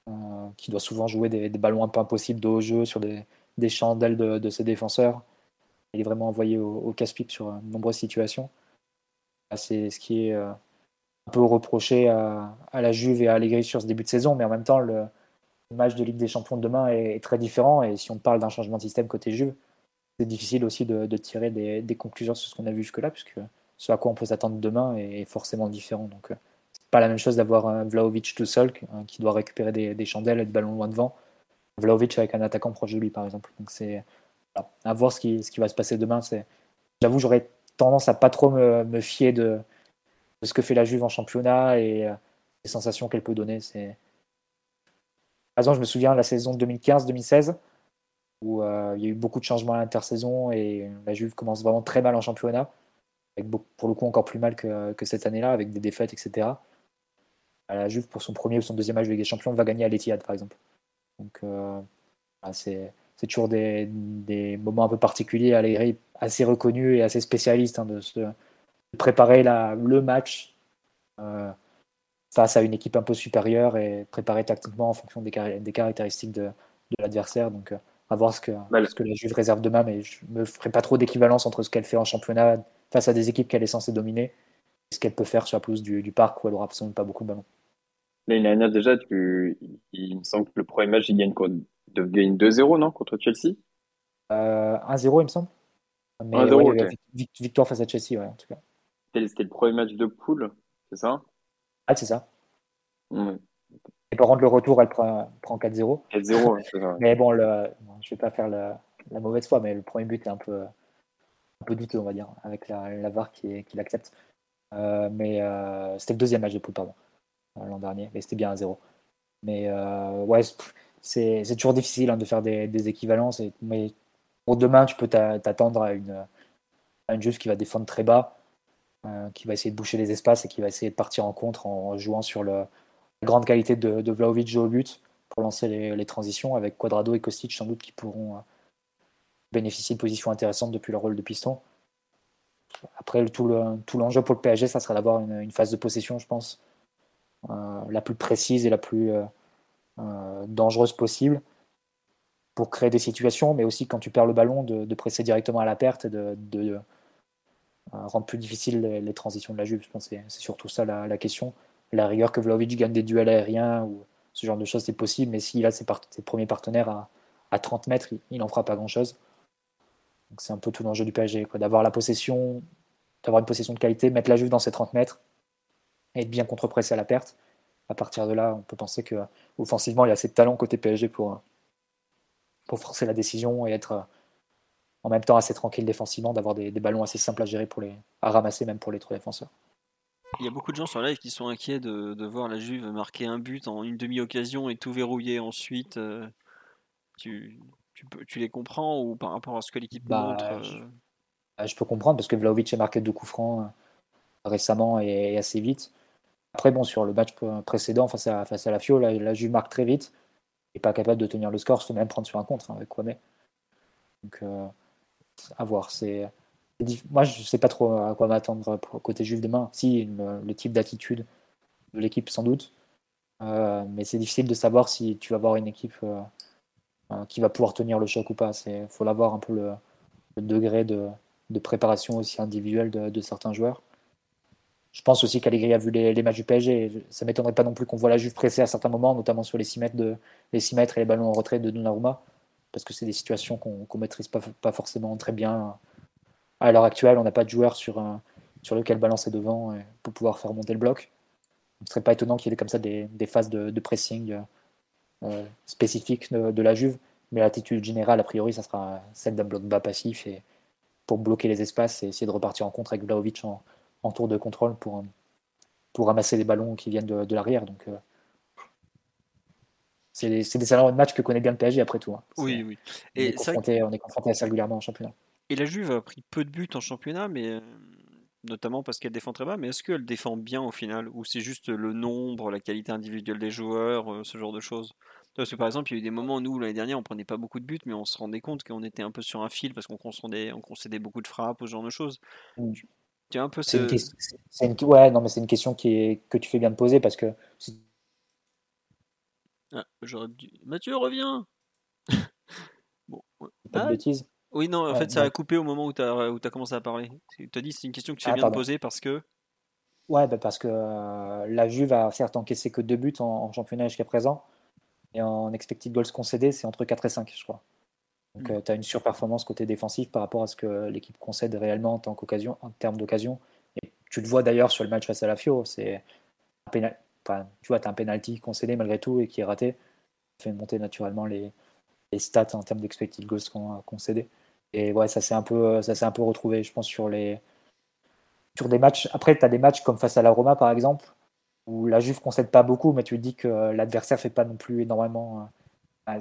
euh, qui doit souvent jouer des, ballons un peu impossibles de haut jeu sur des, des chandelles de, de, ses défenseurs. Il est vraiment envoyé au, au casse-pipe sur de nombreuses situations. C'est ce qui est euh, un peu reproché à, la Juve et à Allegri sur ce début de saison, mais en même temps, le, match de Ligue des Champions de demain est, très différent. Et si on parle d'un changement de système côté Juve, c'est difficile aussi de, tirer des, conclusions sur ce qu'on a vu jusque-là, puisque ce à quoi on peut s'attendre demain est forcément différent. Donc, euh, c'est pas la même chose d'avoir un Vlaovic tout seul qui doit récupérer des, chandelles et des ballons loin devant. Vlaovic avec un attaquant proche de lui, par exemple. Donc, c'est à voir ce qui, ce qui va se passer demain. C'est, j'avoue, j'aurais tendance à pas trop me, fier de, ce que fait la Juve en championnat et euh, les sensations qu'elle peut donner. C'est... Par exemple, je me souviens la saison 2015-2016 où euh, il y a eu beaucoup de changements à l'intersaison et la Juve commence vraiment très mal en championnat, avec pour le coup encore plus mal que, cette année-là, avec des défaites, etc. La Juve, pour son premier ou son deuxième match de Ligue des Champions, va gagner à l'Etihad, par exemple. Donc, euh, c'est, c'est toujours des, moments un peu particuliers. Allegri assez reconnu et assez spécialiste hein, de, se, préparer la, le match euh, face à une équipe un peu supérieure et préparer tactiquement en fonction des, des caractéristiques de, de l'adversaire. Donc, euh, à voir ce que, ce que la Juve réserve demain, mais je ne me ferai pas trop d'équivalence entre ce qu'elle fait en championnat face à des équipes qu'elle est censée dominer ce qu'elle peut faire sur la pelouse du, du parc où elle n'aura absolument pas beaucoup de ballons. L'année dernière, déjà, tu, il me semble que le premier match, il gagne quoi? De gagner 2-0, non, contre Chelsea? Euh, 1-0, il me semble. Mais ouais, victoire face à Chelsea, ouais, en tout cas. C'était le premier match de poule, c'est ça? Ah, c'est ça. Et par contre, le retour, elle prend, prend 4-0. 4-0, c'est ça. mais bon, le, je vais pas faire la, la, mauvaise foi, mais le premier but est un peu, un peu douteux, on va dire, avec la, VAR qui, l'accepte. Euh, mais euh, c'était le deuxième match de poule, pardon, euh, l'an dernier, mais c'était bien 1-0. Mais ouais, c'est toujours difficile hein, de faire des, équivalences. mais pour demain, tu peux t'attendre à une, à une Juve qui va défendre très bas, qui va essayer de boucher les espaces et qui va essayer de partir en contre en jouant sur la grande qualité de, de Vlaovic au but pour lancer les, transitions avec Quadrado et Kostic sans doute qui pourront euh, bénéficier de positions intéressantes depuis leur rôle de piston. Après, tout l'enjeu pour le PSG, ça sera d'avoir une, phase de possession, je pense, euh, la plus précise et la plus euh, dangereuse possible pour créer des situations, mais aussi quand tu perds le ballon, de, presser directement à la perte et de, euh, rendre plus difficile les, transitions de la Juve. Je pense que c'est surtout ça la, question. La rigueur que Vlaovic gagne des duels aériens ou ce genre de choses, c'est possible, mais s'il a ses, premiers partenaires à, 30 mètres, il n'en fera pas grand-chose. C'est un peu tout l'enjeu du PSG, d'avoir la possession, d'avoir une possession de qualité, mettre la Juve dans ses 30 mètres et être bien contre-pressé à la perte à partir de là, on peut penser que offensivement, il y a assez de talent côté PSG pour, pour forcer la décision et être en même temps assez tranquille défensivement, d'avoir des, ballons assez simples à gérer pour les, à ramasser même pour les trois défenseurs. Il y a beaucoup de gens sur live qui sont inquiets de, voir la Juve marquer un but en une demi-occasion et tout verrouiller ensuite. Euh, tu, peux, tu, les comprends ou par rapport à ce que l'équipe bah, montre euh bah, je, peux comprendre parce que Vlaovic a marqué deux coups francs euh, récemment et assez vite. Après, bon, sur le match précédent face à, face à la Fio, la, Juve marque très vite et pas capable de tenir le score, se même prendre sur un contre hein, avec Kwame. Donc, euh, à voir. C'est, moi, je ne sais pas trop à quoi m'attendre côté Juve demain. Si, le, type d'attitude de l'équipe, sans doute. mais c'est difficile de savoir si tu vas avoir une équipe qui va pouvoir tenir le choc ou pas. Il faut l'avoir un peu le, degré de, préparation aussi individuelle de, certains joueurs. Je pense aussi qu'Allegri a vu les, matchs du PSG. Ça m'étonnerait pas non plus qu'on voit la Juve presser à certains moments, notamment sur les 6 mètres, de, les 6 mètres et les ballons en retrait de Donnarumma, parce que c'est des situations qu'on ne maîtrise pas, pas, forcément très bien. À l'heure actuelle, on n'a pas de joueur sur, sur lequel balancer devant pour pouvoir faire monter le bloc. Ce ne serait pas étonnant qu'il y ait comme ça des, phases de, pressing euh, spécifiques de, la Juve, mais l'attitude générale, a priori, ça sera celle d'un bloc bas passif et pour bloquer les espaces et essayer de repartir en contre avec Vlaovic en, en tour de contrôle pour, pour ramasser les ballons qui viennent de, l'arrière. Donc, euh, c'est des, des de match que connaît bien le PSG après tout. Hein. Oui, oui. Et on est, confronté, on est confronté assez régulièrement en championnat. Et la Juve a pris peu de buts en championnat, mais euh, notamment parce qu'elle défend très bas. Mais est-ce qu'elle défend bien au final? Ou c'est juste le nombre, la qualité individuelle des joueurs, euh, ce genre de choses? Parce que par exemple, il y a eu des moments, nous, l'année dernière, on prenait pas beaucoup de buts, mais on se rendait compte qu'on était un peu sur un fil parce qu'on concédait, on concédait beaucoup de frappes, ce genre de choses. Mm un peu c'est une, ouais, non, mais c'est une question qui est, que tu fais bien de poser parce que. Ah, Mathieu, reviens (laughs) bon, Pas de ah, bêtises. Oui, non, en fait, ça a coupé au moment où tu as, as, commencé à parler. Tu as dit c'est une question que tu ah, bien de poser parce que. Ouais, bah parce que euh, la Juve a certes encaissé que deux buts en, championnat jusqu'à présent. Et en expected goals concédés, c'est entre 4 et 5, je crois. Donc, mm. euh, tu as une surperformance côté défensif par rapport à ce que l'équipe concède réellement en, tant qu'occasion, en termes d'occasion. Et tu le vois d'ailleurs sur le match face à la Fio, c'est tu vois, tu as un penalty concédé malgré tout et qui est raté. Ça fait monter naturellement les, les stats en termes d'expected goals qu'on a concédé. Et ouais, ça s'est un, peu, un peu retrouvé, je pense, sur, les, sur des matchs. Après, tu as des matchs comme face à la Roma, par exemple, où la Juve concède pas beaucoup, mais tu dis que l'adversaire fait pas non plus énormément. Euh,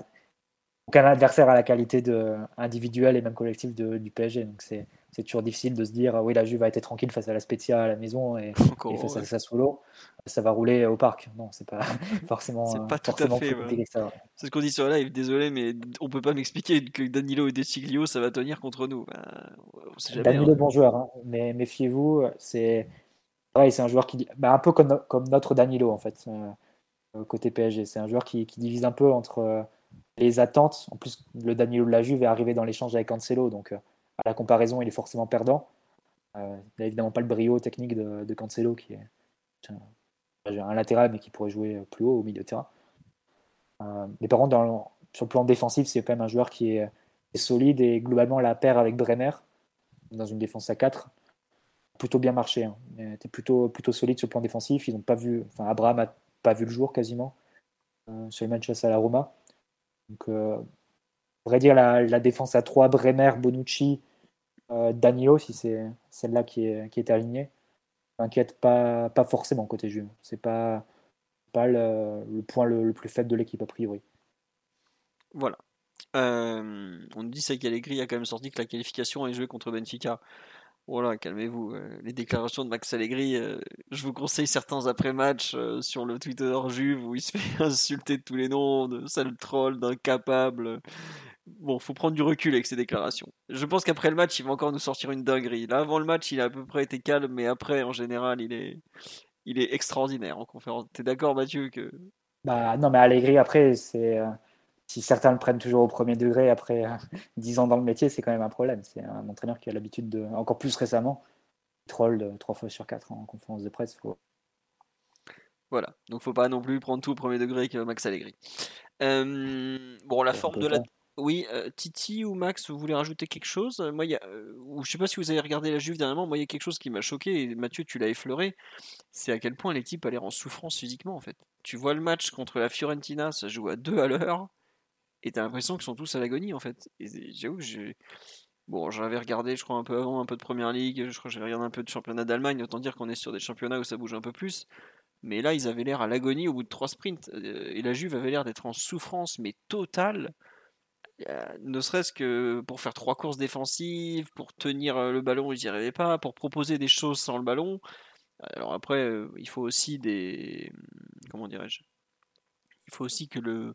aucun adversaire à la qualité de, individuelle et même collective du PSG. Donc c'est, toujours difficile de se dire oui la Juve va être tranquille face à la Spezia à la maison et, (laughs) face à Sassuolo ça va rouler au parc. Non, c'est pas (laughs) (laughs) forcément. c'est pas tout à fait. C'est ce qu'on dit sur live. Désolé, mais on peut pas m'expliquer que Danilo et Desiglio ça va tenir contre nous. Ben, Danilo, hein. bon joueur, hein. mais méfiez-vous. C'est c'est un joueur qui, bah, un peu comme, comme notre Danilo en fait, euh, côté PSG. C'est un joueur qui, qui divise un peu entre les attentes. En plus, le Danilo de la Juve est arrivé dans l'échange avec Cancelo, donc euh, à la comparaison, il est forcément perdant. Euh, il n'a évidemment pas le brio technique de, Cancelo, qui est un, latéral, mais qui pourrait jouer plus haut au milieu de terrain. Euh, mais par contre, sur le plan défensif, c'est quand même un joueur qui est, solide et globalement la paire avec Bremer dans une défense à 4 plutôt bien marché. Hein. était plutôt, plutôt solide sur le plan défensif. Ils pas vu, Abraham n'a pas vu le jour quasiment sur les matchs à la Roma. Donc, euh, on pourrait dire la, défense à 3, Bremer, Bonucci, euh, si c'est celle-là qui est, qui est alignée. M'inquiète pas, pas forcément côté Juve. C'est pas, pas le, point le, plus faible de l'équipe, a priori. Voilà. Euh, on dit ça qu'Allegri a quand même sorti que la qualification est jouée contre Benfica. Voilà, calmez-vous. Euh, les déclarations de Max Allegri, euh, je vous conseille certains après-match euh, sur le Twitter Juve où il se (laughs) fait insulter de tous les noms, de sale troll, d'incapable. Bon, faut prendre du recul avec ces déclarations. Je pense qu'après le match, il va encore nous sortir une dinguerie. Là, avant le match, il a à peu près été calme, mais après, en général, il est, il est extraordinaire en conférence. T'es d'accord, Mathieu que... Bah non, mais Allegri, après, c'est si certains le prennent toujours au premier degré après (laughs) 10 ans dans le métier, c'est quand même un problème. C'est un entraîneur qui a l'habitude de, encore plus récemment, troll de 3 fois sur 4 en conférence de presse. Faut... Voilà, donc faut pas non plus prendre tout au premier degré avec Max Allegri. Euh, bon, la forme de la. Oui, euh, Titi ou Max, vous voulez rajouter quelque chose? Moi, y a, euh, je sais pas si vous avez regardé la Juve dernièrement. Moi, il y a quelque chose qui m'a choqué. Et Mathieu, tu l'as effleuré. C'est à quel point l'équipe a l'air en souffrance physiquement, en fait. Tu vois le match contre la Fiorentina, ça joue à 2 à l'heure. Et t'as l'impression qu'ils sont tous à l'agonie en fait. j'avoue que j'ai. Bon, j'avais regardé, je crois, un peu avant, un peu de première ligue, je crois que j'avais regardé un peu de championnat d'Allemagne, autant dire qu'on est sur des championnats où ça bouge un peu plus. Mais là, ils avaient l'air à l'agonie au bout de trois sprints. Euh, et la Juve avait l'air d'être en souffrance, mais totale. Euh, ne serait-ce que pour faire trois courses défensives, pour tenir euh, le ballon, ils n'y arrivaient pas, pour proposer des choses sans le ballon. Alors après, il faut aussi des. Comment dirais-je? Il faut aussi que le,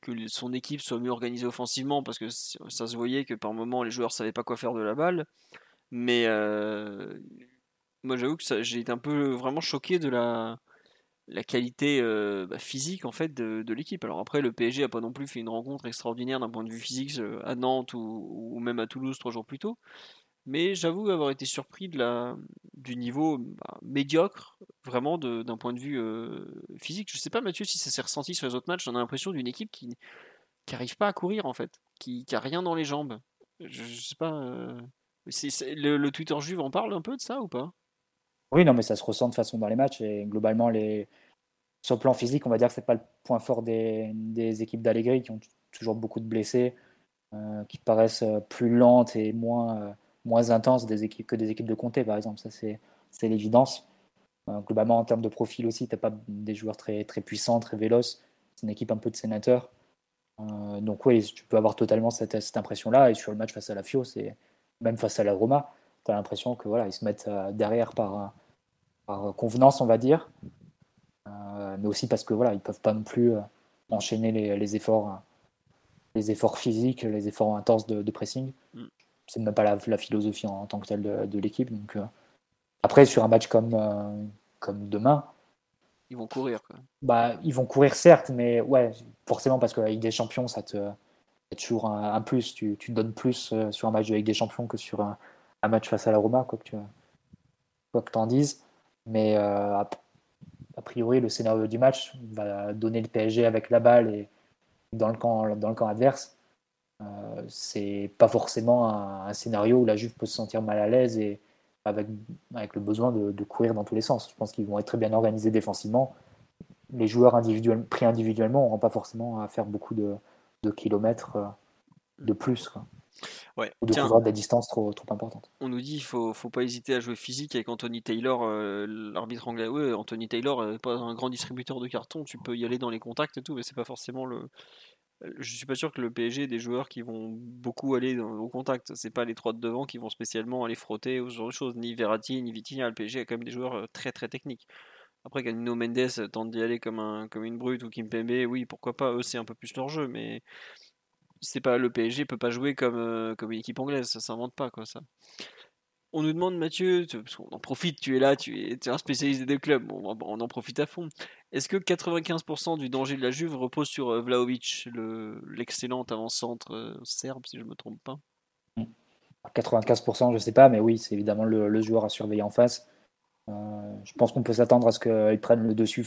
que son équipe soit mieux organisée offensivement parce que ça se voyait que par moment les joueurs savaient pas quoi faire de la balle. Mais euh, moi j'avoue que j'ai été un peu vraiment choqué de la la qualité bah, physique en fait de, l'équipe. Alors après, le PSG a pas non plus fait une rencontre extraordinaire d'un point de vue physique à Nantes ou, même à Toulouse trois jours plus tôt. Mais j'avoue avoir été surpris de la, du niveau bah, médiocre, vraiment d'un point de vue physique. Je sais pas Mathieu si ça s'est ressenti sur les autres matchs. On a l'impression d'une équipe qui n'arrive pas à courir en fait, qui, qui a rien dans les jambes. Je, sais pas. le, le Twitter juve en parle un peu de ça ou pas? Oui, non, mais ça se ressent de façon dans les matchs. Et globalement, les... sur le plan physique, on va dire que ce n'est pas le point fort des, des équipes d'Allegri qui ont toujours beaucoup de blessés, euh, qui paraissent euh, plus lentes et moins, euh, moins équipes, que des équipes de Comté, par exemple. Ça, c'est l'évidence. globalement, en termes de profil aussi, tu n'as pas des joueurs très, très puissants, très véloces. C'est une équipe un peu de sénateurs. donc, oui, tu peux avoir totalement cette, cette impression-là. Et sur le match face à la Fio, même face à la Roma tu as l'impression que voilà, se mettent euh, derrière par, par convenance, on va dire. Euh, mais aussi parce que voilà, peuvent pas non plus euh, enchaîner les, les, efforts, les efforts physiques, les efforts intenses de, pressing. C'est même pas la, la, philosophie en, tant que telle de, de l'équipe. Donc après, sur un match comme, comme demain, ils vont courir. Quoi. Bah, ils vont courir certes, mais ouais, forcément parce que la Ligue des Champions, ça te, toujours un, plus. Tu, tu, donnes plus sur un match de Ligue des Champions que sur un, un match face à la Roma, quoi que tu quoi que en dises. Mais euh, a, priori, le scénario du match va donner le PSG avec la balle et dans le camp, dans le camp adverse. Euh, c'est pas forcément un, scénario où la Juve peut se sentir mal à l'aise et avec, avec le besoin de, courir dans tous les sens. Je pense qu'ils vont être très bien organisés défensivement. Les joueurs pris individuellement n'auront pas forcément à faire beaucoup de, de kilomètres euh, de plus. Quoi. Ouais. Ou de couvrir des distances trop, trop importantes. On nous dit qu'il faut, faut pas hésiter à jouer physique avec Anthony Taylor, euh, l'arbitre anglais. Oui, Anthony Taylor n'est pas un grand distributeur de cartons, tu peux y aller dans les contacts et tout, mais c'est pas forcément le. Je suis pas sûr que le PSG ait des joueurs qui vont beaucoup aller au contact. C'est pas les trois de devant qui vont spécialement aller frotter ou ce genre de choses. Ni Verratti, ni Vitinha. Le PSG a quand même des joueurs euh, très très techniques. Après, Canino Mendes tente d'y aller comme, un, une brute ou Kimpembe, oui, pourquoi pas? Eux, c'est un peu plus leur jeu, mais c'est pas le PSG peut pas jouer comme, euh, comme une équipe anglaise, ça s'invente pas quoi ça. On nous demande Mathieu, parce qu'on en profite, tu es là, tu es, un spécialiste des clubs, on, en profite à fond. Est-ce que 95% du danger de la Juve repose sur euh, Vlaovic, l'excellent avant-centre euh, serbe si je me trompe pas? 95% je sais pas, mais oui c'est évidemment le, joueur à surveiller en face. je pense qu'on peut s'attendre à ce qu'il prenne le dessus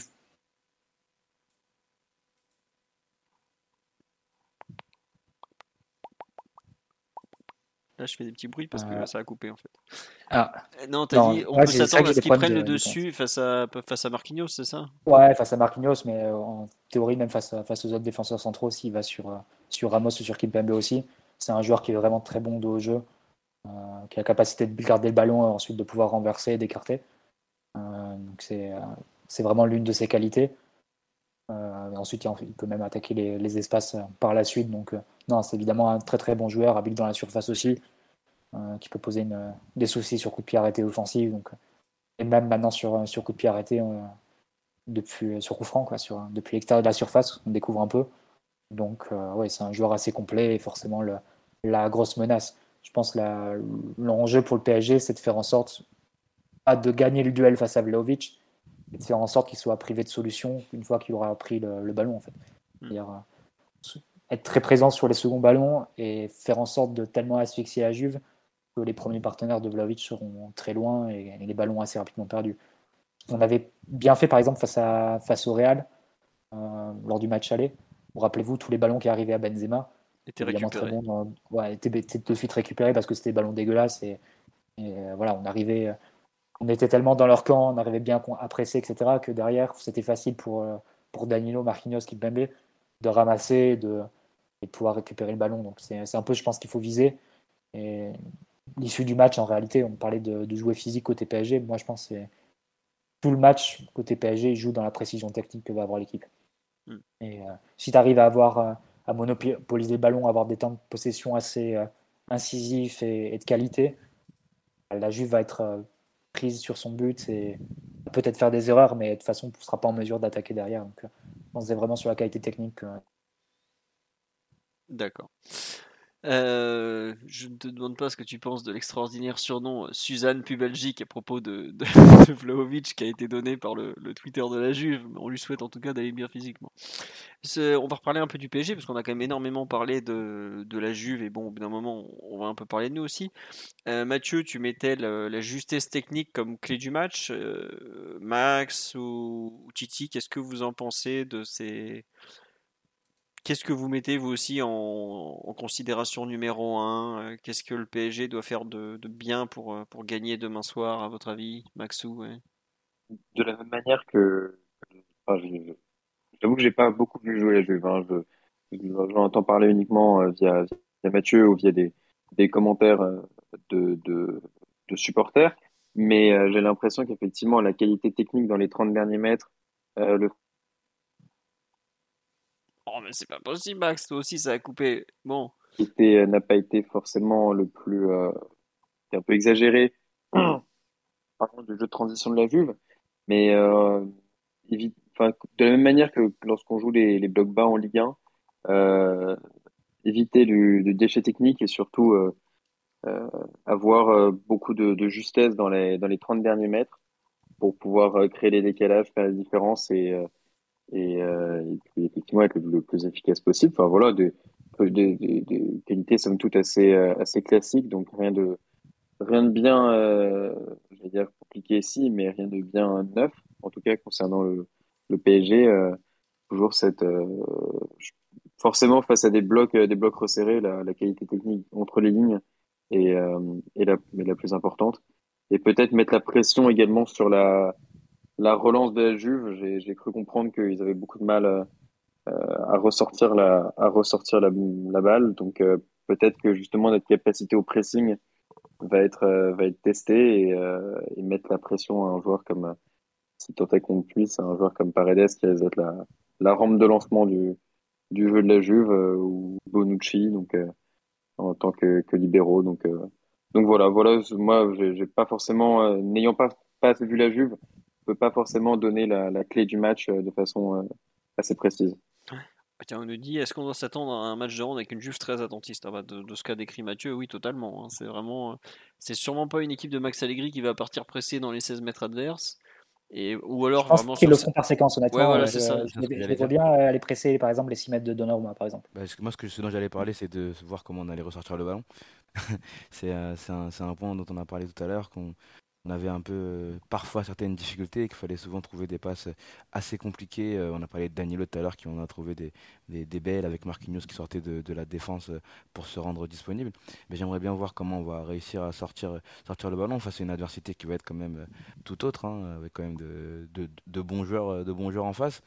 je fais des petits bruits parce que euh. ça a coupé en fait. Ah. Euh, non, t'as dit, on peut s'attendre à ce qu'ils prennent le dessus face à, face à Marquinhos, c'est ça? Ouais, face à Marquinhos, mais euh, en théorie, même face, face aux autres défenseurs centraux, s'il va sur, sur Ramos ou sur Kimpembe aussi, c'est un joueur qui est vraiment très bon dos au jeu, qui a la capacité de garder le ballon et ensuite de pouvoir renverser et d'écarter. donc c'est vraiment l'une de ses qualités. ensuite, il peut même attaquer les, les espaces par la suite. Donc, non, c'est évidemment un très très bon joueur, habile dans la surface aussi. Euh, qui peut poser des soucis sur coup de pied arrêté offensif. Donc, et même maintenant sur, sur coup de pied arrêté, euh, depuis, sur coup franc, quoi, sur, depuis l'extérieur de la surface, on découvre un peu. Donc, euh, ouais, c'est un joueur assez complet et forcément le, la grosse menace. Je pense que l'enjeu pour le PSG, c'est de faire en sorte pas de gagner le duel face à Vlaovic, mais de faire en sorte qu'il soit privé de solution une fois qu'il aura pris le, ballon. En fait. Hmm. être très présent sur les seconds ballons et faire en sorte de tellement asphyxier la Juve que les premiers partenaires de Vlaovic seront très loin et, les ballons assez rapidement perdus. On avait bien fait par exemple face, à, face au Real euh, lors du match aller. Vous rappelez-vous tous les ballons qui arrivaient à Benzema étaient récupérés. Ouais, étaient, de suite récupérés parce que c'était des ballons dégueulasses et, euh, voilà, on arrivait, on était tellement dans leur camp, on arrivait bien à presser, etc. que derrière c'était facile pour, euh, pour Danilo, Marquinhos, Kimpembe de ramasser de, et de pouvoir récupérer le ballon. Donc c'est un peu, je pense, qu'il faut viser. Et l'issue du match, en réalité, on parlait de, jouer physique côté PSG. Moi, je pense que tout le match côté PSG, il joue dans la précision technique que va avoir l'équipe. Hmm. Et euh, si tu arrives à avoir euh, à monopoliser le ballon, à avoir des temps de possession assez euh, incisifs et, de qualité, la Juve va être prise sur son but et peut-être faire des erreurs, mais de toute façon, ne sera pas en mesure d'attaquer derrière. Donc, on se vraiment sur la qualité technique. D'accord. Euh, je ne te demande pas ce que tu penses de l'extraordinaire surnom Suzanne Pubelgique à propos de, (laughs) Vlaovic qui a été donné par le, Twitter de la Juve. On lui souhaite en tout cas d'aller bien physiquement. On va reparler un peu du PSG parce qu'on a quand même énormément parlé de, la Juve et bon, au bout d'un moment, on va un peu parler de nous aussi. Euh, Mathieu, tu mettais la justesse technique comme clé du match. Euh, Max ou Titi, qu'est-ce que vous en pensez de ces Qu'est-ce que vous mettez vous aussi en, considération numéro 1 euh, Qu'est-ce que le PSG doit faire de, bien pour, euh, pour gagner demain soir, à votre avis, Maxou De la même manière que. Enfin, J'avoue que j'ai pas beaucoup vu jouer la Juve. Hein. Entends parler uniquement euh, via, Mathieu ou via des, commentaires de supporters. Mais j'ai l'impression qu'effectivement, la qualité technique dans les 30 derniers mètres, le Oh, mais c'est pas possible, Max, toi aussi, ça a coupé. Bon. Qui euh, n'a pas été forcément le plus. Euh, un peu exagéré. Par contre, le jeu de transition de la Juve. Mais euh, de la même manière que lorsqu'on joue les, les blocs bas en Ligue 1, euh, éviter le, déchet technique et surtout avoir beaucoup de, de, justesse dans les, dans les 30 derniers mètres pour pouvoir créer les décalages, faire la différence et et, euh, et puis effectivement être le, plus efficace possible. Enfin voilà, des, des, des, qualités somme toute assez euh, assez classiques, donc rien de rien de bien, euh, je vais dire compliqué ici, mais rien de bien neuf. En tout cas concernant le, le PSG, euh, toujours cette euh, forcément face à des blocs des blocs resserrés, la, la qualité technique entre les lignes est, est la, est la plus importante. Et peut-être mettre la pression également sur la la relance de la Juve, j'ai cru comprendre qu'ils avaient beaucoup de mal euh, à ressortir la, à balle. Donc euh, peut-être que justement notre capacité au pressing va être, euh, testée et, et, mettre la pression à un joueur comme, si tant est qu'on puisse, un joueur comme Paredes qui va être la, rampe de lancement du, jeu de la Juve ou Bonucci donc en tant que, que libéraux. Donc, donc voilà, voilà, moi j'ai pas forcément, n'ayant pas vu la Juve, peut pas forcément donner la, clé du match euh, de façon euh, assez précise. Tiens, on nous dit, est-ce qu'on doit s'attendre à un match de ronde avec une Juve très attentiste? Ah bah, de, ce qu'a décrit Mathieu, oui, totalement. Hein. C'est vraiment, euh, c'est sûrement pas une équipe de Max Allegri qui va partir presser dans les 16 mètres adverses. Et, ou alors, je pense qu'ils le font par séquence, honnêtement. Ouais, je, ça. je, bien aller presser, par exemple, les 6 mètres de Donnarumma, par exemple. Bah, moi, ce, que, ce dont j'allais parler, c'est de voir comment on allait ressortir le ballon. (laughs) c'est un, un, point dont on a parlé tout à l'heure, qu'on on avait un peu euh, parfois certaines difficultés et qu'il fallait souvent trouver des passes assez compliquées. Euh, on a parlé de Danilo tout à l'heure qui on a trouvé des, belles avec Marquinhos qui sortait de, la défense euh, pour se rendre disponible. Mais j'aimerais bien voir comment on va réussir à sortir, le ballon face à une adversité qui va être quand même tout autre, hein, avec quand même de bons joueurs en face.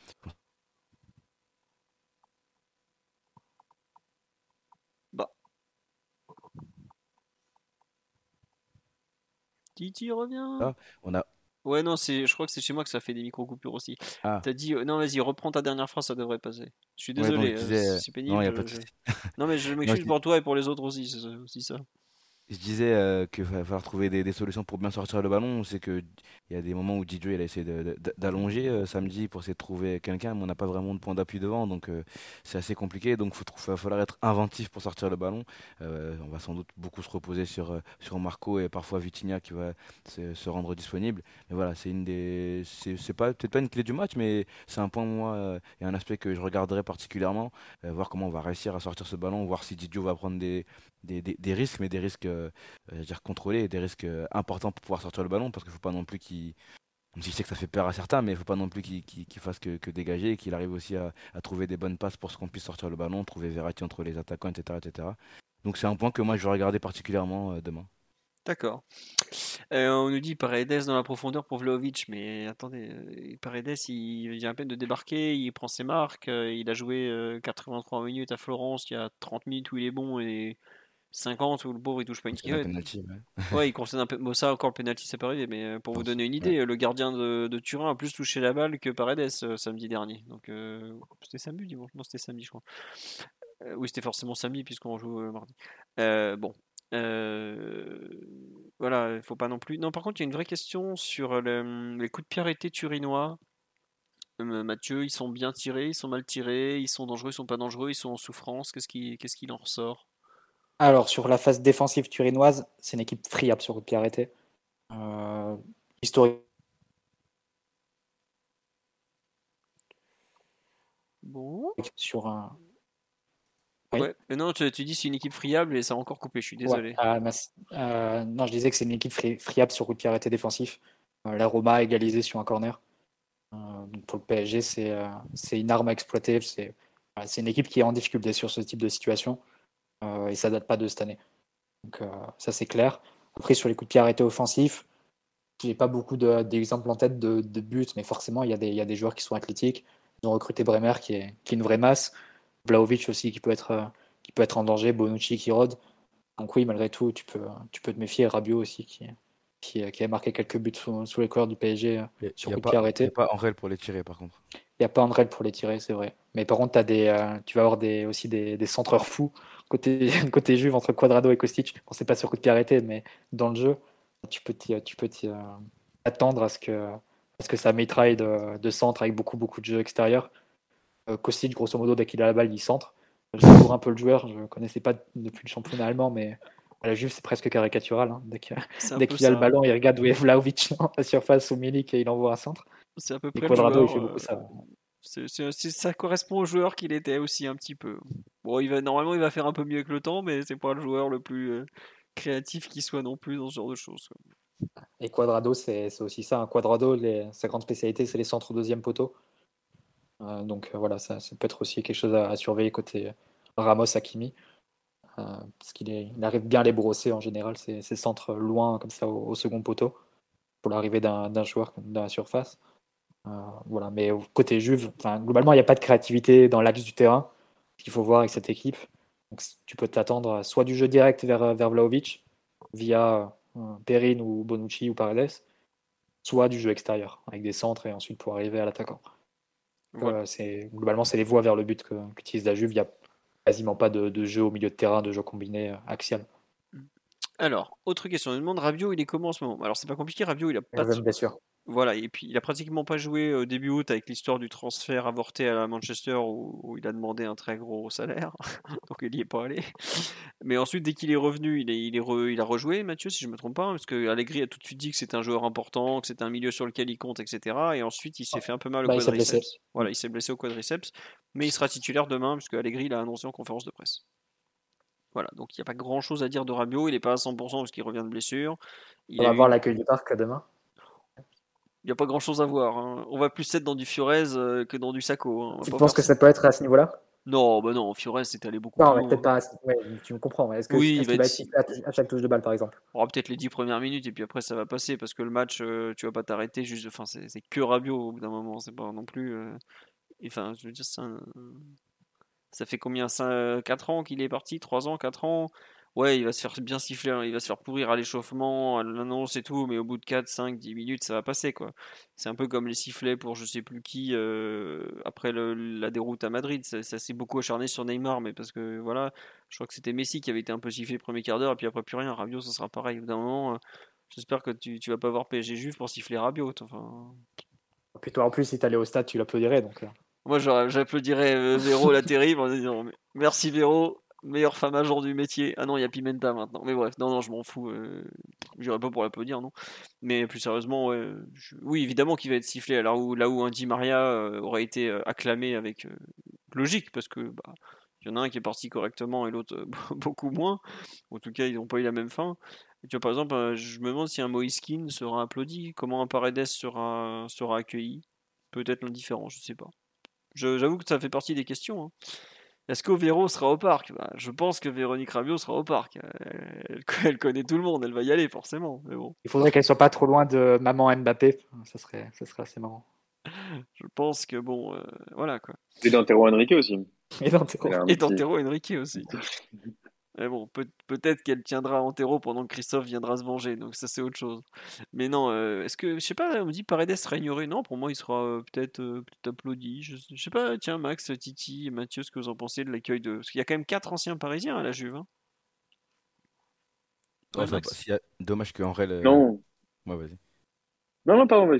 Titi revient. Ah, on a. Ouais, non, c'est, je crois que c'est chez moi que ça fait des micro-coupures aussi. Ah. T'as dit, euh, non, vas-y, reprends ta dernière phrase, ça devrait passer. Je suis désolé, euh, c'est pénible. Non, y a pas de... non, mais je (laughs) m'excuse pour toi et pour les autres aussi, c'est aussi ça je disais euh, qu'il va falloir trouver des, solutions pour bien sortir le ballon. C'est qu'il y a des moments où DJ il a essayé d'allonger euh, samedi pour essayer de trouver quelqu'un, mais on n'a pas vraiment de point d'appui devant, donc euh, c'est assez compliqué. Donc il va falloir être inventif pour sortir le ballon. on va sans doute beaucoup se reposer sur, sur Marco et parfois Vitinha qui va se, rendre disponible. Mais voilà, c'est une des, c'est pas peut-être pas une clé du match, mais c'est un point moi et un aspect que je regarderai particulièrement, voir comment on va réussir à sortir ce ballon, voir si Didio va prendre des, des, risques, mais des risques euh, dire contrôlés, des risques euh, importants pour pouvoir sortir le ballon, parce qu'il ne faut pas non plus qu'il même je sais que ça fait peur à certains, mais il ne faut pas non plus qu'il fasse que, dégager et qu'il arrive aussi à, trouver des bonnes passes pour ce qu'on puisse sortir le ballon, trouver Verratti entre les attaquants, etc. etc. Donc c'est un point que moi je vais regarder particulièrement euh, demain. D'accord. on nous dit Paredes dans la profondeur pour Vlaovic, mais attendez, Paredes il vient à peine de débarquer, il prend ses marques, il a joué 83 minutes à Florence, il y a 30 minutes où il est bon et 50 où le pauvre il touche pas une skillette. ouais. il (laughs) concède un peu. Bon, ça encore le penalty c'est pas arrivé, mais euh, pour vous donner une idée, le gardien de, de, Turin a plus touché la balle que Paredes euh, samedi dernier. Donc euh, c'était samedi dimanche Non, c'était samedi je crois. oui, c'était forcément samedi puisqu'on joue mardi. bon. voilà, il faut pas non plus. Non, par contre, il y a une vraie question sur les coups de pied arrêtés turinois. Mathieu, ils sont bien tirés, ils sont mal tirés, ils sont dangereux, ils sont pas dangereux, ils sont en souffrance. Qu'est-ce qu'il en ressort? Alors, sur la phase défensive turinoise, c'est une équipe friable sur coup de pied arrêté. Euh, historique. Bon. Sur un. Ouais. Mais non, tu, tu dis c'est une équipe friable et ça a encore coupé, je suis désolé. Ouais, ah. Euh, non, je disais que c'est une équipe fri- friable sur coup de pied arrêté défensif. Euh, la Roma a égalisé sur un corner. Euh, donc pour le PSG, c'est euh, c'est une arme à exploiter. C'est une équipe qui est en difficulté sur ce type de situation. Euh, et ça date pas de cette année. Donc euh, ça, c'est clair. Après, sur les coups de pied arrêtés offensifs, j'ai pas beaucoup de- d'exemples en tête de, de buts, mais forcément, il y, a des, il y a des joueurs qui sont athlétiques. Ils ont recruté Bremer, qui est, qui est une vraie masse. Vlaovic aussi, qui peut être, euh, qui peut être en danger. Bonucci qui rôde. Donc oui, malgré tout, tu peux, tu peux te méfier. Rabiot aussi, qui, qui, qui a marqué quelques buts sous, sous les couleurs du PSG sur coup de pas- pied a arrêté. pas Henrel pour les tirer, par contre. Il n'y a pas Andrel pour les tirer, c'est vrai. Mais par contre, as des, euh, tu vas avoir des, aussi des, des centreurs fous côté, (laughs) côté Juve entre Quadrado et Kostic. Bon, c'est pas sur coup de pied arrêté, mais dans le jeu, tu peux t'y- tu peux t'y, euh, attendre à ce que, à ce que ça mitraille de, de centre avec beaucoup, beaucoup de jeux extérieurs. Euh, Kostic, grosso modo, dès qu'il a la balle, il centre. Je découvre un peu le joueur, je ne connaissais pas depuis le championnat allemand, mais à la Juve, c'est presque caricatural. hein. Dès que- un dès qu'il a le ballon, il regarde où est Vlaovic dans la surface ou Milik et il envoie un centre. C'est à peu près le Quadrado, il joueur, fait beaucoup euh, ça. c'est- c'est- c'est- ça correspond au joueur qu'il était aussi un petit peu. Bon, il va, normalement, il va faire un peu mieux avec le temps, mais c'est pas le joueur le plus euh, créatif qui soit non plus dans ce genre de choses. Et Quadrado, c'est aussi ça. Un Quadrado, les- sa grande spécialité, c'est les centres au deuxième poteau. Euh, donc euh, voilà, ça, ça peut être aussi quelque chose à, à surveiller côté Ramos Hakimi. Euh, parce qu'il est- il arrive bien à les brosser en général, ces, ces centres loin comme ça au, au second poteau, pour l'arrivée d'un d'un joueur dans la surface. Euh, voilà, mais côté Juve, globalement, il n'y a pas de créativité dans l'axe du terrain. Ce qu'il faut voir avec cette équipe. Donc, tu peux t'attendre soit du jeu direct vers, vers Vlahovic, via euh, Perrin ou Bonucci ou Paredes, soit du jeu extérieur, avec des centres et ensuite pour arriver à l'attaquant. Voilà. Euh, c'est- globalement, c'est les voies vers le but qu'utilise la Juve. Il n'y a quasiment pas de, de jeu au milieu de terrain, de jeu combiné euh, axial. Alors, autre question. On demande Rabiot, il est comment en ce moment? Alors, c'est pas compliqué. Rabiot, il a pas de- blessure. Voilà, et puis il a pratiquement pas joué au début août avec l'histoire du transfert avorté à la Manchester où, où il a demandé un très gros salaire, (laughs) donc il n'y est pas allé. Mais ensuite, dès qu'il est revenu, il, est, il, est re- il a rejoué, Mathieu, si je me trompe pas, parce que Allegri a tout de suite dit que c'était un joueur important, que c'était un milieu sur lequel il compte, etc. Et ensuite, il s'est fait un peu mal au Bah, quadriceps. Voilà, il s'est blessé au quadriceps, mais il sera titulaire demain, puisque Allegri l'a annoncé en conférence de presse. Voilà, donc il n'y a pas grand chose à dire de Rabiot, il n'est pas à 100% parce qu'il revient de blessure. Il On va eu- voir l'accueil du parc demain. Il n'y a pas grand chose à voir. hein. On va plus être dans du Fiorez euh, que dans du Sacco. hein. Tu pas penses que ça peut être à ce niveau-là? Non, bah non, Fiorez c'était allé beaucoup Non, plus loin. peut-être pas. à ce- ouais, tu me comprends. Est-ce que- Oui, est-ce il va être- à, chaque touche de balle, par exemple? On aura peut-être les 10 premières minutes et puis après ça va passer parce que le match, euh, tu vas pas t'arrêter juste. Enfin, c'est c'est que Rabiot au bout d'un moment, c'est pas non plus. euh, Enfin, je veux dire, c'est un- ça fait combien 4 ans qu'il est parti? 3 ans 4 ans? Ouais, il va se faire bien siffler, hein, il va se faire pourrir à l'échauffement, à l'annonce et tout, mais au bout de 4, 5, 10 minutes, ça va passer quoi. C'est un peu comme les sifflets pour je sais plus qui euh, après le- la déroute à Madrid. Ça, ça s'est beaucoup acharné sur Neymar, mais parce que voilà, je crois que c'était Messi qui avait été un peu sifflé le premier quart d'heure et puis après plus rien. Rabiot, ça sera pareil. Au bout d'un moment, euh, j'espère que tu, tu vas pas voir PSG Juve pour siffler Rabiot. Enfin, Et puis toi, en plus, si t'allais au stade, tu l'applaudirais. Donc, euh, moi, j'applaudirais Véro la (laughs) terrible en disant merci Véro, meilleure femme agent du métier. Ah non, il y a Pimenta maintenant. Mais bref, non, non, je m'en fous. Euh, J'irai pas pour l'applaudir, non. Mais plus sérieusement, oui, évidemment qu'il va être sifflé. Là où, là où un Di Maria euh, aurait été euh, acclamé avec euh, logique, parce que bah, y en a un qui est parti correctement et l'autre (laughs) beaucoup moins. En tout cas, ils n'ont pas eu la même fin. Tu vois, par exemple, euh, je me demande si un Moiskin sera applaudi, comment un Paredes sera, sera accueilli? Peut-être l'indifférent, je sais pas. J'avoue que ça fait partie des questions. hein. Est-ce qu'Overo sera au parc? Bah, Je pense que Véronique Rabiot sera au parc. Elle, elle connaît tout le monde, elle va y aller forcément. Mais bon, il faudrait qu'elle soit pas trop loin de maman Mbappé. Ça serait, ça serait assez marrant. (laughs) je pense que bon, euh, voilà quoi. Et d'Antero Henrique aussi. Et dans tes- Il a un Et petit- Antero Henrique aussi. (laughs) Mais bon, peut- peut-être qu'elle tiendra Antero pendant que Christophe viendra se venger, donc ça c'est autre chose. Mais non, euh, est-ce que, je sais pas, on me dit Paredes sera ignoré Non, pour moi il sera euh, peut-être euh, peut-être applaudi. Je, je sais pas, tiens, Max, Titi, Mathieu, ce que vous en pensez de l'accueil de. Parce qu'il y a quand même quatre anciens parisiens à la Juve. hein. Ouais, Ouais, ça va Max. pas- s'il y a- Dommage que Henrel. euh, Non, Ouais, vas-y. non, non, pardon, vas-y.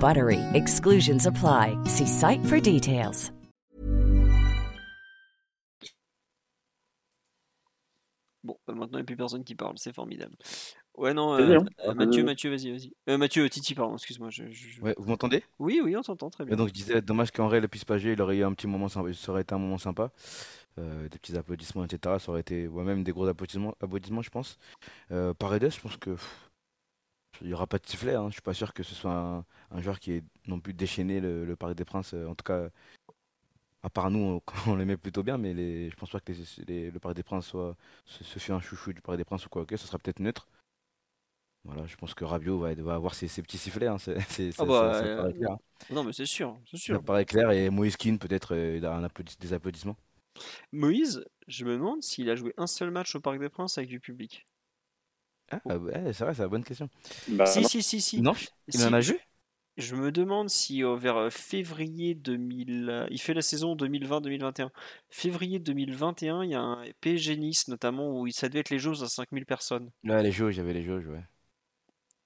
BUTTERY. Exclusions apply. See site for details. Bon, bah, maintenant il n'y a plus personne qui parle, c'est formidable. Ouais, non, euh, euh, Mathieu, Mathieu, vas-y, vas-y. Euh, Mathieu, Titi, pardon, excuse-moi. Je, je- Ouais, vous m'entendez? Oui, oui, on s'entend très Et bien. donc je disais, dommage qu'en réel puisse pas jouer, il aurait eu un petit moment sympa, ça aurait été un moment sympa. Euh, des petits applaudissements, etc. Ça aurait été, ouais, même des gros applaudissements, applaudissements je pense. Euh, Paredes, je pense que pff, il n'y aura pas de sifflet. Hein. Je suis pas sûr que ce soit un, un joueur qui ait non plus déchaîné le, le Paris des Princes. euh, En tout cas, à part nous, on, (laughs) on l'aimait plutôt bien, mais les, je pense pas que les- les- le Paris des Princes soit, ce, ce fut un chouchou du Paris des Princes ou quoi. Ok, ce sera peut-être neutre. Voilà, je pense que Rabiot va, va avoir ses, ses petits sifflets. Hein. C'est, c'est- Ah ça- bah, ça- ça euh, paraît clair. hein. Non, mais c'est sûr, c'est Ça sûr. paraît clair. Et Moïse Kean, peut-être, euh, il a un applaudi- des applaudissements. Moïse, je me demande s'il a joué un seul match au Parc des Princes avec du public. Ah, ouais, c'est vrai, c'est la bonne question. Bah, si, non. si, si, si. Non, il Si, en a je- joué Je me demande si euh, vers euh, février 2000, euh, il fait la saison 2020-2021. Février 2021, il y a un PSG Nice notamment où ça devait être les jauges à 5000 personnes. Là, les jauges, j'avais les jauges, ouais.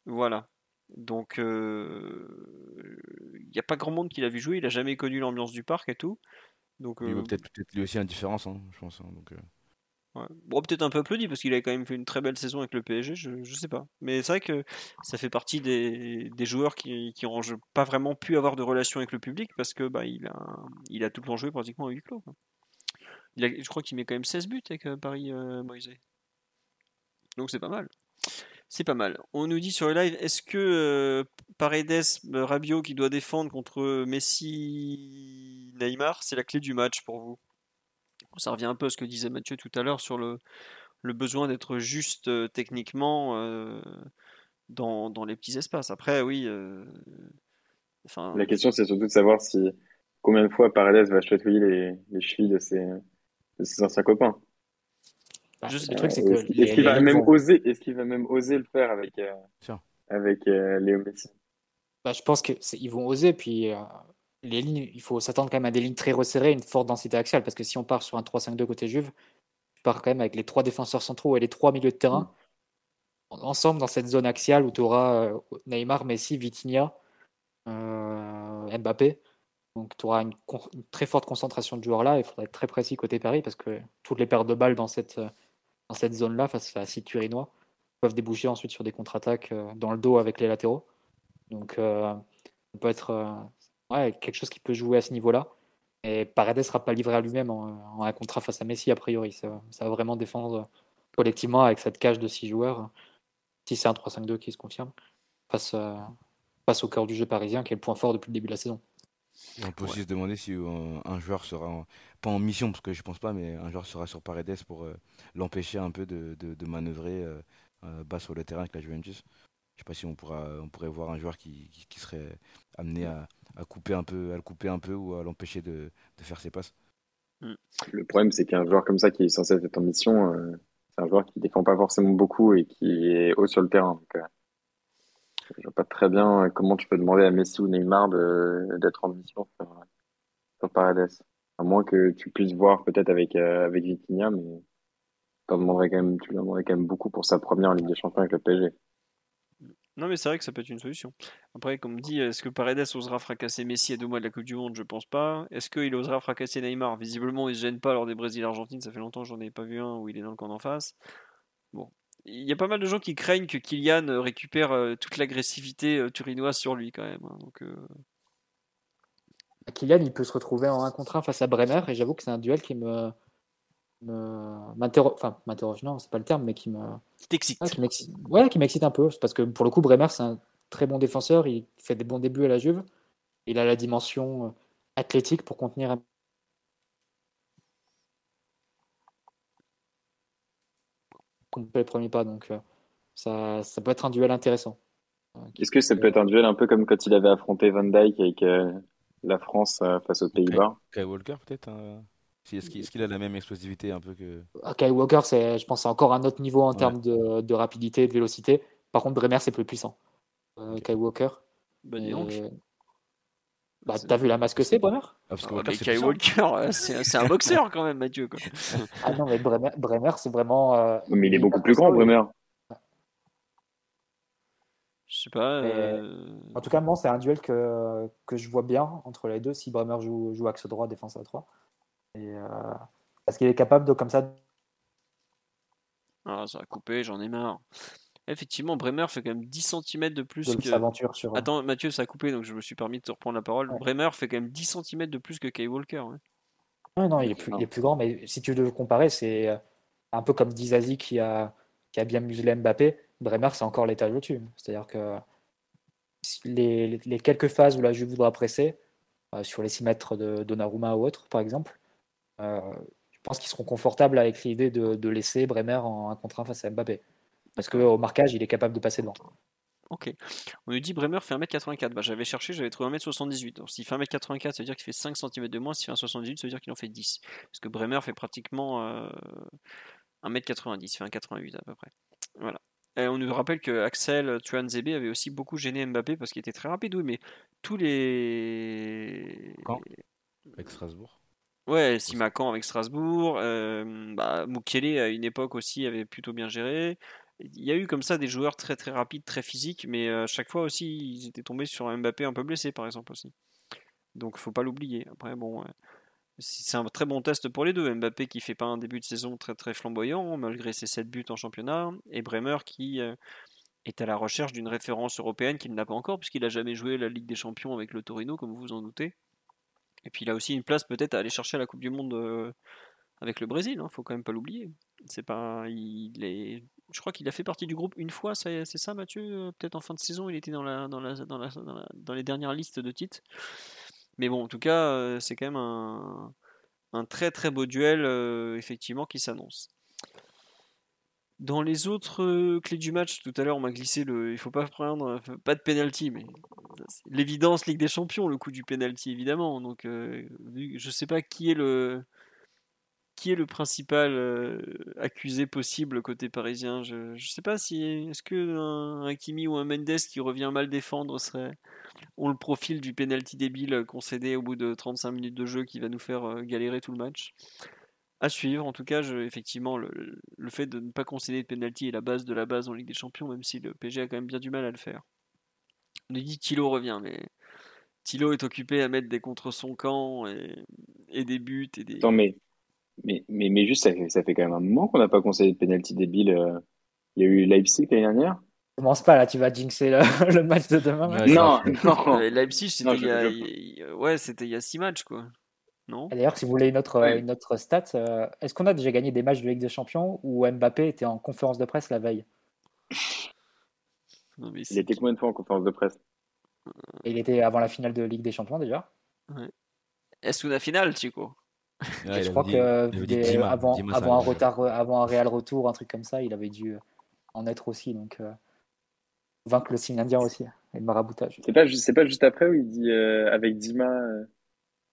Voilà. Donc euh, il n'y a pas grand monde qui l'a vu jouer, il a jamais connu l'ambiance du parc et tout. Donc Il euh, va peut-être lui aussi indifférence, hein, je pense. hein, donc, euh, Bon, peut-être un peu applaudi parce qu'il avait quand même fait une très belle saison avec le PSG, je, je sais pas. Mais c'est vrai que ça fait partie des, joueurs qui, qui pas vraiment pu avoir de relation avec le public parce que bah, il, a, il a tout le temps joué pratiquement à huis clos. a- je crois qu'il met quand même 16 buts avec euh, Paris euh. Donc c'est pas mal. C'est pas mal. On nous dit sur le live, est-ce que euh, Paredes, euh, Rabiot qui doit défendre contre Messi, Neymar, c'est la clé du match pour vous? Ça revient un peu à ce que disait Mathieu tout à l'heure sur le, le besoin d'être juste euh, techniquement euh, dans, dans les petits espaces. Après, oui. euh, enfin, La question, c'est surtout de savoir si combien de fois Paredes va chatouiller les, les chevilles de ses, de ses anciens copains. Bah, Je sais- le truc, c'est que Est-ce qu'il va même vont- oser, est-ce qu'il va même oser le faire avec, euh, avec euh, Léo Messi? Bah, je pense qu'ils vont oser. Puis euh, les lignes, il faut s'attendre quand même à des lignes très resserrées, une forte densité axiale. Parce que si on part sur un 3-5-2 côté Juve, tu pars quand même avec les trois défenseurs centraux et les trois milieux de terrain en- ensemble dans cette zone axiale où tu auras Neymar, Messi, Vitinha, euh, Mbappé. Donc tu auras une, très forte concentration de joueurs là. Il faudra être très précis côté Paris parce que toutes les pertes de balles dans cette, euh, dans cette zone-là, face à site turinois, peuvent déboucher ensuite sur des contre-attaques euh, dans le dos avec les latéraux. Donc, euh, ça peut être euh, ouais, quelque chose qui peut jouer à ce niveau-là. Et Paredes ne sera pas livré à lui-même en, en un contrat face à Messi, a priori. Ça, ça va vraiment défendre collectivement avec cette cage de six joueurs, si c'est un 3-5-2 qui se confirme, face, euh, face au cœur du jeu parisien, qui est le point fort depuis le début de la saison. On peut aussi se demander si euh, un joueur sera, en- pas en mission, parce que je pense pas, mais un joueur sera sur Paredes pour euh, l'empêcher un peu de, de, de manœuvrer euh, euh, bas sur le terrain avec la Juventus. Je sais pas si on pourra, on pourrait voir un joueur qui, qui, qui serait amené à, à couper un peu, à le couper un peu ou à l'empêcher de, de faire ses passes. Le problème, c'est qu'un joueur comme ça qui est censé être en mission, euh, c'est un joueur qui défend pas forcément beaucoup et qui est haut sur le terrain. Donc, euh, je vois pas très bien euh, comment tu peux demander à Messi ou Neymar de, d'être en mission sur, sur Paredes. À moins que tu puisses voir peut-être avec, euh, avec Vitinha, mais t'en demanderais quand même, tu lui en demanderais quand même beaucoup pour sa première en Ligue des Champions avec le PSG. Non, mais c'est vrai que ça peut être une solution. Après, comme dit, est-ce que Paredes osera fracasser Messi à deux mois de la Coupe du Monde? Je pense pas. Est-ce qu'il osera fracasser Neymar? Visiblement, il se gêne pas lors des Brésil-Argentine. Ça fait longtemps que j'en ai pas vu un où il est dans le camp d'en face. Bon. Il y a pas mal de gens qui craignent que Kylian euh, récupère euh, toute l'agressivité euh, turinoise sur lui quand même. hein. Kylian, il peut se retrouver en un contre un face à Bremer, et j'avoue que c'est un duel qui me. M'interroge, enfin, m'interroge, non, c'est pas le terme, mais qui me. qui t'excite. Ah, qui m'excite. Ouais, qui m'excite un peu. C'est parce que pour le coup, Bremer, c'est un très bon défenseur. Il fait des bons débuts à la Juve. Il a la dimension euh, athlétique pour contenir un. les premiers pas. Donc, euh, ça, ça peut être un duel intéressant. Euh, Est-ce que ça peut être un duel un peu comme quand il avait affronté Van Dijk avec euh, la France euh, face aux Pays-Bas? Kyle Walker peut-être hein Est-ce qu'il a la même explosivité un peu que. Ah, Kyle Walker, je pense, c'est encore un autre niveau en termes de, de, rapidité et de vélocité. Par contre, Bremer, c'est plus puissant. Euh, Kyle Walker. Bah, dis donc. Bah, t'as vu la masse que c'est, Bremer? Ah, parce que ah, Kyle Walker, c'est un boxeur quand même, Mathieu. Quoi. (laughs) ah non, mais Bremer, Bremer c'est vraiment. Euh, mais il est beaucoup plus grand, Bremer. Je sais pas. Euh, en tout cas, moi, c'est un duel que, que je vois bien entre les deux si Bremer joue, joue axe droit, défense à 3. Et, euh, parce qu'il est capable de, comme ça. Ah, ça a coupé, j'en ai marre. Effectivement, Bremer fait quand même 10 cm de plus de que. Sur... Attends, Mathieu, ça a coupé, donc je me suis permis de te reprendre la parole. Bremer fait quand même 10 cm de plus que Kay Walker. Ouais. non, il est, plus, il est plus grand, mais si tu veux comparer, c'est euh, un peu comme Dizazi qui a, qui a bien muselé Mbappé. Bremer, c'est encore l'étage au-dessus. C'est-à-dire que les, les, quelques phases où la Juve voudra presser, euh, sur les 6 mètres de Donnarumma ou autre, par exemple, euh, je pense qu'ils seront confortables avec l'idée de, laisser Bremer en 1 contre 1 face à Mbappé. Parce qu'au marquage, il est capable de passer devant. Ok. On nous dit Bremer fait 1m84. Bah, j'avais cherché, j'avais trouvé 1m78. Donc s'il fait 1m84, ça veut dire qu'il fait 5 cm de moins. S'il fait 1m78, ça veut dire qu'il en fait 10. Parce que Bremer fait pratiquement 1m90. Il fait 1m88 à peu près. Voilà. Et on nous rappelle que Axel Tuanzebe avait aussi beaucoup gêné Mbappé parce qu'il était très rapide, oui, mais tous les. Quand? Avec Strasbourg Ouais, Simacan avec Strasbourg. Euh, bah, Mukele à une époque aussi avait plutôt bien géré. Il y a eu comme ça des joueurs très très rapides, très physiques, mais à chaque fois aussi ils étaient tombés sur un Mbappé un peu blessé par exemple aussi. Donc faut pas l'oublier. Après bon, c'est un très bon test pour les deux. Mbappé qui fait pas un début de saison très très flamboyant malgré ses 7 buts en championnat, et Bremer qui euh, est à la recherche d'une référence européenne qu'il n'a pas encore puisqu'il n'a jamais joué la Ligue des Champions avec le Torino comme vous vous en doutez. Et puis il a aussi une place peut-être à aller chercher la Coupe du Monde euh, avec le Brésil, hein, faut quand même pas l'oublier. C'est pas, il est, je crois qu'il a fait partie du groupe une fois, c'est ça Mathieu euh, Peut-être en fin de saison, il était dans, la, dans, la, dans, la, dans, les dernières listes de titres. Mais bon, en tout cas, euh, c'est quand même un, un, très très beau duel, effectivement, qui s'annonce. Dans les autres clés du match, tout à l'heure on m'a glissé le. Il faut pas prendre. Pas de penalty, mais l'évidence Ligue des Champions, le coup du penalty évidemment. Donc, euh, je sais pas qui est le qui est le principal euh, accusé possible côté parisien. Je ne sais pas si est-ce que un, Kimi ou un Mendes qui revient mal défendre serait ont le profil du penalty débile concédé au bout de 35 minutes de jeu qui va nous faire euh, galérer tout le match? À suivre, en tout cas, je, effectivement, le, le, fait de ne pas concéder de penalty est la base de la base en Ligue des Champions, même si le PG a quand même bien du mal à le faire. On nous dit Thilo revient, mais Thilo est occupé à mettre des contre son camp et, des buts et des. Non, mais, mais, mais, juste, ça fait, ça fait quand même un moment qu'on n'a pas conseillé de penalty débile. Euh. Il y a eu Leipzig l'année dernière. Commence pas là, tu vas jinxer le, (laughs) match de demain. non, non. Leipzig, c'était il, y a, ouais, c'était il y a six matchs, quoi. Non D'ailleurs, si vous voulez une autre, une autre stat, euh, est-ce qu'on a déjà gagné des matchs de Ligue des Champions où Mbappé était en conférence de presse la veille? (laughs) Il était combien de fois en conférence de presse? Il était avant la finale de Ligue des Champions déjà. Est-ce la finale, Chico? Je crois que avant, un retard, avant un réel retour, un truc comme ça, il avait dû en être aussi. Donc, euh, vaincre le signe indien aussi, et le maraboutage. C'est pas, pas juste après où il dit euh, avec Dima.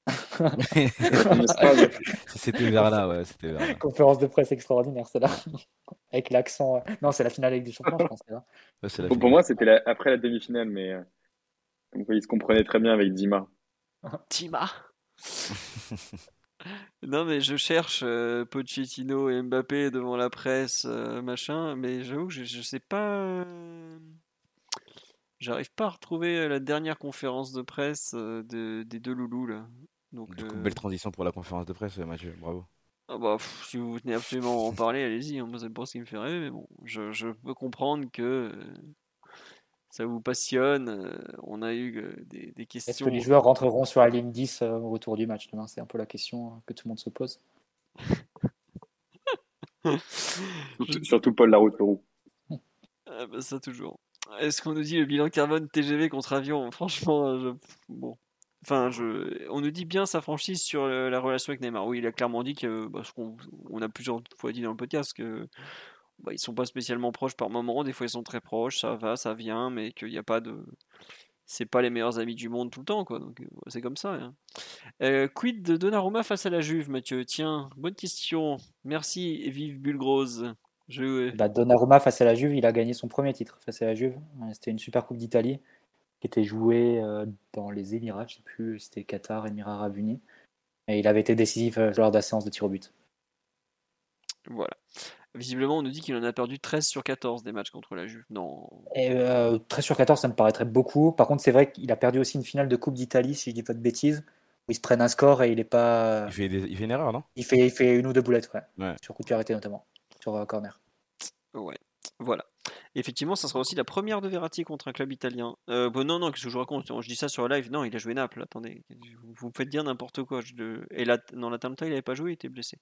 (laughs) Euh, c'était vers là, ouais. C'était Conférence de presse extraordinaire, c'est là. Avec l'accent. Euh, non, c'est la finale avec des champions, je pense. Là. pour, moi, c'était après la demi-finale, mais euh, il se comprenait très bien avec Dima. (laughs) Dima (laughs) Non, mais je cherche euh, Pochettino et Mbappé devant la presse, machin, mais j'avoue que je, je sais pas. J'arrive pas à retrouver la dernière conférence de presse de, des deux loulous là. Donc, du coup, belle transition pour la conférence de presse, Mathieu, bravo. Ah bah, si vous tenez absolument en parler, allez-y. Hein, c'est pas ce qui me fait rêver, mais bon, je, je peux comprendre que euh, ça vous passionne. Euh, on a eu euh, des, des, questions. Est-ce que les joueurs rentreront sur la ligne 10 au retour du match demain? C'est un peu la question que tout le monde se pose. (laughs) Surtout Paul Larouteau. Ah bah ça toujours. Est-ce qu'on nous dit le bilan carbone TGV contre avion? Franchement, je... bon, Enfin, on nous dit bien sa franchise sur la relation avec Neymar. Oui, il a clairement dit que, bah, qu'on on a plusieurs fois dit dans le podcast que bah, ils sont pas spécialement proches par moment. Des fois, ils sont très proches, ça va, ça vient, mais qu'il n'y a pas de, c'est pas les meilleurs amis du monde tout le temps. Donc c'est comme ça. Hein. Euh, quid de Donnarumma face à la Juve, Mathieu? Tiens, bonne question. Merci et vive Bulgrose. Je... Bah, Donnarumma face à la Juve, il a gagné son premier titre face à la Juve. C'était une Super Coupe d'Italie qui était jouée dans les Émirats, je sais plus, c'était Qatar, Émirats Arabes Unis. Et il avait été décisif lors de la séance de tir au but. Voilà. Visiblement, on nous dit qu'il en a perdu 13 sur 14 des matchs contre la Juve. Non. Et 13 euh, sur 14, ça me paraîtrait beaucoup. Par contre, c'est vrai qu'il a perdu aussi une finale de Coupe d'Italie, si je dis pas de bêtises, où ils se prennent un score et il est pas. Il fait, il fait une erreur, non? Il fait, il fait une ou deux boulettes, ouais. Sur coup de pied arrêté notamment, sur euh, corner. Ouais. Voilà. Effectivement, ça sera aussi la première de Verratti contre un club italien. Euh, bon, non, non, qu'est-ce que je raconte Je dis ça sur la live. Non, il a joué Naples. Attendez, vous me faites dire n'importe quoi. Je... Et là, non, la Tamta, il n'avait pas joué, il était blessé.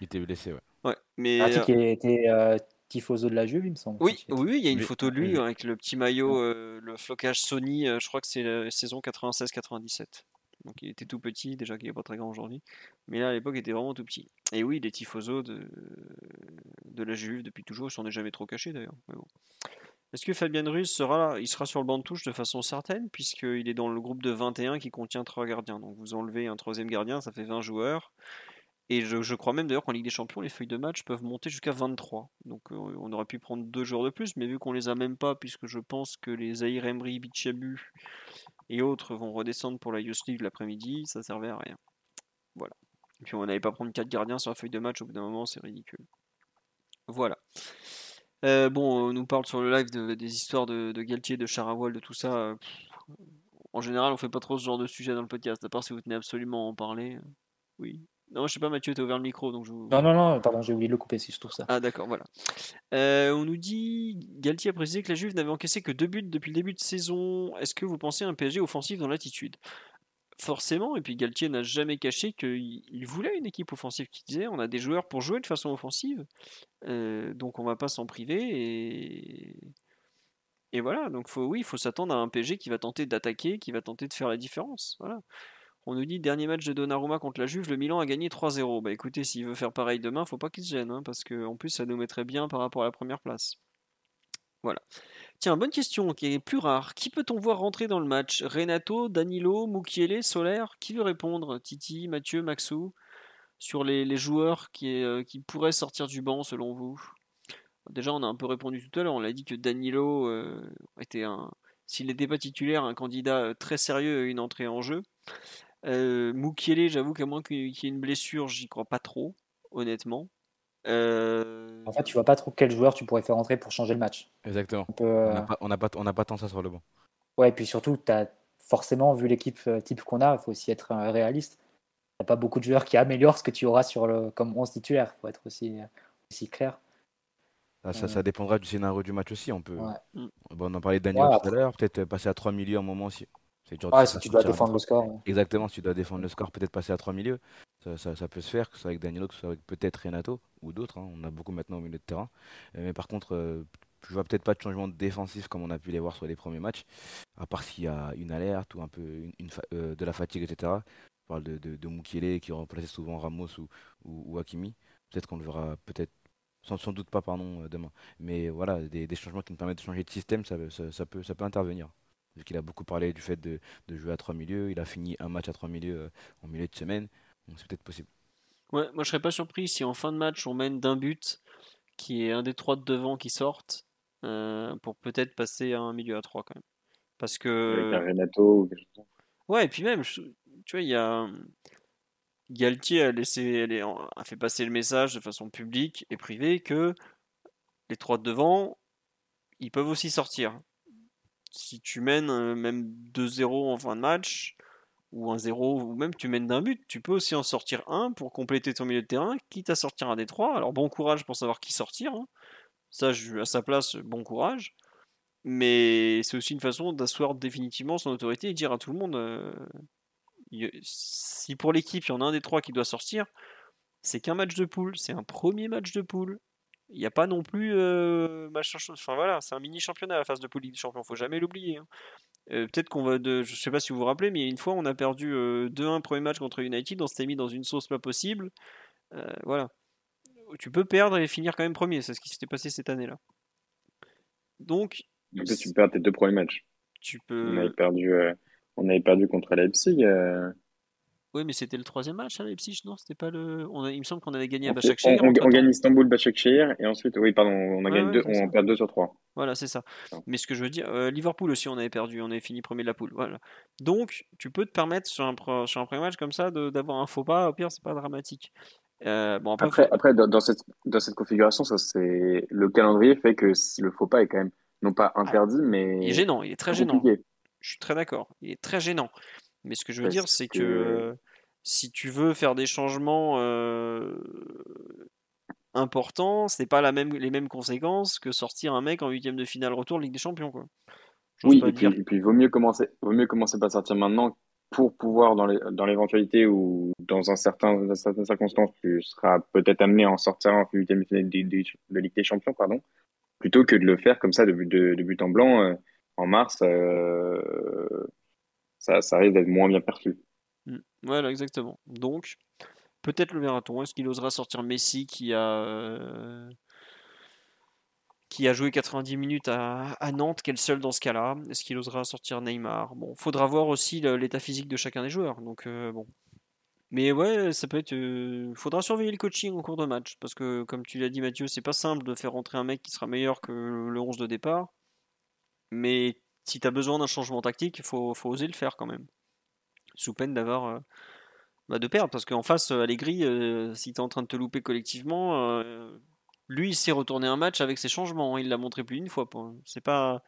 Il était blessé, ouais. Ouais, mais. Verratti qui était euh, tifoso de la Juve, il me semble. Oui, oui, il y a une photo de lui avec le petit maillot, euh, le flocage Sony. je crois que c'est la saison 96-97. Donc il était tout petit, déjà qu'il n'est pas très grand aujourd'hui. Mais là, à l'époque, il était vraiment tout petit. Et oui, les tifosos de, de la Juve depuis toujours, ils s'en est jamais trop cachés d'ailleurs. Est-ce que Fabien Ruiz sera Il sera sur le banc de touche de façon certaine, puisqu'il est dans le groupe de 21 qui contient 3 gardiens. Donc vous enlevez un troisième gardien, ça fait 20 joueurs. Et je, crois même d'ailleurs qu'en Ligue des Champions, les feuilles de match peuvent monter jusqu'à 23. Donc euh, on aurait pu prendre deux joueurs de plus, mais vu qu'on les a même pas, puisque je pense que les Zahir Emery, Bichabu et autres vont redescendre pour la Youth League l'après-midi, ça servait à rien. Voilà. Et puis on n'allait pas prendre 4 gardiens sur la feuille de match, au bout d'un moment c'est ridicule. Voilà. Euh, bon, on nous parle sur le live des histoires de, Galtier, de Charawal, de tout ça. en général, on fait pas trop ce genre de sujet dans le podcast, à part si vous tenez absolument à en parler. Oui. Non, je sais pas, Mathieu, tu as ouvert le micro, donc je Non, non, non, pardon, j'ai oublié de le couper si je trouve ça. Ah, d'accord, voilà. Euh, on nous dit, Galtier a précisé que la Juve n'avait encaissé que deux buts depuis le début de saison. Est-ce que vous pensez à un PSG offensif dans l'attitude? Forcément, et puis Galtier n'a jamais caché qu'il voulait une équipe offensive qui disait on a des joueurs pour jouer de façon offensive, euh, donc on va pas s'en priver et et voilà. Donc faut, oui, il faut s'attendre à un PSG qui va tenter d'attaquer, qui va tenter de faire la différence. Voilà. On nous dit dernier match de Donnarumma contre la Juve, le Milan a gagné 3-0. Bah écoutez, s'il veut faire pareil demain, faut pas qu'il se gêne, hein, parce qu'en plus ça nous mettrait bien par rapport à la première place. Voilà. Tiens, bonne question qui est plus rare. Qui peut-on voir rentrer dans le match? Renato, Danilo, Mukiele, Solaire Qui veut répondre? Titi, Mathieu, Maxou? Sur les, joueurs qui, euh, qui, pourraient sortir du banc selon vous? Déjà, on a un peu répondu tout à l'heure. On l'a dit que Danilo euh, était un, s'il n'était pas titulaire, un candidat euh, très sérieux à une entrée en jeu. Euh, j'avoue qu'à moins qu'il y ait une blessure, j'y crois pas trop, honnêtement. Euh, en fait, tu vois pas trop quel joueur tu pourrais faire entrer pour changer le match. Exactement. Euh, on n'a pas, pas, pas, tant ça sur le banc. Ouais, et puis surtout, as forcément, vu l'équipe euh, type qu'on a, il faut aussi être réaliste. Il n'y a pas beaucoup de joueurs qui améliorent ce que tu auras sur le, comme 11 titulaire, il faut être aussi, aussi clair. Ça, ça, dépendra du scénario du match aussi. On, peut... on en parlait de Daniel tout à l'heure, peut-être passer à 3 milieux à un moment aussi. Ouais, si tu dois défendre le score. Exactement, si tu dois défendre le score, peut-être passer à trois milieux. Ça, ça, peut se faire, que ce soit avec Danilo, que ce soit avec peut-être Renato ou d'autres. Hein. On a beaucoup maintenant au milieu de terrain. Euh, mais par contre, euh, je vois peut-être pas de changement défensif comme on a pu les voir sur les premiers matchs, à part s'il y a une alerte ou un peu une, euh, de la fatigue, etc. Je parle de, de, de Mukiele qui remplaçait souvent Ramos ou, ou, Hakimi. Peut-être qu'on le verra peut-être sans, sans, doute pas pardon demain. Mais voilà, des, des, changements qui nous permettent de changer de système, ça, ça, peut, ça peut intervenir vu qu'il a beaucoup parlé du fait de, jouer à trois milieux. Il a fini un match à trois milieux euh, en milieu de semaine, donc c'est peut-être possible. Ouais, moi je serais pas surpris si en fin de match on mène d'un but, qui est un des trois de devant qui sortent, euh, pour peut-être passer à un milieu à trois quand même. Parce que. Avec un Renato ou quelque chose. Ouais, et puis même, tu vois, il y a. Galtier a, laissé, a fait passer le message de façon publique et privée que les trois de devant, ils peuvent aussi sortir si tu mènes euh, même 2-0 en fin de match, ou 1-0, ou même tu mènes d'un but, tu peux aussi en sortir un pour compléter ton milieu de terrain, quitte à sortir un des trois. Alors bon courage pour savoir qui sortir. Hein. Ça, à sa place, bon courage. Mais c'est aussi une façon d'asseoir définitivement son autorité et dire à tout le monde euh, si pour l'équipe il y en a un des trois qui doit sortir, c'est qu'un match de poule, c'est un premier match de poule. Il n'y a pas non plus euh, Enfin voilà, c'est un mini championnat à la phase de Ligue des Champions, faut jamais l'oublier. Hein. Euh, peut-être qu'on va de, je sais pas si vous vous rappelez, mais une fois on a perdu 2-1 euh, premier match contre United, on s'était mis dans une sauce pas possible. voilà, tu peux perdre et finir quand même premier, c'est ce qui s'était passé cette année-là. Donc. tu perds tes deux premiers matchs. tu On peux. avait perdu, euh, on avait perdu contre Leipzig. Oui, mais c'était le troisième match à Leipzig, non? C'était pas le. On a- Il me semble qu'on avait gagné à Başakşehir on- on gagne Istanbul, Başakşehir, et ensuite, oui, pardon, on a Ouais, gagné ouais, deux, ça. on perd 2 sur 3. Voilà, c'est ça. Non. Mais ce que je veux dire, euh, Liverpool aussi, on avait perdu, on avait fini premier de la poule. Voilà. Donc, tu peux te permettre sur un, sur un premier match comme ça d'avoir un faux pas. Au pire, c'est pas dramatique. Euh, bon, après, Après, faut- après dans, dans cette, dans cette configuration, ça, c'est, le calendrier fait que le faux pas est quand même, non pas interdit, mais Ah, il est gênant, il est très gênant. Je suis très d'accord. Il est très gênant. Mais ce que je veux dire, c'est que que- si tu veux faire des changements euh, importants, c'est pas la même, les mêmes conséquences que sortir un mec en huitième de finale retour de Ligue des Champions, quoi. Oui, et puis, et puis il vaut mieux commencer, vaut mieux commencer par sortir maintenant pour pouvoir, dans les, dans l'éventualité où, dans un certain, dans certaines circonstances, tu seras peut-être amené à en sortir en huitième de finale de, de, de Ligue des Champions, pardon, plutôt que de le faire comme ça de, but- de, de but en blanc euh, en mars, euh, ça, ça risque d'être moins bien perçu. Mm. Voilà, exactement. Donc, peut-être le verra-t-on. Est-ce qu'il osera sortir Messi qui a, euh, qui a joué 90 minutes à, Nantes, qui est le seul dans ce cas-là? Est-ce qu'il osera sortir Neymar? Bon, faudra voir aussi l'état physique de chacun des joueurs. Donc, euh, bon. Mais ouais, ça peut être. euh, faudra surveiller le coaching en cours de match. Parce que, comme tu l'as dit, Mathieu, c'est pas simple de faire rentrer un mec qui sera meilleur que le 11 de départ. Mais si tu as besoin d'un changement tactique, il faut, oser le faire quand même. Sous peine d'avoir. euh, bah, de perdre. Parce qu'en face, euh, Allegri, euh, si tu en train de te louper collectivement, lui, il sait retourner un match avec ses changements. Il l'a montré plus d'une fois. C'est pas.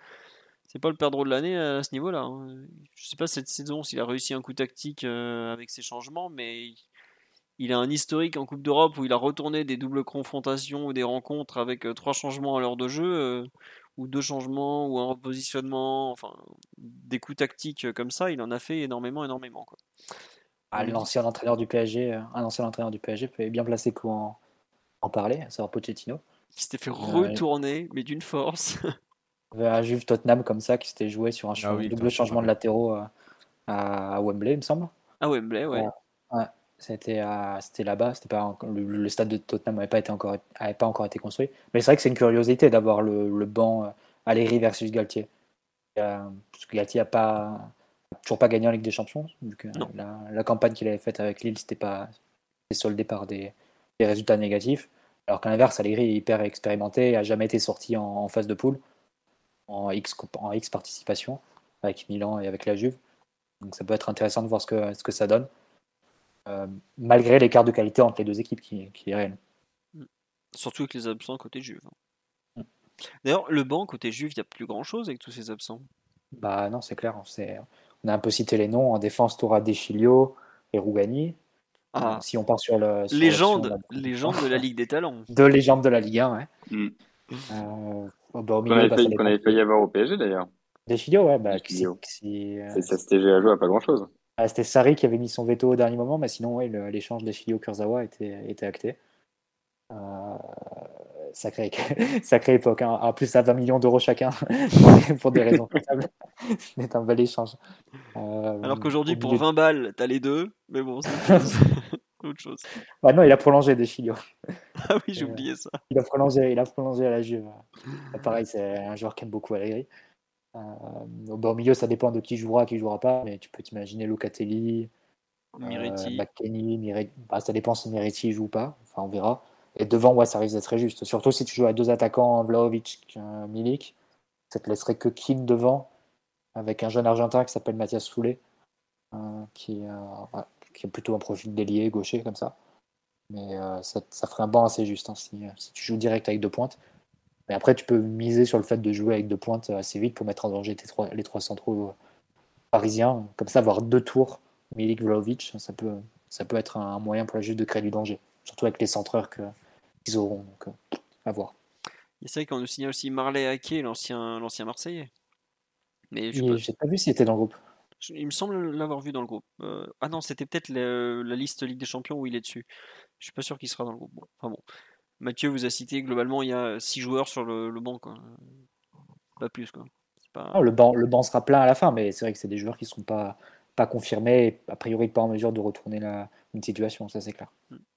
Pas le perdreau de l'année à ce niveau-là. hein. Je sais pas cette saison s'il a réussi un coup tactique avec ses changements, mais il- a un historique en Coupe d'Europe où il a retourné des doubles confrontations ou des rencontres avec trois changements à l'heure de jeu, ou deux changements, ou un repositionnement, enfin des coups tactiques euh, comme ça, il en a fait énormément, énormément. Quoi. Ah, l'ancien entraîneur du PSG, euh, un ancien entraîneur du PSG peut bien placé pour en, en parler, à savoir Pochettino. Qui s'était fait Ouais. retourner, mais d'une force. Il y avait un Juve Tottenham comme ça qui s'était joué sur un Ah oui, double changement de latéraux euh, à, à Wembley, il me semble. à Wembley, ouais. Ouais. Ouais, c'était à- là-bas, c'était pas le, le stade de Tottenham n'avait pas été encore avait pas encore été construit. Mais c'est vrai que c'est une curiosité d'avoir le, le banc euh, Allegri versus Galtier. Euh, parce que Galtier a pas toujours pas gagné en Ligue des Champions, vu que Non. la, la campagne qu'il avait faite avec Lille, c'était pas soldé par des, des résultats négatifs. Alors qu'à l'inverse, Allegri est hyper expérimenté et a jamais été sorti en, en phase de poule, en X, en X participation, avec Milan et avec la Juve. Donc ça peut être intéressant de voir ce que, ce que ça donne. Euh, malgré l'écart de qualité entre les deux équipes qui, qui est réel. Surtout avec les absents côté Juve. Mm. D'ailleurs, le banc côté Juve, il n'y a plus grand chose avec tous ces absents. Bah non, c'est clair. c'est- On a un peu cité les noms. En défense, tu auras Deschilio et Rougani. Ah, Euh, si on part sur le. sur légende, légende de la Ligue des Talents. (laughs) Deux légendes de la Ligue 1, ouais. Mm. Euh, bah, au Qu'on milieu, bah, failli, dépend. avait failli avoir au PSG d'ailleurs. Deschilio, ouais. Bah, si- Deschilio. si, euh, C'est ça s'était à jouer à pas grand chose. Ah, C'était Sarri qui avait mis son veto au dernier moment, mais sinon, ouais, le- l'échange Deschilio-Kurzawa était, était acté. Euh, sacrée, (laughs) sacrée époque. hein. En plus, à 20 millions d'euros chacun, (laughs) pour des, des raisons comptables. (laughs) C'était un bel échange. Euh, Alors qu'aujourd'hui, au pour milieu- 20 balles, t'as les deux. Mais bon, c'est autre chose. Bah non, il a prolongé Deschilio. Ah oui, j'ai Euh, oublié ça. Il a prolongé, il a prolongé à la Juve. Pareil, c'est un joueur qui aime beaucoup Allegri. Euh, au milieu, ça dépend de qui jouera, qui jouera pas, mais tu peux t'imaginer Locatelli, euh, Miretti. McKennie, Miretti. Bah, ça dépend si Miretti joue ou pas. Enfin, on verra. Et devant, ouais, ça risque d'être très juste. Surtout si tu joues à deux attaquants, Vlaovic, euh, Milik. Ça te laisserait que King devant, avec un jeune Argentin qui s'appelle Mathias Soulet, euh, qui, euh, ouais, qui a plutôt un profil d'ailier gaucher comme ça. Mais euh, ça, ça ferait un banc assez juste hein, si, si tu joues direct avec deux pointes. Mais après, tu peux miser sur le fait de jouer avec deux pointes assez vite pour mettre en danger tes trois, les trois centraux euh, parisiens. Comme ça, avoir deux tours, Milik, Vlaovic, ça peut, ça peut être un moyen pour la Juve de créer du danger. Surtout avec les centreurs qu'ils auront. Donc, euh, à voir. Et c'est vrai qu'on nous signale aussi Marley Haquet, l'ancien l'ancien Marseillais. Mais je Et pas- pas vu s'il était dans le groupe. il me semble l'avoir vu dans le groupe. Euh, ah non, c'était peut-être la liste Ligue des Champions où il est dessus. Je suis pas sûr qu'il sera dans le groupe. Bon, enfin bon. Mathieu vous a cité globalement, il y a 6 joueurs sur le, le banc. Quoi. Pas plus. Quoi. Pas... Le, banc, le banc sera plein à la fin, mais c'est vrai que c'est des joueurs qui ne seront pas, pas confirmés et a priori pas en mesure de retourner la, une situation, ça c'est clair.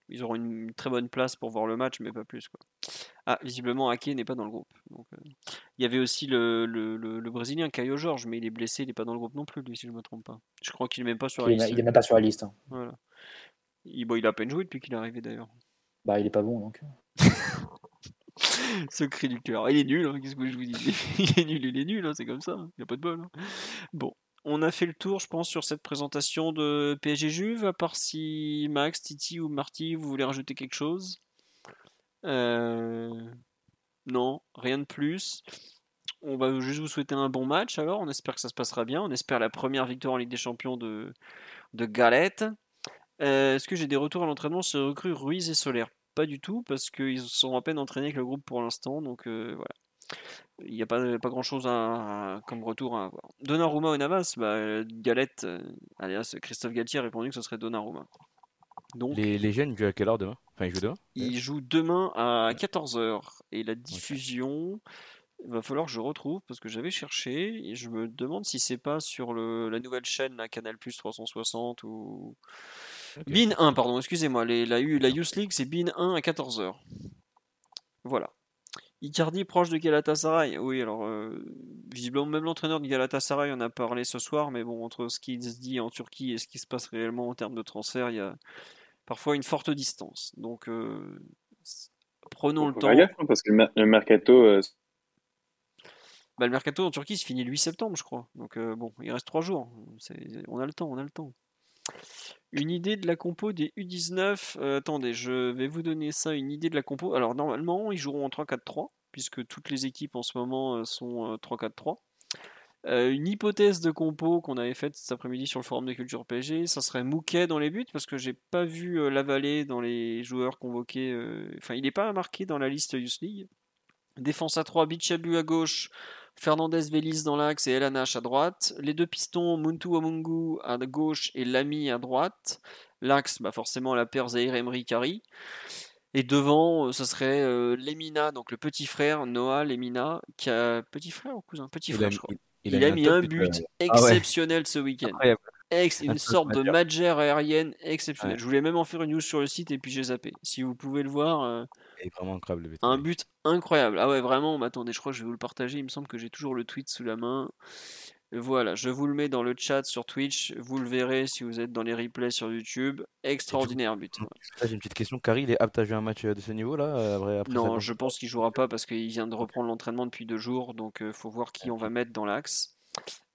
ils auront une très bonne place pour voir le match, mais pas plus. Quoi. Ah, visiblement, Ake n'est pas dans le groupe. Donc, euh, il y avait aussi le, le, le, Brésilien Caio Jorge, mais il est blessé, il n'est pas dans le groupe non plus, lui, si je ne me trompe pas. Je crois qu'il n'est même pas sur la liste. Il n'est même pas sur la liste. Hein. Voilà. Il, bon, il a à peine joué depuis qu'il est arrivé d'ailleurs. Bah, il est pas bon donc. (laughs) Ce cri du cœur. Il est nul, hein, qu'est-ce que je vous dis? (laughs) Il est nul, il est nul, hein, c'est comme ça, il n'y a pas de bol. Bon, on a fait le tour, je pense, sur cette présentation de PSG Juve, à part si Max, Titi ou Marty, vous voulez rajouter quelque chose? Euh, non, rien de plus. On va juste vous souhaiter un bon match alors, on espère que ça se passera bien, on espère la première victoire en Ligue des Champions de, de Galette. Euh, est-ce que j'ai des retours à l'entraînement sur recrues Ruiz et Solaire Pas du tout, parce qu'ils sont à peine entraînés avec le groupe pour l'instant, donc euh, voilà il n'y a pas, pas grand chose à, comme retour à avoir. Donnarumma ou Navas, bah, Galette, euh, alias Christophe Galtier a répondu que ce serait Donnarumma. Donc, les, les jeunes jouent à quelle heure demain? Enfin, ils jouent demain? Ils jouent demain à 14h. Et la diffusion, il va falloir que je retrouve parce que j'avais cherché et je me demande si c'est pas sur le, la nouvelle chaîne, la Canal Plus 360 ou. BIN 1, pardon, excusez-moi. La, la Youth League, c'est BIN 1 à 14h. Voilà. Icardi proche de Galatasaray. Oui, alors euh, visiblement même l'entraîneur de Galatasaray en a parlé ce soir, mais bon, entre ce qui se dit en Turquie et ce qui se passe réellement en termes de transfert, il y a parfois une forte distance. Donc euh, prenons le temps. Gaffe, hein, parce que le mercato. Euh, bah, le mercato en Turquie se finit le 8 septembre, je crois. Donc bon, il reste 3 jours. On a le temps, on a le temps. Une idée de la compo des U19. Euh, attendez, je vais vous donner ça, une idée de la compo. Alors normalement, ils joueront en 3-4-3, puisque toutes les équipes en ce moment euh, sont 3-4-3. Euh, une hypothèse de compo qu'on avait faite cet après-midi sur le forum de culture PSG, ça serait Mouquet dans les buts, parce que j'ai pas vu Lavalée dans les joueurs convoqués. Enfin, il n'est pas marqué dans la liste Youth League. Défense à 3, Bichabu à gauche, Fernandez Vélis dans l'axe et Elanache à droite. Les deux pistons, Muntu Wamungu à gauche et Lamy à droite. L'axe, bah forcément la paire Zahir Emery Kari. Et devant, euh, ce serait euh, Lemina, donc le petit frère, Noah Lemina, qui a. Petit frère ou cousin? Petit frère, je crois. Il, a, mis un but ah exceptionnel ce week-end. une sorte de magère aérienne exceptionnelle. Je voulais même en faire une news sur le site et puis j'ai zappé. Si vous pouvez le voir. Euh, vraiment incroyable. Le un but incroyable. Ah ouais, vraiment. Attendez, je crois que je vais vous le partager. Il me semble que j'ai toujours le tweet sous la main. Voilà, je vous le mets dans le chat sur Twitch. Vous le verrez si vous êtes dans les replays sur YouTube. Extraordinaire but. J'ai une petite question. Carrie, il est apte à jouer un match de ce niveau-là euh, Non, je pense qu'il jouera pas parce qu'il vient de reprendre l'entraînement depuis deux jours. Donc, il euh, faut voir qui on va mettre dans l'axe.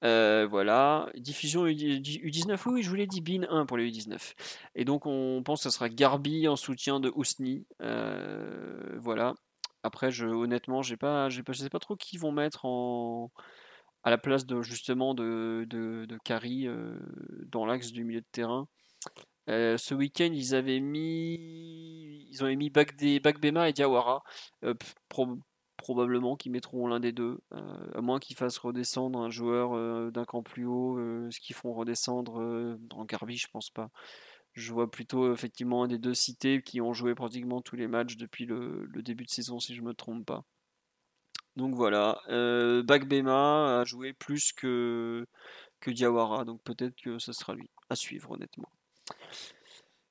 Euh, voilà, diffusion U19, oui, je vous l'ai dit, BIN 1 pour les U19. Et donc on pense que ce sera Garbi en soutien de Ousni. Euh, voilà. Après, honnêtement, j'ai pas, je sais pas trop qui vont mettre à la place justement de, de, de euh, dans l'axe du milieu de terrain. ce week-end, ils avaient mis, ils ont mis Bakbema et Diawara probablement qu'ils mettront l'un des deux, euh, à moins qu'ils fassent redescendre un joueur euh, d'un camp plus haut, euh, ce qu'ils font redescendre dans Garbi, je pense pas. Je vois plutôt effectivement un des deux cités qui ont joué pratiquement tous les matchs depuis le, début de saison, si je me trompe pas. Donc voilà, Bagbema a joué plus que, que Diawara, donc peut-être que ce sera lui à suivre honnêtement.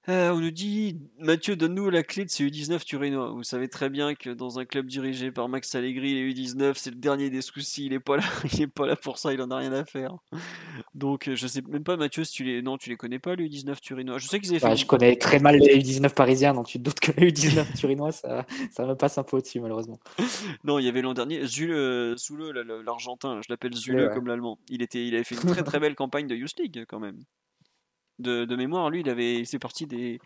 Euh, on nous dit Mathieu, donne-nous la clé de ces U19 turinois. Vous savez très bien que dans un club dirigé par Max Allegri, les U19, c'est le dernier des soucis. Il est pas là, (laughs) il est pas là pour ça, il en a rien à faire. Donc, euh, je sais même pas, Mathieu, si tu les, non, tu les connais pas les U19 turinois. Je sais qu'ils avaient bah, Je connais très mal les U19 parisiens, donc tu te doutes que les U19 (laughs) turinois, ça, ça me passe un peu au-dessus, malheureusement. (laughs) non, il y avait l'an dernier Zule, euh, Soule, l'Argentin, je l'appelle Zule comme l'Allemand. Il était, il avait fait une très très belle campagne de Youth League quand même de, mémoire, lui, il avait, c'est parti des,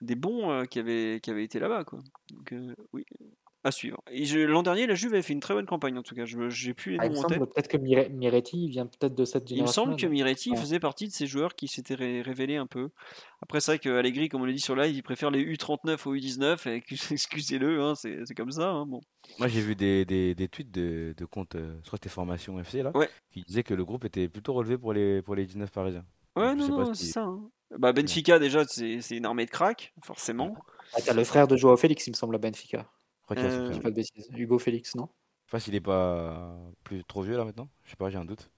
des bons euh, qui, avaient, qui avaient été là-bas, quoi. Donc, euh, oui, à suivre. Et l'an dernier, la Juve avait fait une très bonne campagne, en tout cas. Je j'ai plus les ah, noms en tête. Peut-être que Miretti vient peut-être de cette génération. Il me semble que Miretti faisait partie de ces joueurs qui s'étaient révélés un peu. Après, c'est vrai qu'Allegri, comme on l'a dit sur live, il préfère les U39 aux U19. Et (laughs) excusez-le, hein, c'est comme ça. Hein, bon. Moi, j'ai vu des, des, des, tweets de, de compte, euh, je crois que c'était Formation FC, là, qui disaient que le groupe était plutôt relevé pour les, pour les 19 parisiens. Ouais, non, non, c'est ça. Hein. Bah, Benfica, déjà, c'est une armée de crack, forcément. Ah, t'as le frère de Joao Félix, il me semble, à Benfica. Je crois qu'il euh... pas de bêtises. Hugo Félix, non? Je sais pas s'il est pas plus trop vieux là maintenant. Je sais pas, j'ai un doute.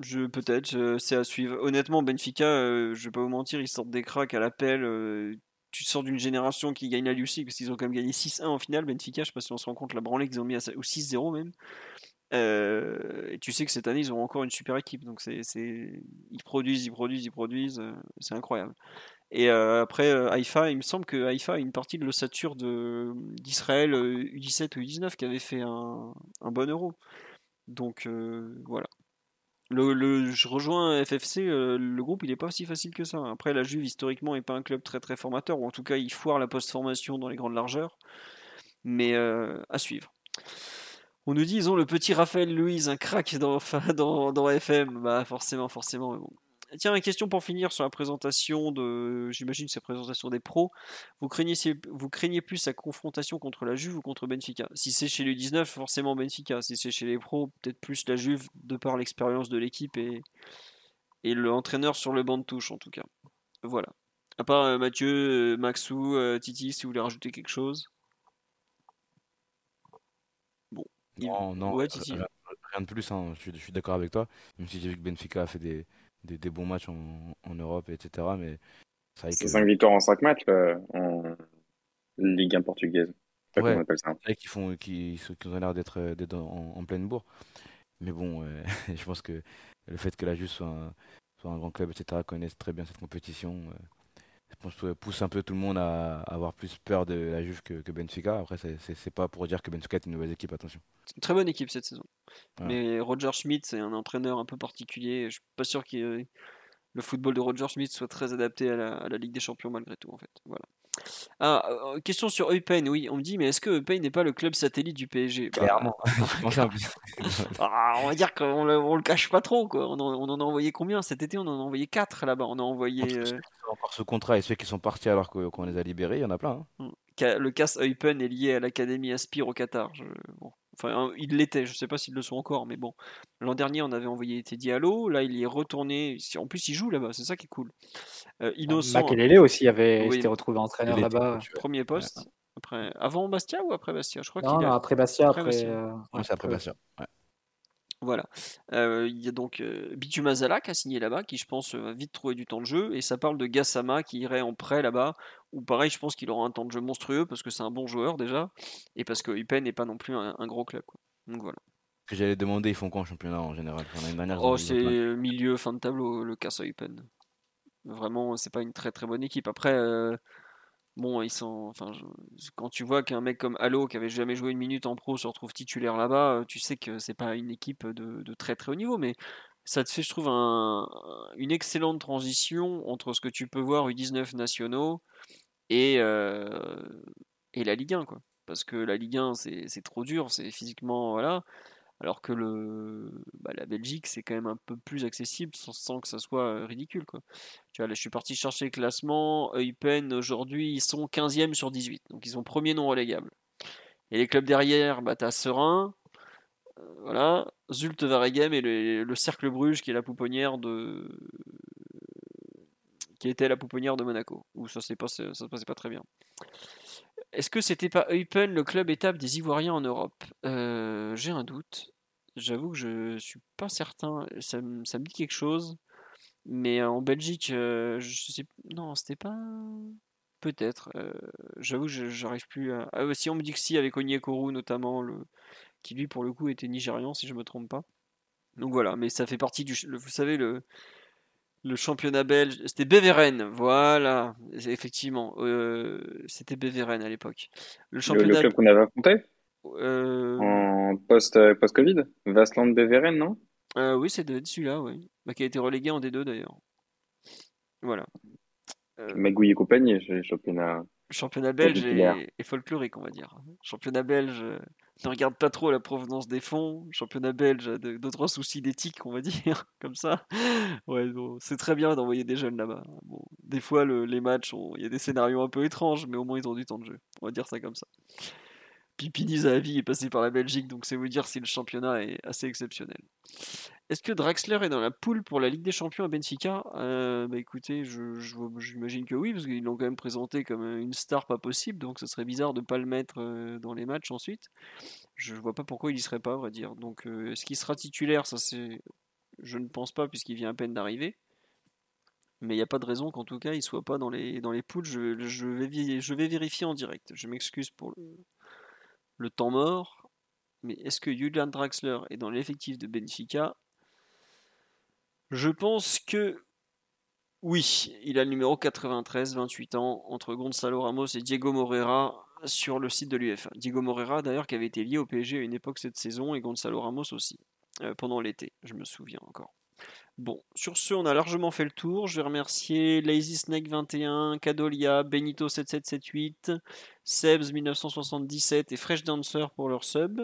Je peut-être, c'est à suivre. Honnêtement, Benfica, euh, je vais pas vous mentir, ils sortent des cracks à l'appel. Euh, tu sors d'une génération qui gagne la Lucie, parce qu'ils ont quand même gagné 6-1 en finale. Benfica, je sais pas si on se rend compte la branlée qu'ils ont mis à, ou 6-0 même. Et tu sais que cette année, ils auront encore une super équipe. Donc, c'est, ils produisent, ils produisent, ils produisent. C'est incroyable. Et après, Haïfa, il me semble que Haïfa a une partie de l'ossature de, d'Israël U17 ou U19 qui avait fait un, bon euro. Donc, voilà. Le, je rejoins FFC, le groupe il est pas aussi facile que ça. Après la Juve historiquement est pas un club très très formateur, ou en tout cas il foire la post-formation dans les grandes largeurs. Mais à suivre. On nous dit ils ont le petit Raphaël Louise, un crack dans, (laughs) dans, dans FM. Bah forcément, forcément. Tiens, une question pour finir sur la présentation de, j'imagine, c'est la présentation des pros. Vous craignez, vous craignez plus sa confrontation contre la Juve ou contre Benfica? Si c'est chez les 19, forcément Benfica. Si c'est chez les pros, peut-être plus la Juve de par l'expérience de l'équipe et, et l'entraîneur sur le banc de touche en tout cas. Voilà. À part euh, Mathieu, euh, Maxou, euh, Titi, si vous voulez rajouter quelque chose. Bon. Non, non. Ouais, Titi. Rien de plus, hein. je suis, je suis d'accord avec toi. Même si j'ai vu que Benfica a fait des, des, bons matchs en, en, Europe, etc. Mais c'est 5 victoires en 5 matchs euh, en Ligue 1 portugaise. Ouais, on appelle ça. qui font, qui, qui ont l'air d'être en, en, pleine bourre. Mais bon, euh, (laughs) je pense que le fait que la Juve soit un, soit un grand club, etc., connaisse très bien cette compétition, euh, je pense que pousse un peu tout le monde à, avoir plus peur de la Juve que, que Benfica. Après, c'est pas pour dire que Benfica est une mauvaise équipe, attention. C'est une très bonne équipe cette saison. Mais Roger Schmidt, c'est un entraîneur un peu particulier. Je suis pas sûr que le football de Roger Schmidt soit très adapté à la, à la Ligue des Champions malgré tout, en fait. Voilà. Ah, euh, question sur Eupen, oui, on me dit, mais est-ce que Eupen n'est pas le club satellite du PSG bah, Clairement. (laughs) ah, on va dire qu'on le, on le cache pas trop, quoi. On en, a envoyé combien Cet été, on en a envoyé 4 là-bas. On a envoyé. Euh, encore ce contrat et ceux qui sont partis alors qu'on les a libérés, il y en a plein. Hein. Mm. Le casse Eupen est lié à l'Académie Aspire au Qatar. Bon. Enfin, il l'était, je sais pas s'ils le sont encore, mais bon. L'an dernier, on avait envoyé Teddy Allo, là, il y est retourné. En plus, il joue là-bas, c'est ça qui est cool. Euh, Innocent. Makelele aussi avait été retrouvé entraîneur là-bas. Premier poste. Après, avant Bastia ou après Bastia? Je crois qu'il après Bastia. Après, Bastia. Euh, c'est après Bastia. Voilà. Euh, il y a donc euh, Bitumazala qui a signé là-bas, qui je pense va vite trouver du temps de jeu. Et ça parle de Gassama qui irait en prêt là-bas. Ou pareil, je pense qu'il aura un temps de jeu monstrueux parce que c'est un bon joueur déjà. Et parce que Upen n'est pas non plus un, gros club. Donc voilà. Que j'allais demander, ils font quoi en championnat en général? Oh, c'est milieu, fin de tableau, le Casa Upen. Vraiment, c'est pas une très très bonne équipe. Après. Euh, bon, ils sont. Enfin, quand tu vois qu'un mec comme Halo, qui avait jamais joué une minute en pro, se retrouve titulaire là-bas, euh, tu sais que c'est pas une équipe de, très très haut niveau, mais ça te fait, je trouve, une excellente transition entre ce que tu peux voir U19 nationaux et, euh, et la Ligue 1, quoi. Parce que la Ligue 1, c'est trop dur, c'est physiquement, voilà. Alors que bah, la Belgique, c'est quand même un peu plus accessible sans, que ça soit ridicule. Quoi. Tu vois, là, je suis parti chercher le classement. Eupen, aujourd'hui, ils sont 15e sur 18. Donc, ils sont premier non relégable. Et les clubs derrière, bah, as Serein, voilà, Zulte Varegem et le, Cercle Bruges, qui est la pouponnière de. Qui était la pouponnière de Monaco. Où ça ne se passait pas très bien. Est-ce que c'était pas Eupen, le club étape des Ivoiriens en Europe? Euh, J'ai un doute. J'avoue que je suis pas certain. Ça, me dit quelque chose. Mais en Belgique, euh, je sais. Non, c'était pas. Peut-être. Euh, j'avoue que j'arrive plus à. Ah, si on me dit que si, avec Onyekuru notamment, qui lui pour le coup était nigérian, si je me trompe pas. Donc voilà, mais ça fait partie du. Vous savez, le, le championnat belge, c'était Beveren, voilà, effectivement, euh, c'était Beveren à l'époque. Le, championnat... le, club qu'on avait affronté euh, En post-Covid post Vasland Beveren, non? Euh, Oui, c'est celui-là, oui. Bah, qui a été relégué en D2 d'ailleurs. Voilà. Magouille et compagnie, championnat. Championnat belge et, folklorique, on va dire. Championnat belge ne regarde pas trop la provenance des fonds. Championnat belge a d'autres soucis d'éthique, on va (laughs) dire, comme ça. Ouais, c'est très bien d'envoyer des jeunes là-bas. Bon, des fois, les matchs, il y a des scénarios un peu étranges, mais au moins ils ont du temps de jeu. On va dire ça comme ça. Pipini Zahavi est passé par la Belgique, donc c'est vous dire si le championnat est assez exceptionnel. Est-ce que Draxler est dans la poule pour la Ligue des Champions à Benfica? Euh, Bah écoutez, j'imagine que oui, parce qu'ils l'ont quand même présenté comme une star pas possible, donc ce serait bizarre de ne pas le mettre euh, dans les matchs ensuite. Je vois pas pourquoi il y serait pas, à vrai dire. Donc euh, est-ce qu'il sera titulaire? Ça c'est, je ne pense pas puisqu'il vient à peine d'arriver. Mais il n'y a pas de raison qu'en tout cas il soit pas dans les, poules. Je, je, vais, je vais vérifier en direct. Je m'excuse pour le, le temps mort. Mais est-ce que Julian Draxler est dans l'effectif de Benfica? Je pense que oui, il a le numéro 93, 28 ans, entre Gonzalo Ramos et Diego Moreira sur le site de l'UEFA. Diego Moreira d'ailleurs qui avait été lié au PSG à une époque cette saison et Gonzalo Ramos aussi, euh, pendant l'été, je me souviens encore. Bon, sur ce, on a largement fait le tour. Je vais remercier Lazy Snake 21, Cadolia, Benito 7778, Sebs 1977 et Fresh Dancer pour leur sub.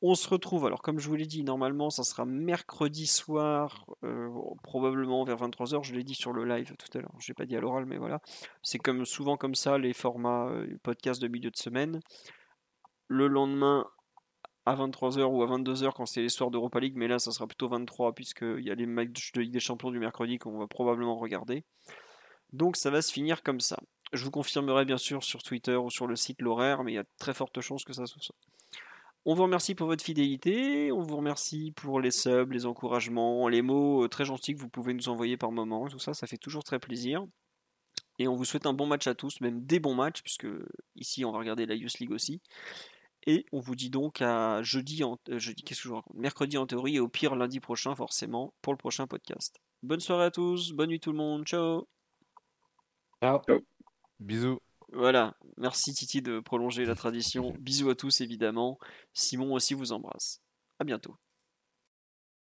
On se retrouve, alors comme je vous l'ai dit, normalement ça sera mercredi soir, euh, probablement vers 23h, je l'ai dit sur le live tout à l'heure, je n'ai pas dit à l'oral, mais voilà. C'est comme souvent comme ça les formats euh, podcast de milieu de semaine. Le lendemain à 23h ou à 22h quand c'est les soirs d'Europa League, mais là ça sera plutôt 23 puisqu'il y a les matchs de Ligue des Champions du mercredi qu'on va probablement regarder. Donc ça va se finir comme ça. Je vous confirmerai bien sûr sur Twitter ou sur le site l'horaire, mais il y a très forte chance que ça soit. On vous remercie pour votre fidélité, on vous remercie pour les subs, les encouragements, les mots euh, très gentils que vous pouvez nous envoyer par moment, tout ça, ça fait toujours très plaisir. Et on vous souhaite un bon match à tous, même des bons matchs, puisque ici on va regarder la Youth League aussi. Et on vous dit donc à jeudi, en, euh, jeudi qu'est-ce que je raconte? Mercredi en théorie et au pire lundi prochain forcément pour le prochain podcast. Bonne soirée à tous, bonne nuit tout le monde, ciao. Ciao. Bisous. Voilà, merci Titi de prolonger la tradition. Bisous à tous évidemment. Simon aussi vous embrasse. À bientôt.